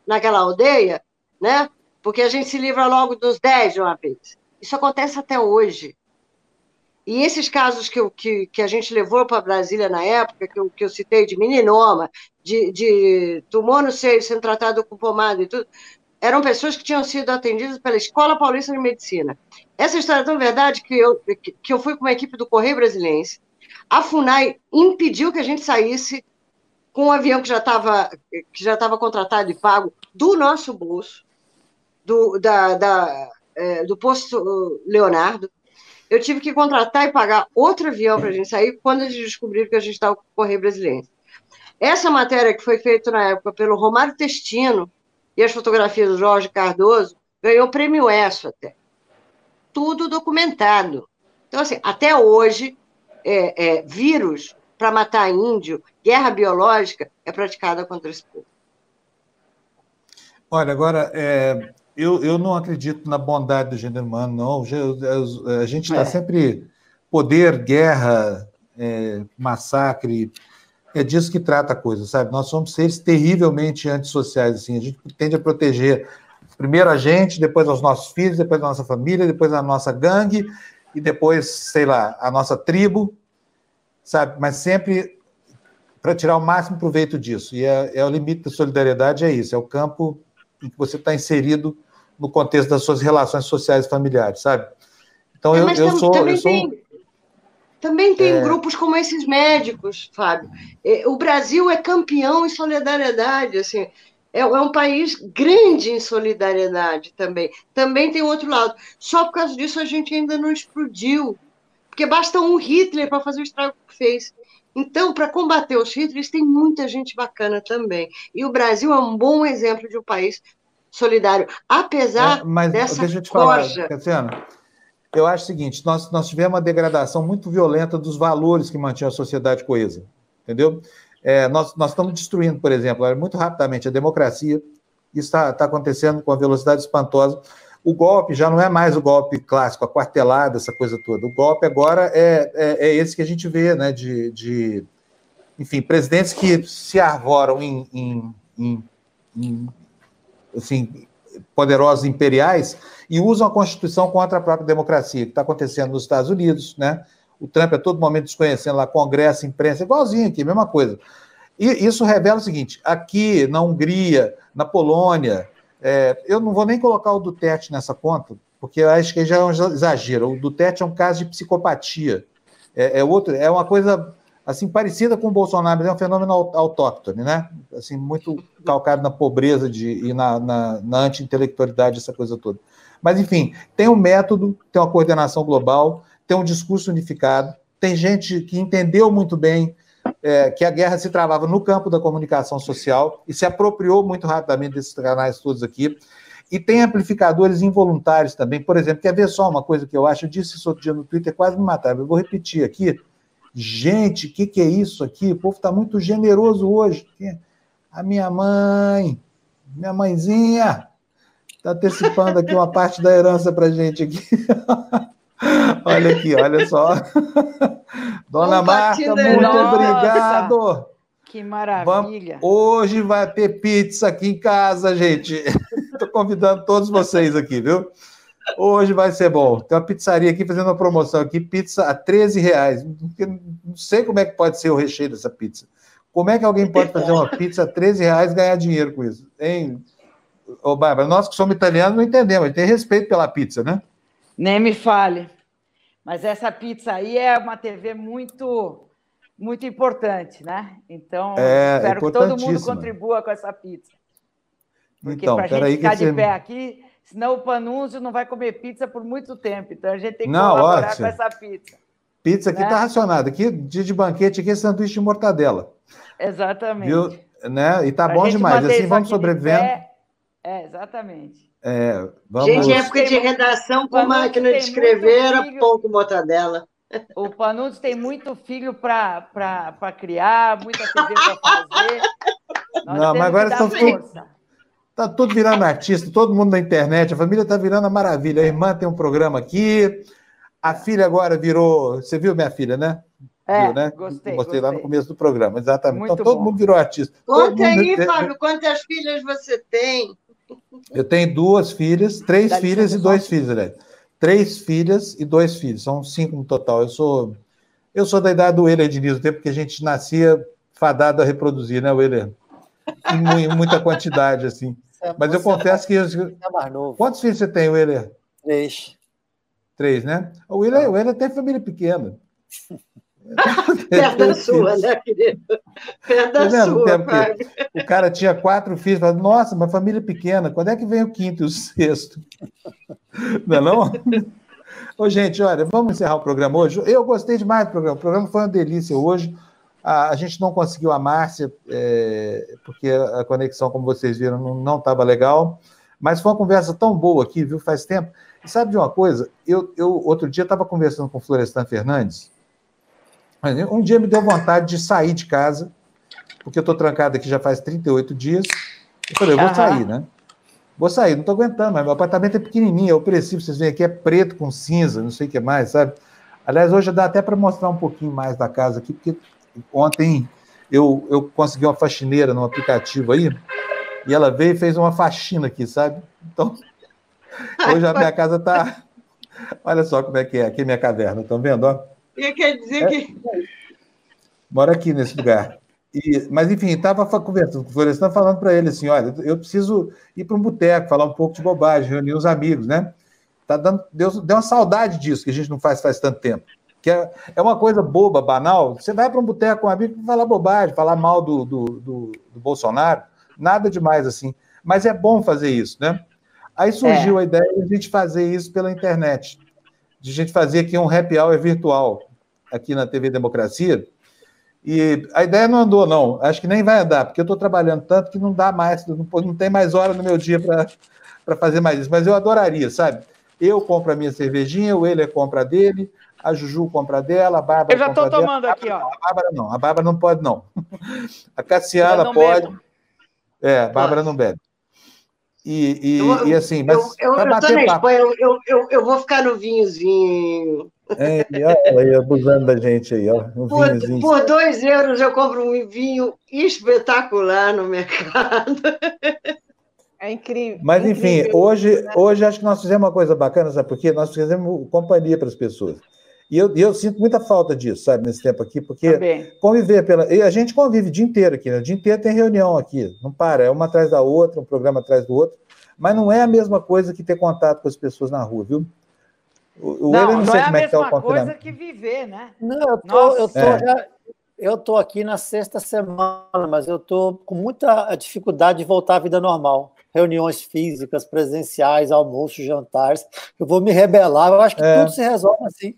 naquela aldeia, né? Porque a gente se livra logo dos 10 de uma vez. Isso acontece até hoje. E esses casos que, que, que a gente levou para Brasília na época, que eu, que eu citei de meninoma, de, de tumor no seio sendo tratado com pomada e tudo, eram pessoas que tinham sido atendidas pela Escola Paulista de Medicina. Essa história é tão verdade que eu, que eu fui com uma equipe do Correio Brasiliense. A FUNAI impediu que a gente saísse com um avião que já estava que já estava contratado e pago do nosso bolso, do, da, da é, do posto Leonardo, eu tive que contratar e pagar outro avião para a gente sair quando eles descobriram que a gente estava com o Correio Brasileiro. Essa matéria que foi feita na época pelo Romário Testino e as fotografias do Jorge Cardoso ganhou o prêmio ESSO até. Tudo documentado. Então, assim, até hoje, é, é, vírus para matar índio, guerra biológica, é praticada contra esse povo. Olha, agora, é, eu, eu não acredito na bondade do gênero humano, não. A gente está é. sempre poder, guerra, é, massacre, é disso que trata a coisa, sabe? Nós somos seres terrivelmente antissociais, assim. A gente tende a proteger primeiro a gente, depois os nossos filhos, depois a nossa família, depois a nossa gangue e depois, sei lá, a nossa tribo, sabe? Mas sempre para tirar o máximo proveito disso. E é, é o limite da solidariedade, é isso, é o campo em que você está inserido no contexto das suas relações sociais e familiares, sabe? Então, é, eu, eu, sou, também eu sou. Tem, também tem é... grupos como esses médicos, Fábio. É, o Brasil é campeão em solidariedade, assim. É, é um país grande em solidariedade também. Também tem outro lado. Só por causa disso a gente ainda não explodiu. Porque basta um Hitler para fazer o estrago que fez. Então, para combater os Hitlers, tem muita gente bacana também. E o Brasil é um bom exemplo de um país solidário, apesar é, mas, dessa deixa eu te falar, Cassiano, eu acho o seguinte, nós, nós tivemos uma degradação muito violenta dos valores que mantinham a sociedade coesa, entendeu? É, nós, nós estamos destruindo, por exemplo, muito rapidamente a democracia, isso está tá acontecendo com uma velocidade espantosa. O golpe já não é mais o golpe clássico, a quartelada, essa coisa toda. O golpe agora é, é, é esse que a gente vê, né, de, de enfim, presidentes que se arvoram em, em, em, em assim, poderosos imperiais e usam a Constituição contra a própria democracia, que está acontecendo nos Estados Unidos, né? O Trump a todo momento desconhecendo lá Congresso, imprensa, igualzinho aqui, mesma coisa. E isso revela o seguinte: aqui na Hungria, na Polônia, é, eu não vou nem colocar o Duterte nessa conta, porque eu acho que já é um exagero. O Duterte é um caso de psicopatia. É, é, outro, é uma coisa assim parecida com o Bolsonaro, mas é um fenômeno autóctone, né? Assim, muito calcado na pobreza de, e na, na, na anti-intelectualidade, essa coisa toda. Mas, enfim, tem um método, tem uma coordenação global, tem um discurso unificado, tem gente que entendeu muito bem é, que a guerra se travava no campo da comunicação social e se apropriou muito rapidamente desses canais todos aqui. E tem amplificadores involuntários também. Por exemplo, quer ver só uma coisa que eu acho? Eu disse isso outro dia no Twitter, quase me mataram. Eu vou repetir aqui. Gente, o que, que é isso aqui? O povo está muito generoso hoje. A minha mãe, minha mãezinha, está antecipando aqui uma parte da herança para gente aqui. olha aqui, olha só. Dona um Marta, muito Nossa, obrigado. Que maravilha. Vamos, hoje vai ter pizza aqui em casa, gente. Estou convidando todos vocês aqui, viu? Hoje vai ser bom. Tem uma pizzaria aqui fazendo uma promoção aqui, pizza a 13 reais. Não sei como é que pode ser o recheio dessa pizza. Como é que alguém pode fazer uma pizza a 13 reais e ganhar dinheiro com isso? Hein? Ô, Bárbara, nós que somos italianos não entendemos, a gente tem respeito pela pizza, né? Nem me fale. Mas essa pizza aí é uma TV muito muito importante, né? Então, é, espero que todo mundo contribua com essa pizza. Porque então, para a gente ficar de você... pé aqui, senão o Panúncio não vai comer pizza por muito tempo. Então a gente tem que não, colaborar ótimo. com essa pizza. Pizza aqui está né? racionada. Aqui, dia de banquete, aqui é sanduíche de mortadela. Exatamente. Viu? Né? E tá pra bom demais. Assim vamos sobrevivendo. É, exatamente. É, vamos... Gente, época de redação com máquina de escrever era pão com mortadela. O Panúcio tem muito filho para criar, muita TV para fazer. Nós Não, mas agora estão tudo, tá tudo virando artista, todo mundo na internet, a família está virando uma maravilha. A irmã tem um programa aqui, a filha agora virou. Você viu minha filha, né? É, viu, né? gostei. Mostrei gostei. lá no começo do programa, exatamente. Muito então todo bom. mundo virou artista. Conta aí, Fábio, quantas filhas você tem? Eu tenho duas filhas, três Dá filhas e dois filhos, né? Três filhas e dois filhos, são cinco no total. Eu sou eu sou da idade do Euler Diniz, o tempo que a gente nascia fadado a reproduzir, né, Euler? Em muita quantidade, assim. É, Mas eu confesso que. Eu... É Quantos filhos você tem, Euler? Três. Três, né? O Euler, o Euler tem família pequena. Perto da sua, né, querido? Perto da tá sua, O cara tinha quatro filhos, falava, nossa, uma família pequena, quando é que vem o quinto e o sexto? Não é não? Ô, gente, olha, vamos encerrar o programa hoje. Eu gostei demais do programa. O programa foi uma delícia hoje. A, a gente não conseguiu a Márcia, é, porque a conexão, como vocês viram, não estava legal. Mas foi uma conversa tão boa aqui, viu? Faz tempo. E sabe de uma coisa? Eu, eu outro dia estava conversando com o Florestan Fernandes, um dia me deu vontade de sair de casa, porque eu estou trancado aqui já faz 38 dias. Eu falei, eu vou sair, né? Vou sair, não estou aguentando, mas meu apartamento é pequenininho, é opressivo, vocês veem aqui, é preto com cinza, não sei o que mais, sabe? Aliás, hoje dá até para mostrar um pouquinho mais da casa aqui, porque ontem eu, eu consegui uma faxineira no aplicativo aí, e ela veio e fez uma faxina aqui, sabe? Então, hoje a minha casa está. Olha só como é que é, aqui é minha caverna, estão vendo? Ó? E quer dizer é, que. Mora aqui nesse lugar. E, mas, enfim, estava conversando com o Florestan, falando para ele assim: olha, eu preciso ir para um boteco, falar um pouco de bobagem, reunir os amigos, né? Tá dando, deu, deu uma saudade disso que a gente não faz faz tanto tempo. Que é, é uma coisa boba, banal. Você vai para um boteco com um amigo falar bobagem, falar mal do, do, do, do, Bolsonaro, nada demais assim. Mas é bom fazer isso, né? Aí surgiu é. a ideia de a gente fazer isso pela internet de a gente fazer aqui um happy hour virtual aqui na TV Democracia. E a ideia não andou, não. Acho que nem vai andar, porque eu estou trabalhando tanto que não dá mais, não, não tem mais hora no meu dia para fazer mais isso. Mas eu adoraria, sabe? Eu compro a minha cervejinha, o Euler compra a dele, a Juju compra a dela, a Bárbara. Eu já estou tomando dela. aqui, ó. A Bárbara não, a Bárbara não pode, não. A Cassiana pode. Bebo. É, a Bárbara não bebe. E, e, eu, e assim, mas. Eu, eu, eu tô na Espanha, eu, eu, eu vou ficar no vinhozinho. É, olha aí, abusando da gente aí, ó. Um por, por dois euros eu compro um vinho espetacular no mercado. É incrível. Mas, é enfim, incrível, hoje, né? hoje acho que nós fizemos uma coisa bacana, sabe por quê? Nós fizemos companhia para as pessoas. E eu, eu, sinto muita falta disso, sabe, nesse tempo aqui, porque Também. conviver pela. E a gente convive o dia inteiro aqui, né? O dia inteiro tem reunião aqui, não para, é uma atrás da outra, um programa atrás do outro, mas não é a mesma coisa que ter contato com as pessoas na rua, viu? O, não, não, não é a mesma é coisa que viver, né? Não, eu tô, eu tô, é. eu tô aqui na sexta semana, mas eu tô com muita dificuldade de voltar à vida normal. Reuniões físicas, presenciais, almoços, jantares. Eu vou me rebelar, eu acho que é. tudo se resolve assim.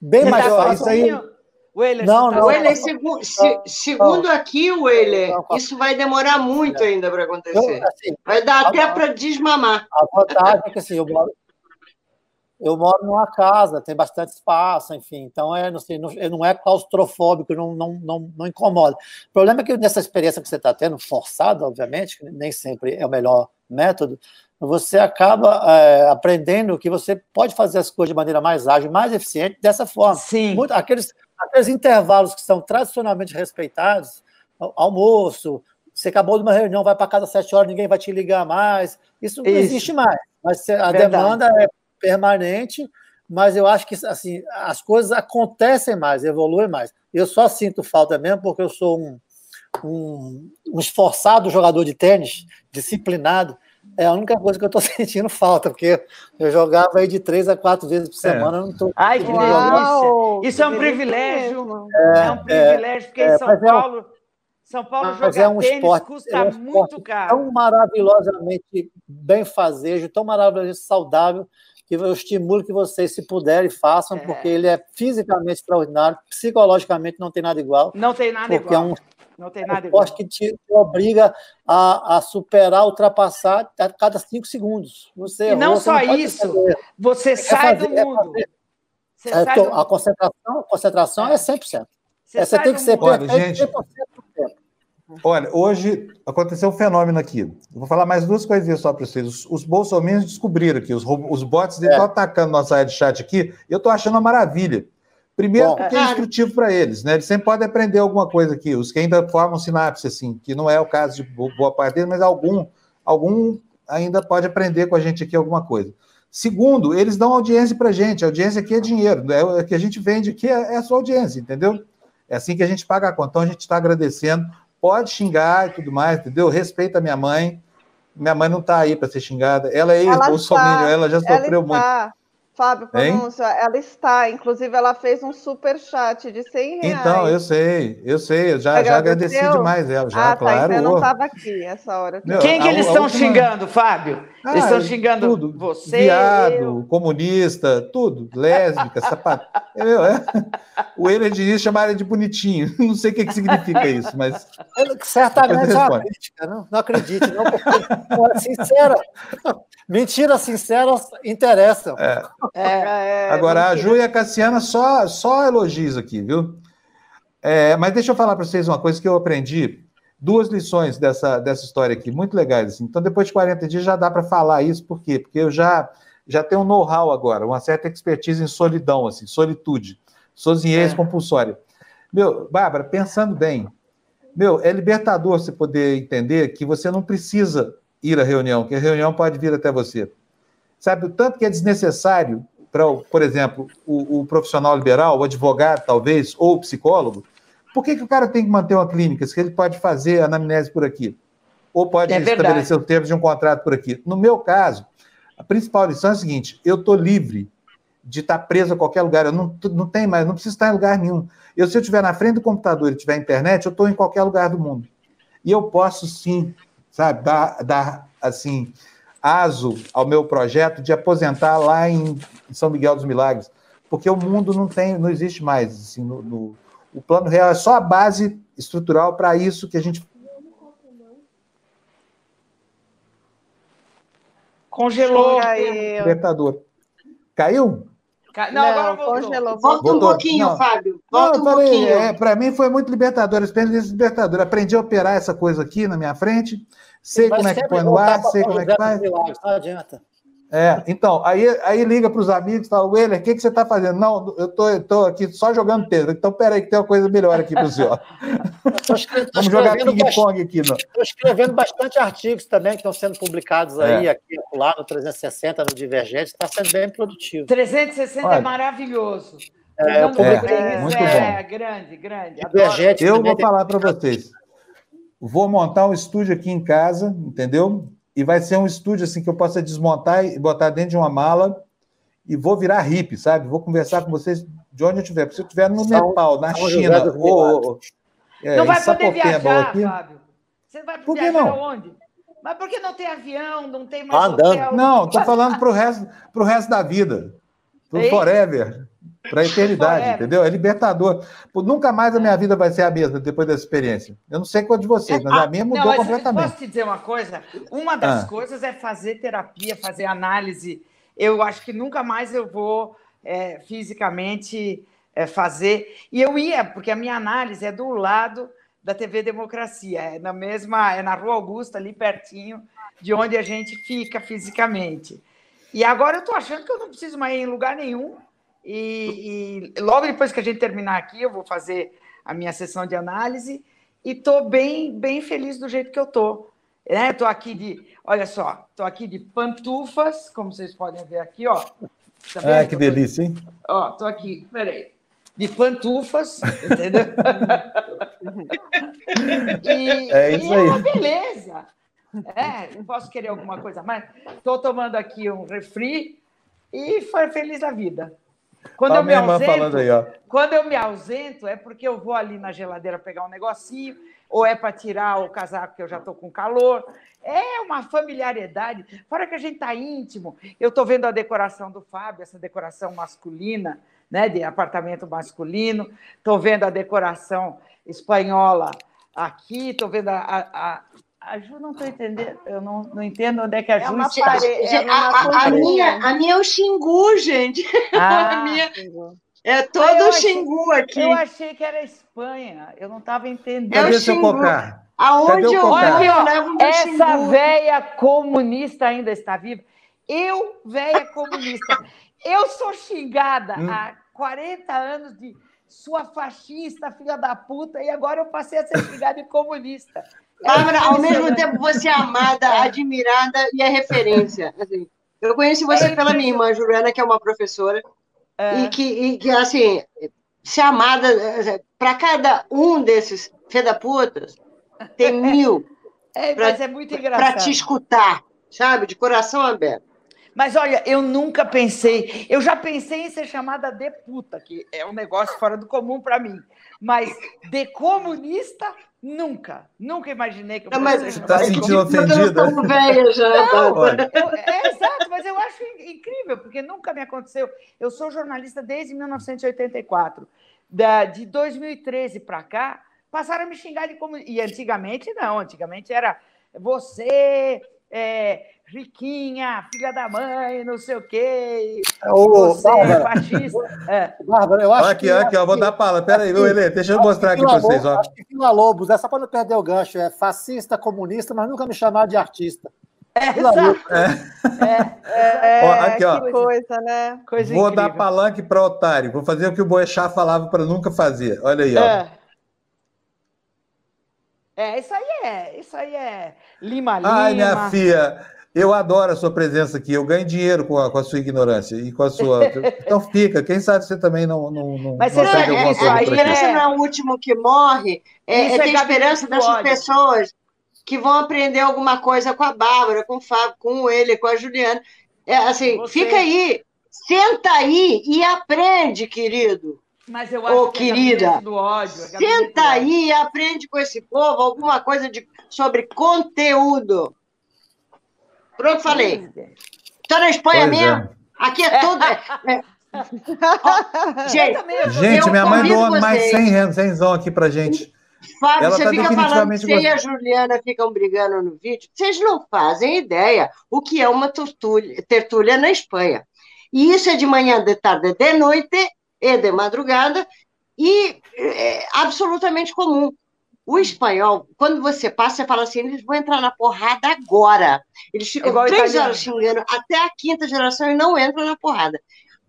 Bem mais tá fácil. Sozinho, Weiler, não, não, Weiler, segu, se, segundo não, aqui, Weiler, isso vai demorar muito ainda para acontecer. Eu, assim, vai dar até para desmamar. A vantagem é que assim, eu moro, eu moro numa casa, tem bastante espaço, enfim, então é, não, sei, não, não é claustrofóbico, não, não, não, não incomoda. O problema é que nessa experiência que você está tendo, forçada, obviamente, que nem sempre é o melhor método, você acaba é, aprendendo que você pode fazer as coisas de maneira mais ágil, mais eficiente dessa forma. Sim. Muito, aqueles, aqueles intervalos que são tradicionalmente respeitados, almoço, você acabou de uma reunião, vai para casa às sete horas, ninguém vai te ligar mais, isso, isso. não existe mais. Mas a Verdade. demanda é permanente, mas eu acho que assim as coisas acontecem mais, evoluem mais. Eu só sinto falta mesmo porque eu sou um, um, um esforçado jogador de tênis, disciplinado, é a única coisa que eu estou sentindo falta, porque eu jogava aí de três a quatro vezes por é. semana. É. Não tô Ai, que delícia! Isso é um privilégio. É, é um privilégio, porque é, em São Paulo. São Paulo jogar é um tênis esporte, custa é um muito caro. Tão maravilhosamente bem fazejo, tão maravilhosamente saudável, que eu estimulo que vocês, se puderem, façam, é. porque ele é fisicamente extraordinário, psicologicamente não tem nada igual. Não tem nada porque igual. É um, não tem nada igual. que te, te obriga a, a, superar, ultrapassar a cada cinco segundos. Você e errou, não só não isso, fazer. você sai fazer, do é mundo. É sai do... A concentração, a concentração é, é 100%. Você, você tem que ser perfeito gente, 100% do tempo. Olha, hoje aconteceu um fenômeno aqui. Eu vou falar mais duas coisinhas só para vocês. Os, os bolsominions descobriram aqui, os, os bots estão é. atacando nossa área de chat aqui. Eu estou achando uma maravilha. Primeiro, Bom, porque é instrutivo para eles, né? Eles sempre podem aprender alguma coisa aqui. Os que ainda formam sinapse, assim, que não é o caso de boa parte deles, mas algum, algum ainda pode aprender com a gente aqui alguma coisa. Segundo, eles dão audiência para a gente. A audiência aqui é dinheiro. Né? O que a gente vende aqui é, é a sua audiência, entendeu? É assim que a gente paga a conta. Então, a gente está agradecendo pode xingar e tudo mais, entendeu? Respeita a minha mãe. Minha mãe não está aí para ser xingada. Ela é ex-bolsominion, ela, ela, já sofreu ela muito. Fábio, pronúncia, ela está. Inclusive, ela fez um super chat de 100 reais. Então, eu sei, eu sei, eu já, já agradeci demais ela, já, ah, tá, claro. Então eu não estava aqui essa hora. Meu, Quem que eles estão última... xingando, Fábio? Ah, eles estão xingando tudo. você, Viado, eu... comunista, tudo, lésbica, sapato. É, é. O Euler Diniz chamaram de bonitinho. Não sei o que, que significa isso, mas. Certamente é uma crítica, não, não acredite, não, porque, sincera. Mentira sincera interessa. É. É, é, Agora, a Ju e a Cassiana só, só elogios aqui, viu? É, mas deixa eu falar para vocês uma coisa que eu aprendi. Duas lições dessa, dessa história aqui, muito legais. Assim. Então, depois de 40 dias já dá para falar isso, por quê? Porque eu já, já tenho um know-how agora, uma certa expertise em solidão, assim, solitude, sozinhez é. compulsória. Meu, Bárbara, pensando bem, meu, é libertador você poder entender que você não precisa ir à reunião, que a reunião pode vir até você. Sabe, o tanto que é desnecessário para, por exemplo, o, o, profissional liberal, o advogado, talvez, ou o psicólogo, por que, que o cara tem que manter uma clínica se ele pode fazer anamnese por aqui? Ou pode é estabelecer os termos de um contrato por aqui? No meu caso, a principal lição é a seguinte: eu estou livre de estar preso a qualquer lugar. Eu não, não tenho mais, não preciso estar em lugar nenhum. Eu, se eu estiver na frente do computador e tiver internet, eu estou em qualquer lugar do mundo. E eu posso sim, sabe, dar, dar assim, aso ao meu projeto de aposentar lá em São Miguel dos Milagres, porque o mundo não tem, não existe mais. Assim, no, no o plano real é só a base estrutural para isso que a gente. Congelou. Libertador. Caiu? Não, não, agora voltou. Congelou. Volta voltou. um pouquinho, não. Fábio. Volta não, um falei, pouquinho. É, para mim foi muito libertador, experiência libertadora. Aprendi a operar essa coisa aqui na minha frente sei Mas como é que põe no ar, sei como é que faz. Não adianta. É, então, aí, aí liga para os amigos e fala, Weller, o que, que você está fazendo? Não, eu tô, tô aqui só jogando pedra. Então, peraí, que tem uma coisa melhor aqui para o senhor. Vamos jogar ping-pong aqui. Estou escrevendo bastante artigos também que estão sendo publicados aí, é. aqui lá no 360, no Divergente, está sendo bem produtivo. 360 Olha, é maravilhoso. É, eu publiquei, é, muito bom. É, grande, grande. Divergente eu vou falar para vocês vou montar um estúdio aqui em casa, entendeu? E vai ser um estúdio assim que eu possa desmontar e botar dentro de uma mala e vou virar hippie, sabe? Vou conversar com vocês de onde eu estiver. Se eu estiver no São, Nepal, na São China, ou, é, não vai poder viajar, aqui. Fábio. Você vai por que não? onde? Mas por que não tem avião, não tem mais Andando. hotel? Não, estou falando para o resto, resto da vida, para o forever. Para a eternidade, é. entendeu? É libertador. Nunca mais a minha vida vai ser a mesma depois dessa experiência. Eu não sei quanto de vocês, mas a minha mudou não, completamente. Posso te dizer uma coisa? Uma das ah. coisas é fazer terapia, fazer análise. Eu acho que nunca mais eu vou é, fisicamente é, fazer. E eu ia, porque a minha análise é do lado da TV Democracia, é na mesma, é na Rua Augusta, ali pertinho de onde a gente fica fisicamente. E agora eu estou achando que eu não preciso mais ir em lugar nenhum. E, e, logo depois que a gente terminar aqui, eu vou fazer a minha sessão de análise e estou bem, bem feliz do jeito que eu estou. Estou né? aqui de, olha só, estou aqui de pantufas, como vocês podem ver aqui, ó. Tá ah, que delícia, hein? Ó, estou aqui, peraí, de pantufas, entendeu? e, é isso e aí. é uma beleza. É, não posso querer alguma coisa mais. Estou tomando aqui um refri e foi feliz da vida. Quando eu, me ausento, aí, quando eu me ausento, é porque eu vou ali na geladeira pegar um negocinho, ou é para tirar o casaco que eu já estou com calor. É uma familiaridade. Fora que a gente está íntimo. Eu estou vendo a decoração do Fábio, essa decoração masculina, né, de apartamento masculino. Estou vendo a decoração espanhola aqui. Estou vendo a, a, a Ju não estou entendendo, eu não, não entendo onde é que a é Ju é está. É a, a, minha, a minha é o Xingu, gente. Ah, a minha é todo o Xingu aqui. Eu achei que era Espanha, eu não estava entendendo. Cadê é o seu cocar? Aonde eu, Olha, eu levo meu Essa velha comunista ainda está viva. Eu, velha comunista, eu sou xingada hum. há 40 anos de sua fascista, filha da puta, e agora eu passei a ser xingada de comunista. Bárbara, ao mesmo tempo você é amada, é. admirada e é referência. Assim, eu conheci você é pela minha irmã Juliana, que é uma professora, é. e, que, e que, assim, ser amada, para cada um desses fedaputas, tem mil. É, pra, mas é muito engraçado. Para te escutar, sabe? De coração aberto. Mas olha, eu nunca pensei. Eu já pensei em ser chamada de puta, que é um negócio fora do comum para mim. Mas de comunista, Nunca, nunca imaginei que eu fosse. Mas está se sentindo ofendida? Eu velha já. Não, eu, é, exato, mas eu acho incrível, porque nunca me aconteceu. Eu sou jornalista desde 1984. Da, de 2013 para cá, passaram a me xingar de como. E antigamente não, antigamente era você, é, riquinha, filha da mãe, não sei o quê. Ô, você Bárbara, é fascista. É. Bárbara, eu acho aqui, que. Aqui, ó, vou dar pala. Pera aí, Elê, deixa eu mostrar aqui para vocês. Ó. Acho que Vila Lobos, é só para não perder o gancho, é fascista, comunista, mas nunca me chamaram de artista. É, exato. É. É, ó, aqui, ó. Que coisa, né? Coisa vou incrível. dar palanque para otário. Vou fazer o que o Boechat falava para nunca fazer. Olha aí, ó. É. É, isso aí é, isso aí é Lima Lima. Ai, minha filha, eu adoro a sua presença aqui. Eu ganho dinheiro com a, com a sua ignorância e com a sua. então fica. Quem sabe você também não. não, não Mas você não, é, alguma coisa a esperança não é o último que morre. É, é ter esperança dessas pessoas que vão aprender alguma coisa com a Bárbara, com o Fábio, com ele, com a Juliana. É, assim, você... fica aí, senta aí e aprende, querido. Mas eu acho oh, que querida, do ódio, senta aí e aprende com esse povo alguma coisa de, sobre conteúdo. Pronto, falei. Estou na Espanha pois mesmo. É. Aqui é tudo. É, é. gente, gente minha mãe doa mais 100 100 aqui para gente. Fábio, Ela você tá fica falando que você e a Juliana ficam brigando no vídeo. Vocês não fazem ideia o que é uma tertúlia, tertúlia na Espanha. E isso é de manhã, de tarde, de noite e de madrugada, e é absolutamente comum. O espanhol, quando você passa, você fala assim, eles vão entrar na porrada agora. Eles ficam Igual três horas xingando até a quinta geração e não entram na porrada.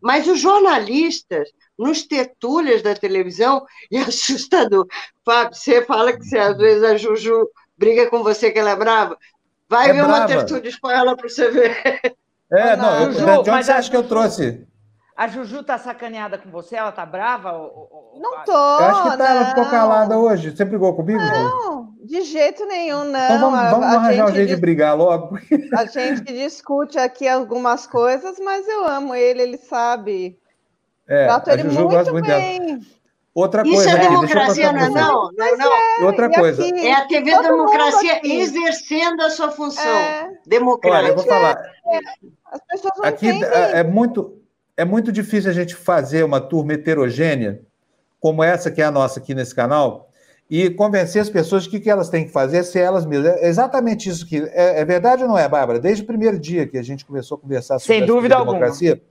Mas os jornalistas, nos tertúlias da televisão, é assustador. Fábio, você fala que você, às vezes a Juju briga com você que ela é brava. Vai é ver brava. uma tertúlia espanhola para você ver. É, não, eu, Juju, de onde você acha que eu trouxe? A Juju tá sacaneada com você? Ela tá brava? Ou, ou, não tô. Eu acho que tá, ela ficou calada hoje. Você brigou comigo? Não, de jeito nenhum, não. Então vamos, vamos a, arranjar um jeito de brigar logo. A gente discute aqui algumas coisas, mas eu amo ele, ele sabe. É, Trato ele Juju muito, muito bem. Dela. Outra coisa. Isso é democracia, não, não, não, não. É, Outra coisa. Aqui, é a TV Democracia exercendo a sua função. É. Democrática. Olha, eu vou falar. É, as pessoas não aqui é, é muito é muito difícil a gente fazer uma turma heterogênea, como essa que é a nossa aqui nesse canal, e convencer as pessoas que, que elas têm que fazer se elas mesmas. É exatamente isso que. É, é, verdade ou não é, Bárbara? Desde o primeiro dia que a gente começou a conversar sobre Sem dúvida a democracia, alguma.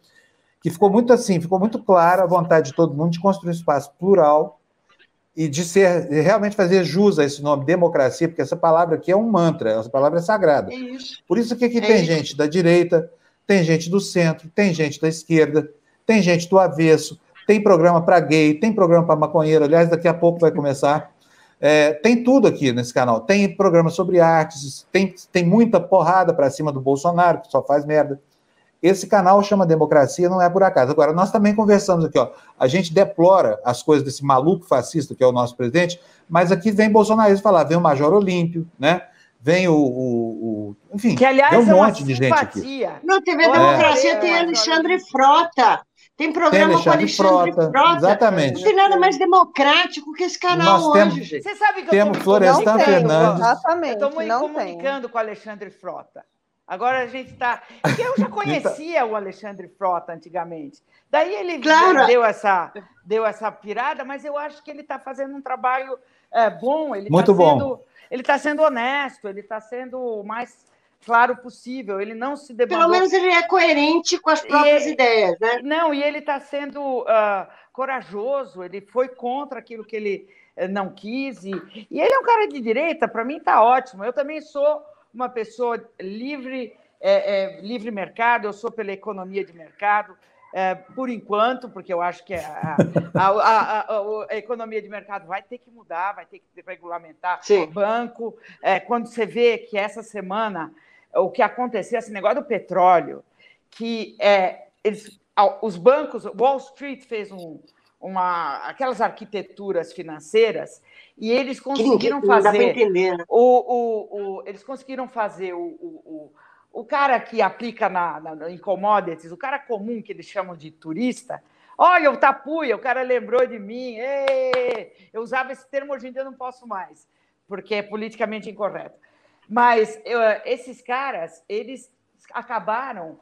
que ficou muito assim, ficou muito clara a vontade de todo mundo de construir um espaço plural e de ser de realmente fazer jus a esse nome democracia, porque essa palavra aqui é um mantra, essa palavra é sagrada. É isso. Por isso que aqui é tem isso. gente da direita, tem gente do centro, tem gente da esquerda, tem gente do avesso, tem programa para gay, tem programa para maconheiro, aliás, daqui a pouco vai começar. É, tem tudo aqui nesse canal. Tem programa sobre artes, tem, tem muita porrada para cima do Bolsonaro, que só faz merda. Esse canal chama Democracia, não é por acaso. Agora, nós também conversamos aqui, ó. A gente deplora as coisas desse maluco fascista que é o nosso presidente, mas aqui vem Bolsonaro falar, vem o Major Olímpio, né? Vem o, o, o enfim, que, aliás, vem um é monte de gente aqui. No TV Democracia é. tem Alexandre Frota. Tem programa tem com Alexandre Frota, Frota. Exatamente. Não tem nada mais democrático que esse canal Nós temos, hoje, gente. Você sabe que temos eu Florestan Fernandes. Exatamente. Eu estou comunicando tem. com o Alexandre Frota. Agora a gente está. Eu já conhecia o Alexandre Frota antigamente. Daí ele claro. deu, essa, deu essa pirada, mas eu acho que ele está fazendo um trabalho é, bom. Ele tá Muito tá bom. Sendo, ele está sendo honesto, ele está sendo o mais claro possível. Ele não se debandou. Pelo menos ele é coerente com as próprias ele, ideias, né? Não, e ele está sendo uh, corajoso, ele foi contra aquilo que ele uh, não quis. E, e, ele é um cara de direita, para mim está ótimo. Eu também sou uma pessoa livre, é, é, livre mercado, eu sou pela economia de mercado. É, por enquanto, porque eu acho que a, a, a, a, economia de mercado vai ter que mudar, vai ter que regulamentar Sim. o banco. É, quando você vê que essa semana o que aconteceu, esse negócio do petróleo, que é, eles, os bancos, Wall Street fez um, uma, aquelas arquiteturas financeiras e eles conseguiram fazer entender, né? o, o, o, eles conseguiram fazer o, o, o cara que aplica na, na, em commodities, o cara comum que eles chamam de turista, olha o tapuia, o cara lembrou de mim, Ei! eu usava esse termo hoje em dia não posso mais, porque é politicamente incorreto. Mas eu, esses caras, eles acabaram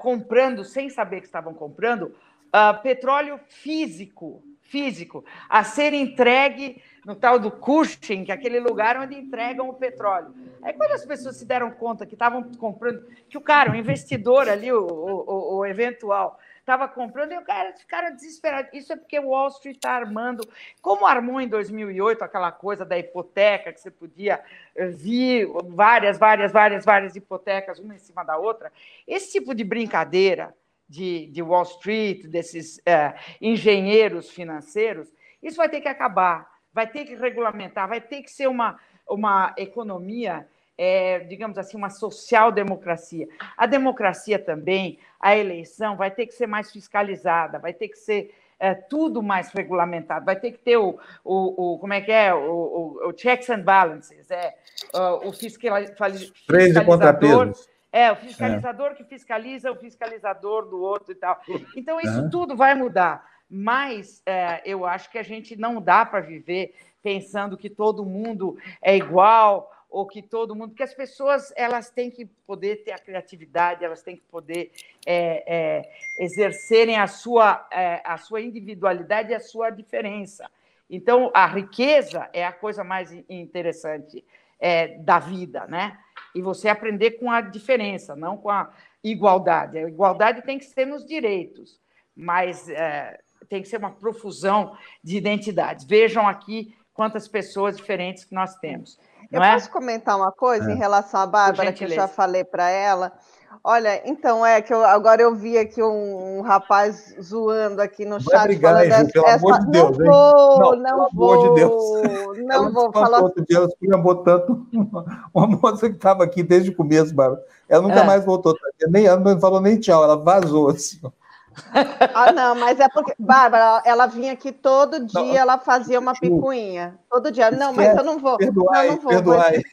comprando, sem saber que estavam comprando, uh, petróleo físico, físico, a ser entregue no tal do Cushing, que é aquele lugar onde entregam o petróleo. Aí quando as pessoas se deram conta que estavam comprando, que o cara, o investidor ali, o, o, o eventual, estava comprando e o cara ficaram desesperados. Isso é porque o Wall Street está armando, como armou em 2008 aquela coisa da hipoteca, que você podia eh, vir várias, várias, várias, várias hipotecas, uma em cima da outra. Esse tipo de brincadeira de, de Wall Street, desses é, engenheiros financeiros, isso vai ter que acabar, vai ter que regulamentar, vai ter que ser uma, uma economia é, digamos assim, uma social-democracia. A democracia também, a eleição, vai ter que ser mais fiscalizada, vai ter que ser é, tudo mais regulamentado, vai ter que ter o, o, o como é que é, o, o, checks and balances, é, o fiscalizador... É, o fiscalizador é. que fiscaliza o fiscalizador do outro e tal. Então, isso tudo vai mudar. Mas é, eu acho que a gente não dá para viver pensando que todo mundo é igual ou que todo mundo, porque as pessoas elas têm que poder ter a criatividade, elas têm que poder é, é, exercerem a sua, é, a sua individualidade e a sua diferença. Então, a riqueza é a coisa mais interessante é, da vida, né? E você aprender com a diferença, não com a igualdade. A igualdade tem que ser nos direitos, mas é, tem que ser uma profusão de identidades. Vejam aqui quantas pessoas diferentes que nós temos. Eu é? posso comentar uma coisa é. em relação à Bárbara, que eu já falei para ela. Olha, então é que eu, agora eu vi aqui um, um rapaz zoando aqui no chat. Brigar, falando Ju, pelo essa... amor de Deus, não vou, não, não vou, de Deus. não vou falar. Outro dia ela esculhambou tanto uma moça que estava aqui desde o começo, Bárbara. Ela nunca é. mais voltou, nem não falou nem tchau, ela vazou assim. Ah, não, mas é porque, Bárbara, ela vinha aqui todo dia, não, ela fazia uma picuinha. Todo dia. Não, mas eu não vou. Perdoai, não, não vou. Perdoai.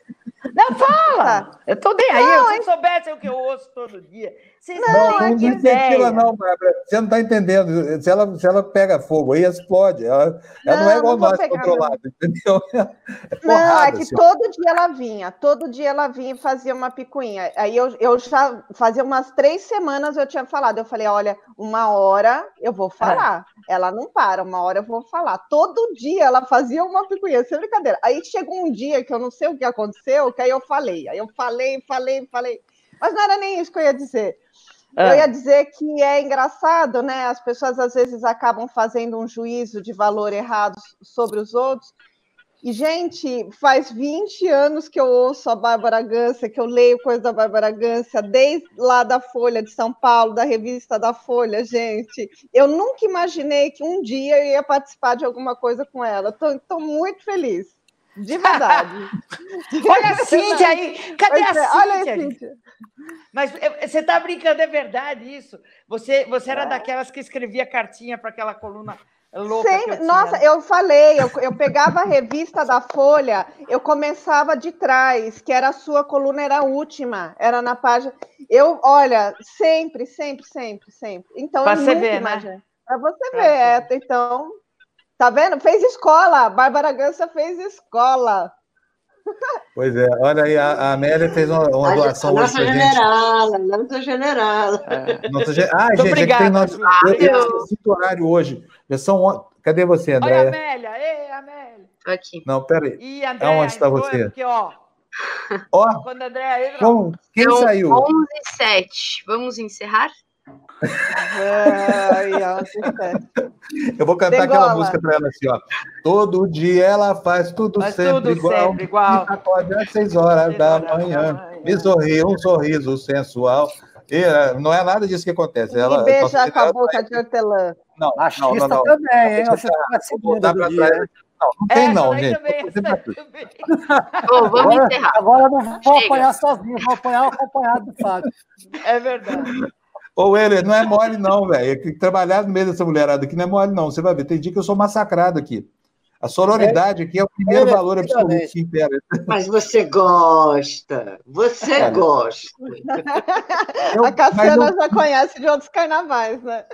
Não, fala! Eu tô nem aí. Não, se eu soubesse o que eu ouço todo dia, Vocês não, não, não incentiva, não, Bárbara. Você não está entendendo. Se ela, se ela pega fogo aí, explode. Ela não, ela não é igual nós controlado, entendeu? É porrada, não, é que assim. todo dia ela vinha, todo dia ela vinha e fazia uma picuinha. Aí eu, eu já fazia umas três semanas eu tinha falado. Eu falei: olha, uma hora eu vou falar. É. Ela não para, uma hora eu vou falar. Todo dia ela fazia uma picuinha, sem brincadeira. Aí chegou um dia que eu não sei o que aconteceu, que aí eu falei. Aí eu falei, falei, falei. Mas não era nem isso que eu ia dizer. Eu ia dizer que é engraçado, né? As pessoas às vezes acabam fazendo um juízo de valor errado sobre os outros. E, gente, faz 20 anos que eu ouço a Bárbara Gância, que eu leio coisa da Bárbara Gância, desde lá da Folha de São Paulo, da revista da Folha, gente. Eu nunca imaginei que um dia eu ia participar de alguma coisa com ela. Estou muito feliz. De verdade. olha a Cíntia aí. Cadê a Cíntia? Olha a Cíntia. Mas você está brincando, é verdade isso. Você, você era é. daquelas que escrevia cartinha para aquela coluna louca. Sempre, eu nossa, eu falei, eu, eu pegava a revista da Folha, eu começava de trás, que era a sua coluna, era a última, era na página. Eu, olha, sempre, sempre, sempre, sempre. Então, para você ver, né? Para você ver, é, então Tá vendo? Fez escola. Bárbara Gança fez escola. Pois é, olha aí, a, Amélia fez uma, uma doação hoje pra general, gente. Nossa general, é. nossa ge... Ah, gente, obrigada, tem nosso... eu, horário hoje. Já são... Cadê você, André? Oi, Amélia. Ei, Amélia. Aqui. Não, peraí. E André, Aonde está você? Porque, ó, ó, quando a André entra... Como? Quem então, saiu? 11 e 7. Vamos encerrar? Eu vou cantar aquela música para ela assim, ó. Todo dia ela faz tudo faz sempre tudo igual. Sempre igual. Acorde às seis horas da manhã. Me sorri um sorriso sensual. E, eh, não é nada disso que acontece. Ela, beija com a boca de hortelã. Não, não, não, não. também, hein? Você para trás. Não, não tem, não, gente. Também, oh, vamos agora, encerrar. Agora eu não vou Chega. apanhar sozinho, vou apanhar acompanhado do Fábio. É verdade. Ô, Weller, não é mole, não, velho. Trabalhar no meio dessa mulherada aqui não é mole, não. Você vai ver, tem dia que eu sou massacrado aqui. A sororidade aqui é o primeiro é, valor absoluto que impera. Mas você gosta, você é. gosta. Eu, a Cassiana eu... já conhece de outros carnavais, né?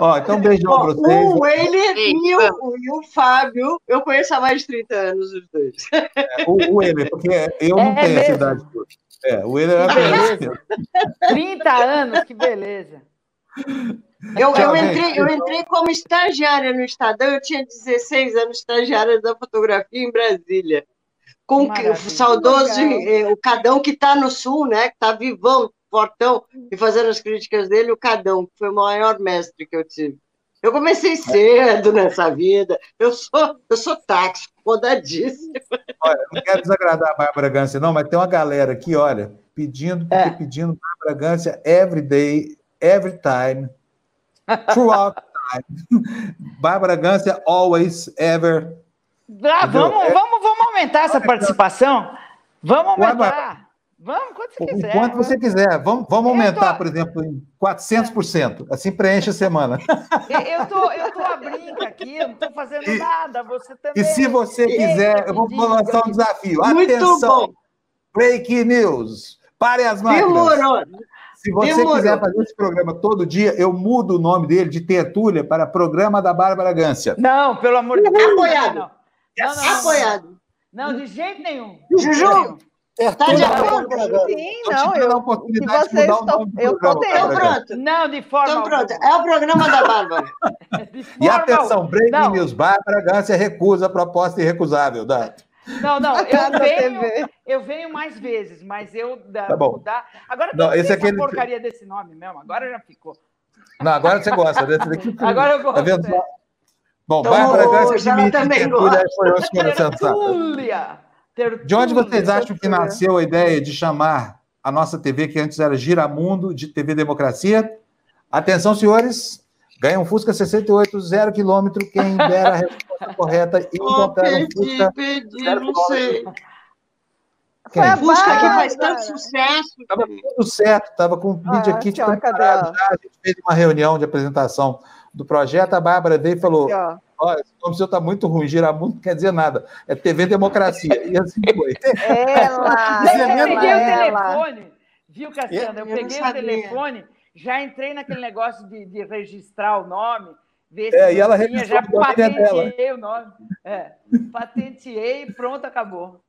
Ó, então, um beijão para vocês. O Weiler e, o, e o Fábio, eu conheço há mais de 30 anos os dois. É, o, o Weiler, porque eu não é tenho mesmo? essa idade toda. É, o William era beleza. 30 anos, que beleza. Eu, eu, entrei, eu entrei como estagiária no Estadão, eu tinha 16 anos, estagiária da fotografia em Brasília. Com o saudoso, eh, o Cadão, que está no Sul, né? Que está vivão, fortão, e fazendo as críticas dele, o Cadão, que foi o maior mestre que eu tive. Eu comecei cedo nessa vida. Eu sou, eu sou táxi, rodadíssimo. Olha, não quero desagradar a Bárbara Gância, não, mas tem uma galera aqui, olha, pedindo, é. pedindo Bárbara Gância every day, every time, throughout time. Bárbara Gância, always, ever. Ah, vamos, é. vamos, vamos aumentar essa participação? Vamos aumentar. Vamos, quanto você quiser. Quanto você quiser. Vamos, vamos aumentar, tô... por exemplo, em 400%. Assim preenche a semana. Eu tô, eu tô a brinca aqui, eu não estou fazendo e, nada. Você também. E se você quiser, eu vou lançar um desafio. Muito Atenção! Bom. Break News. Pare as máquinas. Demorou. Se você Demorou. quiser fazer esse programa todo dia, eu mudo o nome dele de Tertúlia para Programa da Bárbara Gância. Não, pelo amor de Deus. Apoiado. Não, não, não, Apoiado. Não, de jeito nenhum. Juju, Está de acordo? Sim, não. Eu, oportunidade de mudar o nome do eu programa. Então, pronto. Não, de forma. Então, pronto. É o programa da Bárbara. e atenção, Breaking News. Bárbara Gância recusa a proposta irrecusável. Da... Não, não, eu venho, eu venho mais vezes, mas eu da, tá bom. mudar. Agora não, esse é aquele... porcaria desse nome mesmo, agora já ficou. Não, agora você gosta desse daqui. Agora eu gosto. Tá vendo? É. Bom, então, Bárbara Gância admite que Tertúlia foi De onde vocês acham que nasceu a ideia de chamar a nossa TV, que antes era Giramundo, de TV Democracia? Atenção, senhores, ganha um Fusca 68, zero quilômetro, quem der a resposta correta e encontrar um Fusca perdi, zero não sei. Quem? Foi a Fusca que faz tanto sucesso. Estava tudo certo, estava com o vídeo ah, aqui de preparado já, a gente fez uma reunião de apresentação do projeto, a Bárbara veio e falou, olha, esse nome seu está muito ruim, Giramundo não quer dizer nada, é TV Democracia, e assim foi. Ela! eu peguei o telefone, Viu, Cassiano? Eu, eu peguei o telefone, já entrei naquele negócio de, de registrar o nome, ver se é, e ela tinha, já patenteei o nome. É, patenteei e pronto, acabou.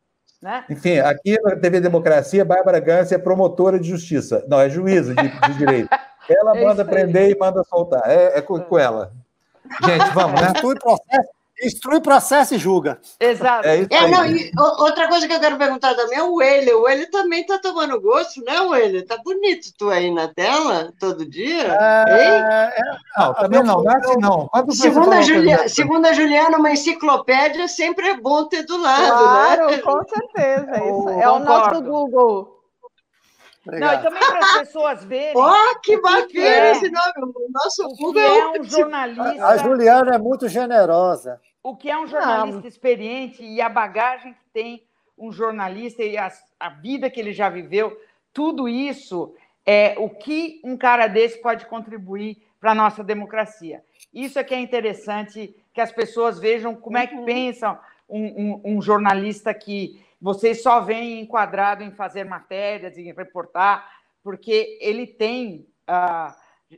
Né? Enfim, aqui na TV Democracia, Bárbara Gância é promotora de justiça. Não, é juíza de, de direito. Ela é manda prender e manda soltar. É, é com, com, ela. Gente, vamos, né? Instrui processo, instrui processo e julga. Exato. É, é não, e, outra coisa que eu quero perguntar também é o Welle. O Welle também está tomando gosto, né, Welle? Tá bonito tu aí na tela todo dia. É, é, não, também não, não é assim não. Segundo a, Juliana, segundo a Juliana, uma enciclopédia sempre é bom ter do lado, claro, né? com certeza. Isso é o nosso Google. Obrigado. Não, e também para as pessoas verem. Oh, que bacana é, esse nome! O nosso Google é um jornalista. A Juliana é muito generosa. O que é um jornalista Não. experiente e a bagagem que tem um jornalista e a, a vida que ele já viveu, tudo isso é o que um cara desse pode contribuir para a nossa democracia. Isso é que é interessante que as pessoas vejam como é que uhum. pensam um, um, um jornalista que vocês só veem enquadrado em fazer matérias, em reportar, porque ele tem. Uh,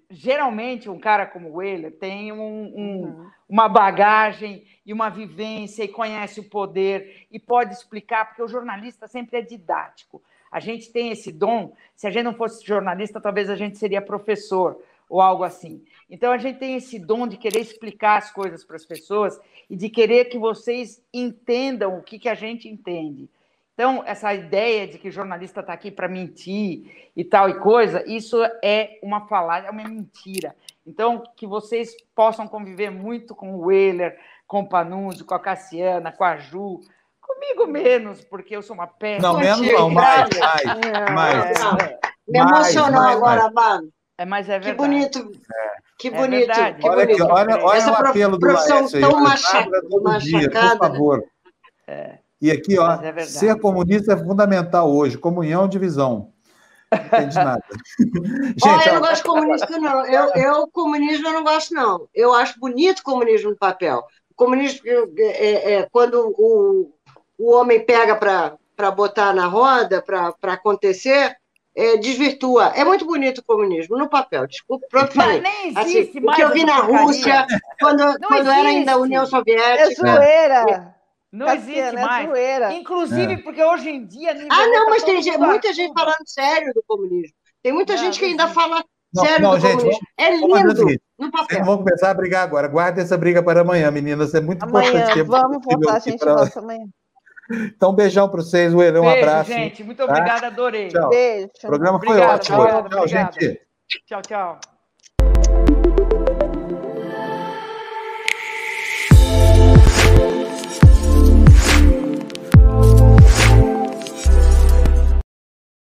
geralmente, um cara como o Euler tem um, um, uhum. uma bagagem e uma vivência e conhece o poder e pode explicar, porque o jornalista sempre é didático. A gente tem esse dom. Se a gente não fosse jornalista, talvez a gente seria professor ou algo assim. Então a gente tem esse dom de querer explicar as coisas para as pessoas e de querer que vocês entendam o que, que a gente entende. Então, essa ideia de que jornalista está aqui para mentir e tal e coisa, isso é uma falácia, é uma mentira. Então, que vocês possam conviver muito com o Weiler, com o Panunzi, com a Cassiana, com a Ju, comigo menos, porque eu sou uma péssima. Não, menos não, mais, mais, mais. É, me emocionou mais, agora, mano. É, mas é verdade. Que bonito. É. Que bonito. É que olha, bonito. Aqui, olha, olha Essa o apelo do Laércio tão machacada. Dia, por favor. É. E aqui, ó, é ser comunista é fundamental hoje, comunhão, divisão. Não entendi nada. Gente, Olha, eu não gosto de comunismo, não. Eu, eu, comunismo, eu não gosto, não. Eu acho bonito o comunismo no papel. O comunismo, é, é, é quando o, o homem pega para botar na roda, para acontecer, é, desvirtua. É muito bonito o comunismo no papel, desculpa, pronto, falei. Nem existe assim, mais o que eu vi na Rússia, quando, quando era ainda a União Soviética. É zoeira. Não existe é mais. É Inclusive, é. porque hoje em dia. Ah, não, mas tem gente, muita gente falando sério do comunismo. Tem muita não, gente que ainda fala não, sério não, do gente, comunismo. é lindo. no papel. Vão começar a brigar agora. Guarda essa briga para amanhã, meninas. É muito amanhã, importante. Vamos voltar, a gente pra... volta amanhã. Então, beijão para vocês, Will. Um Beijo, abraço. gente. Muito tá? obrigada, adorei. Tchau. Beijo. O programa foi ótimo. Tchau, gente. Tchau, tchau.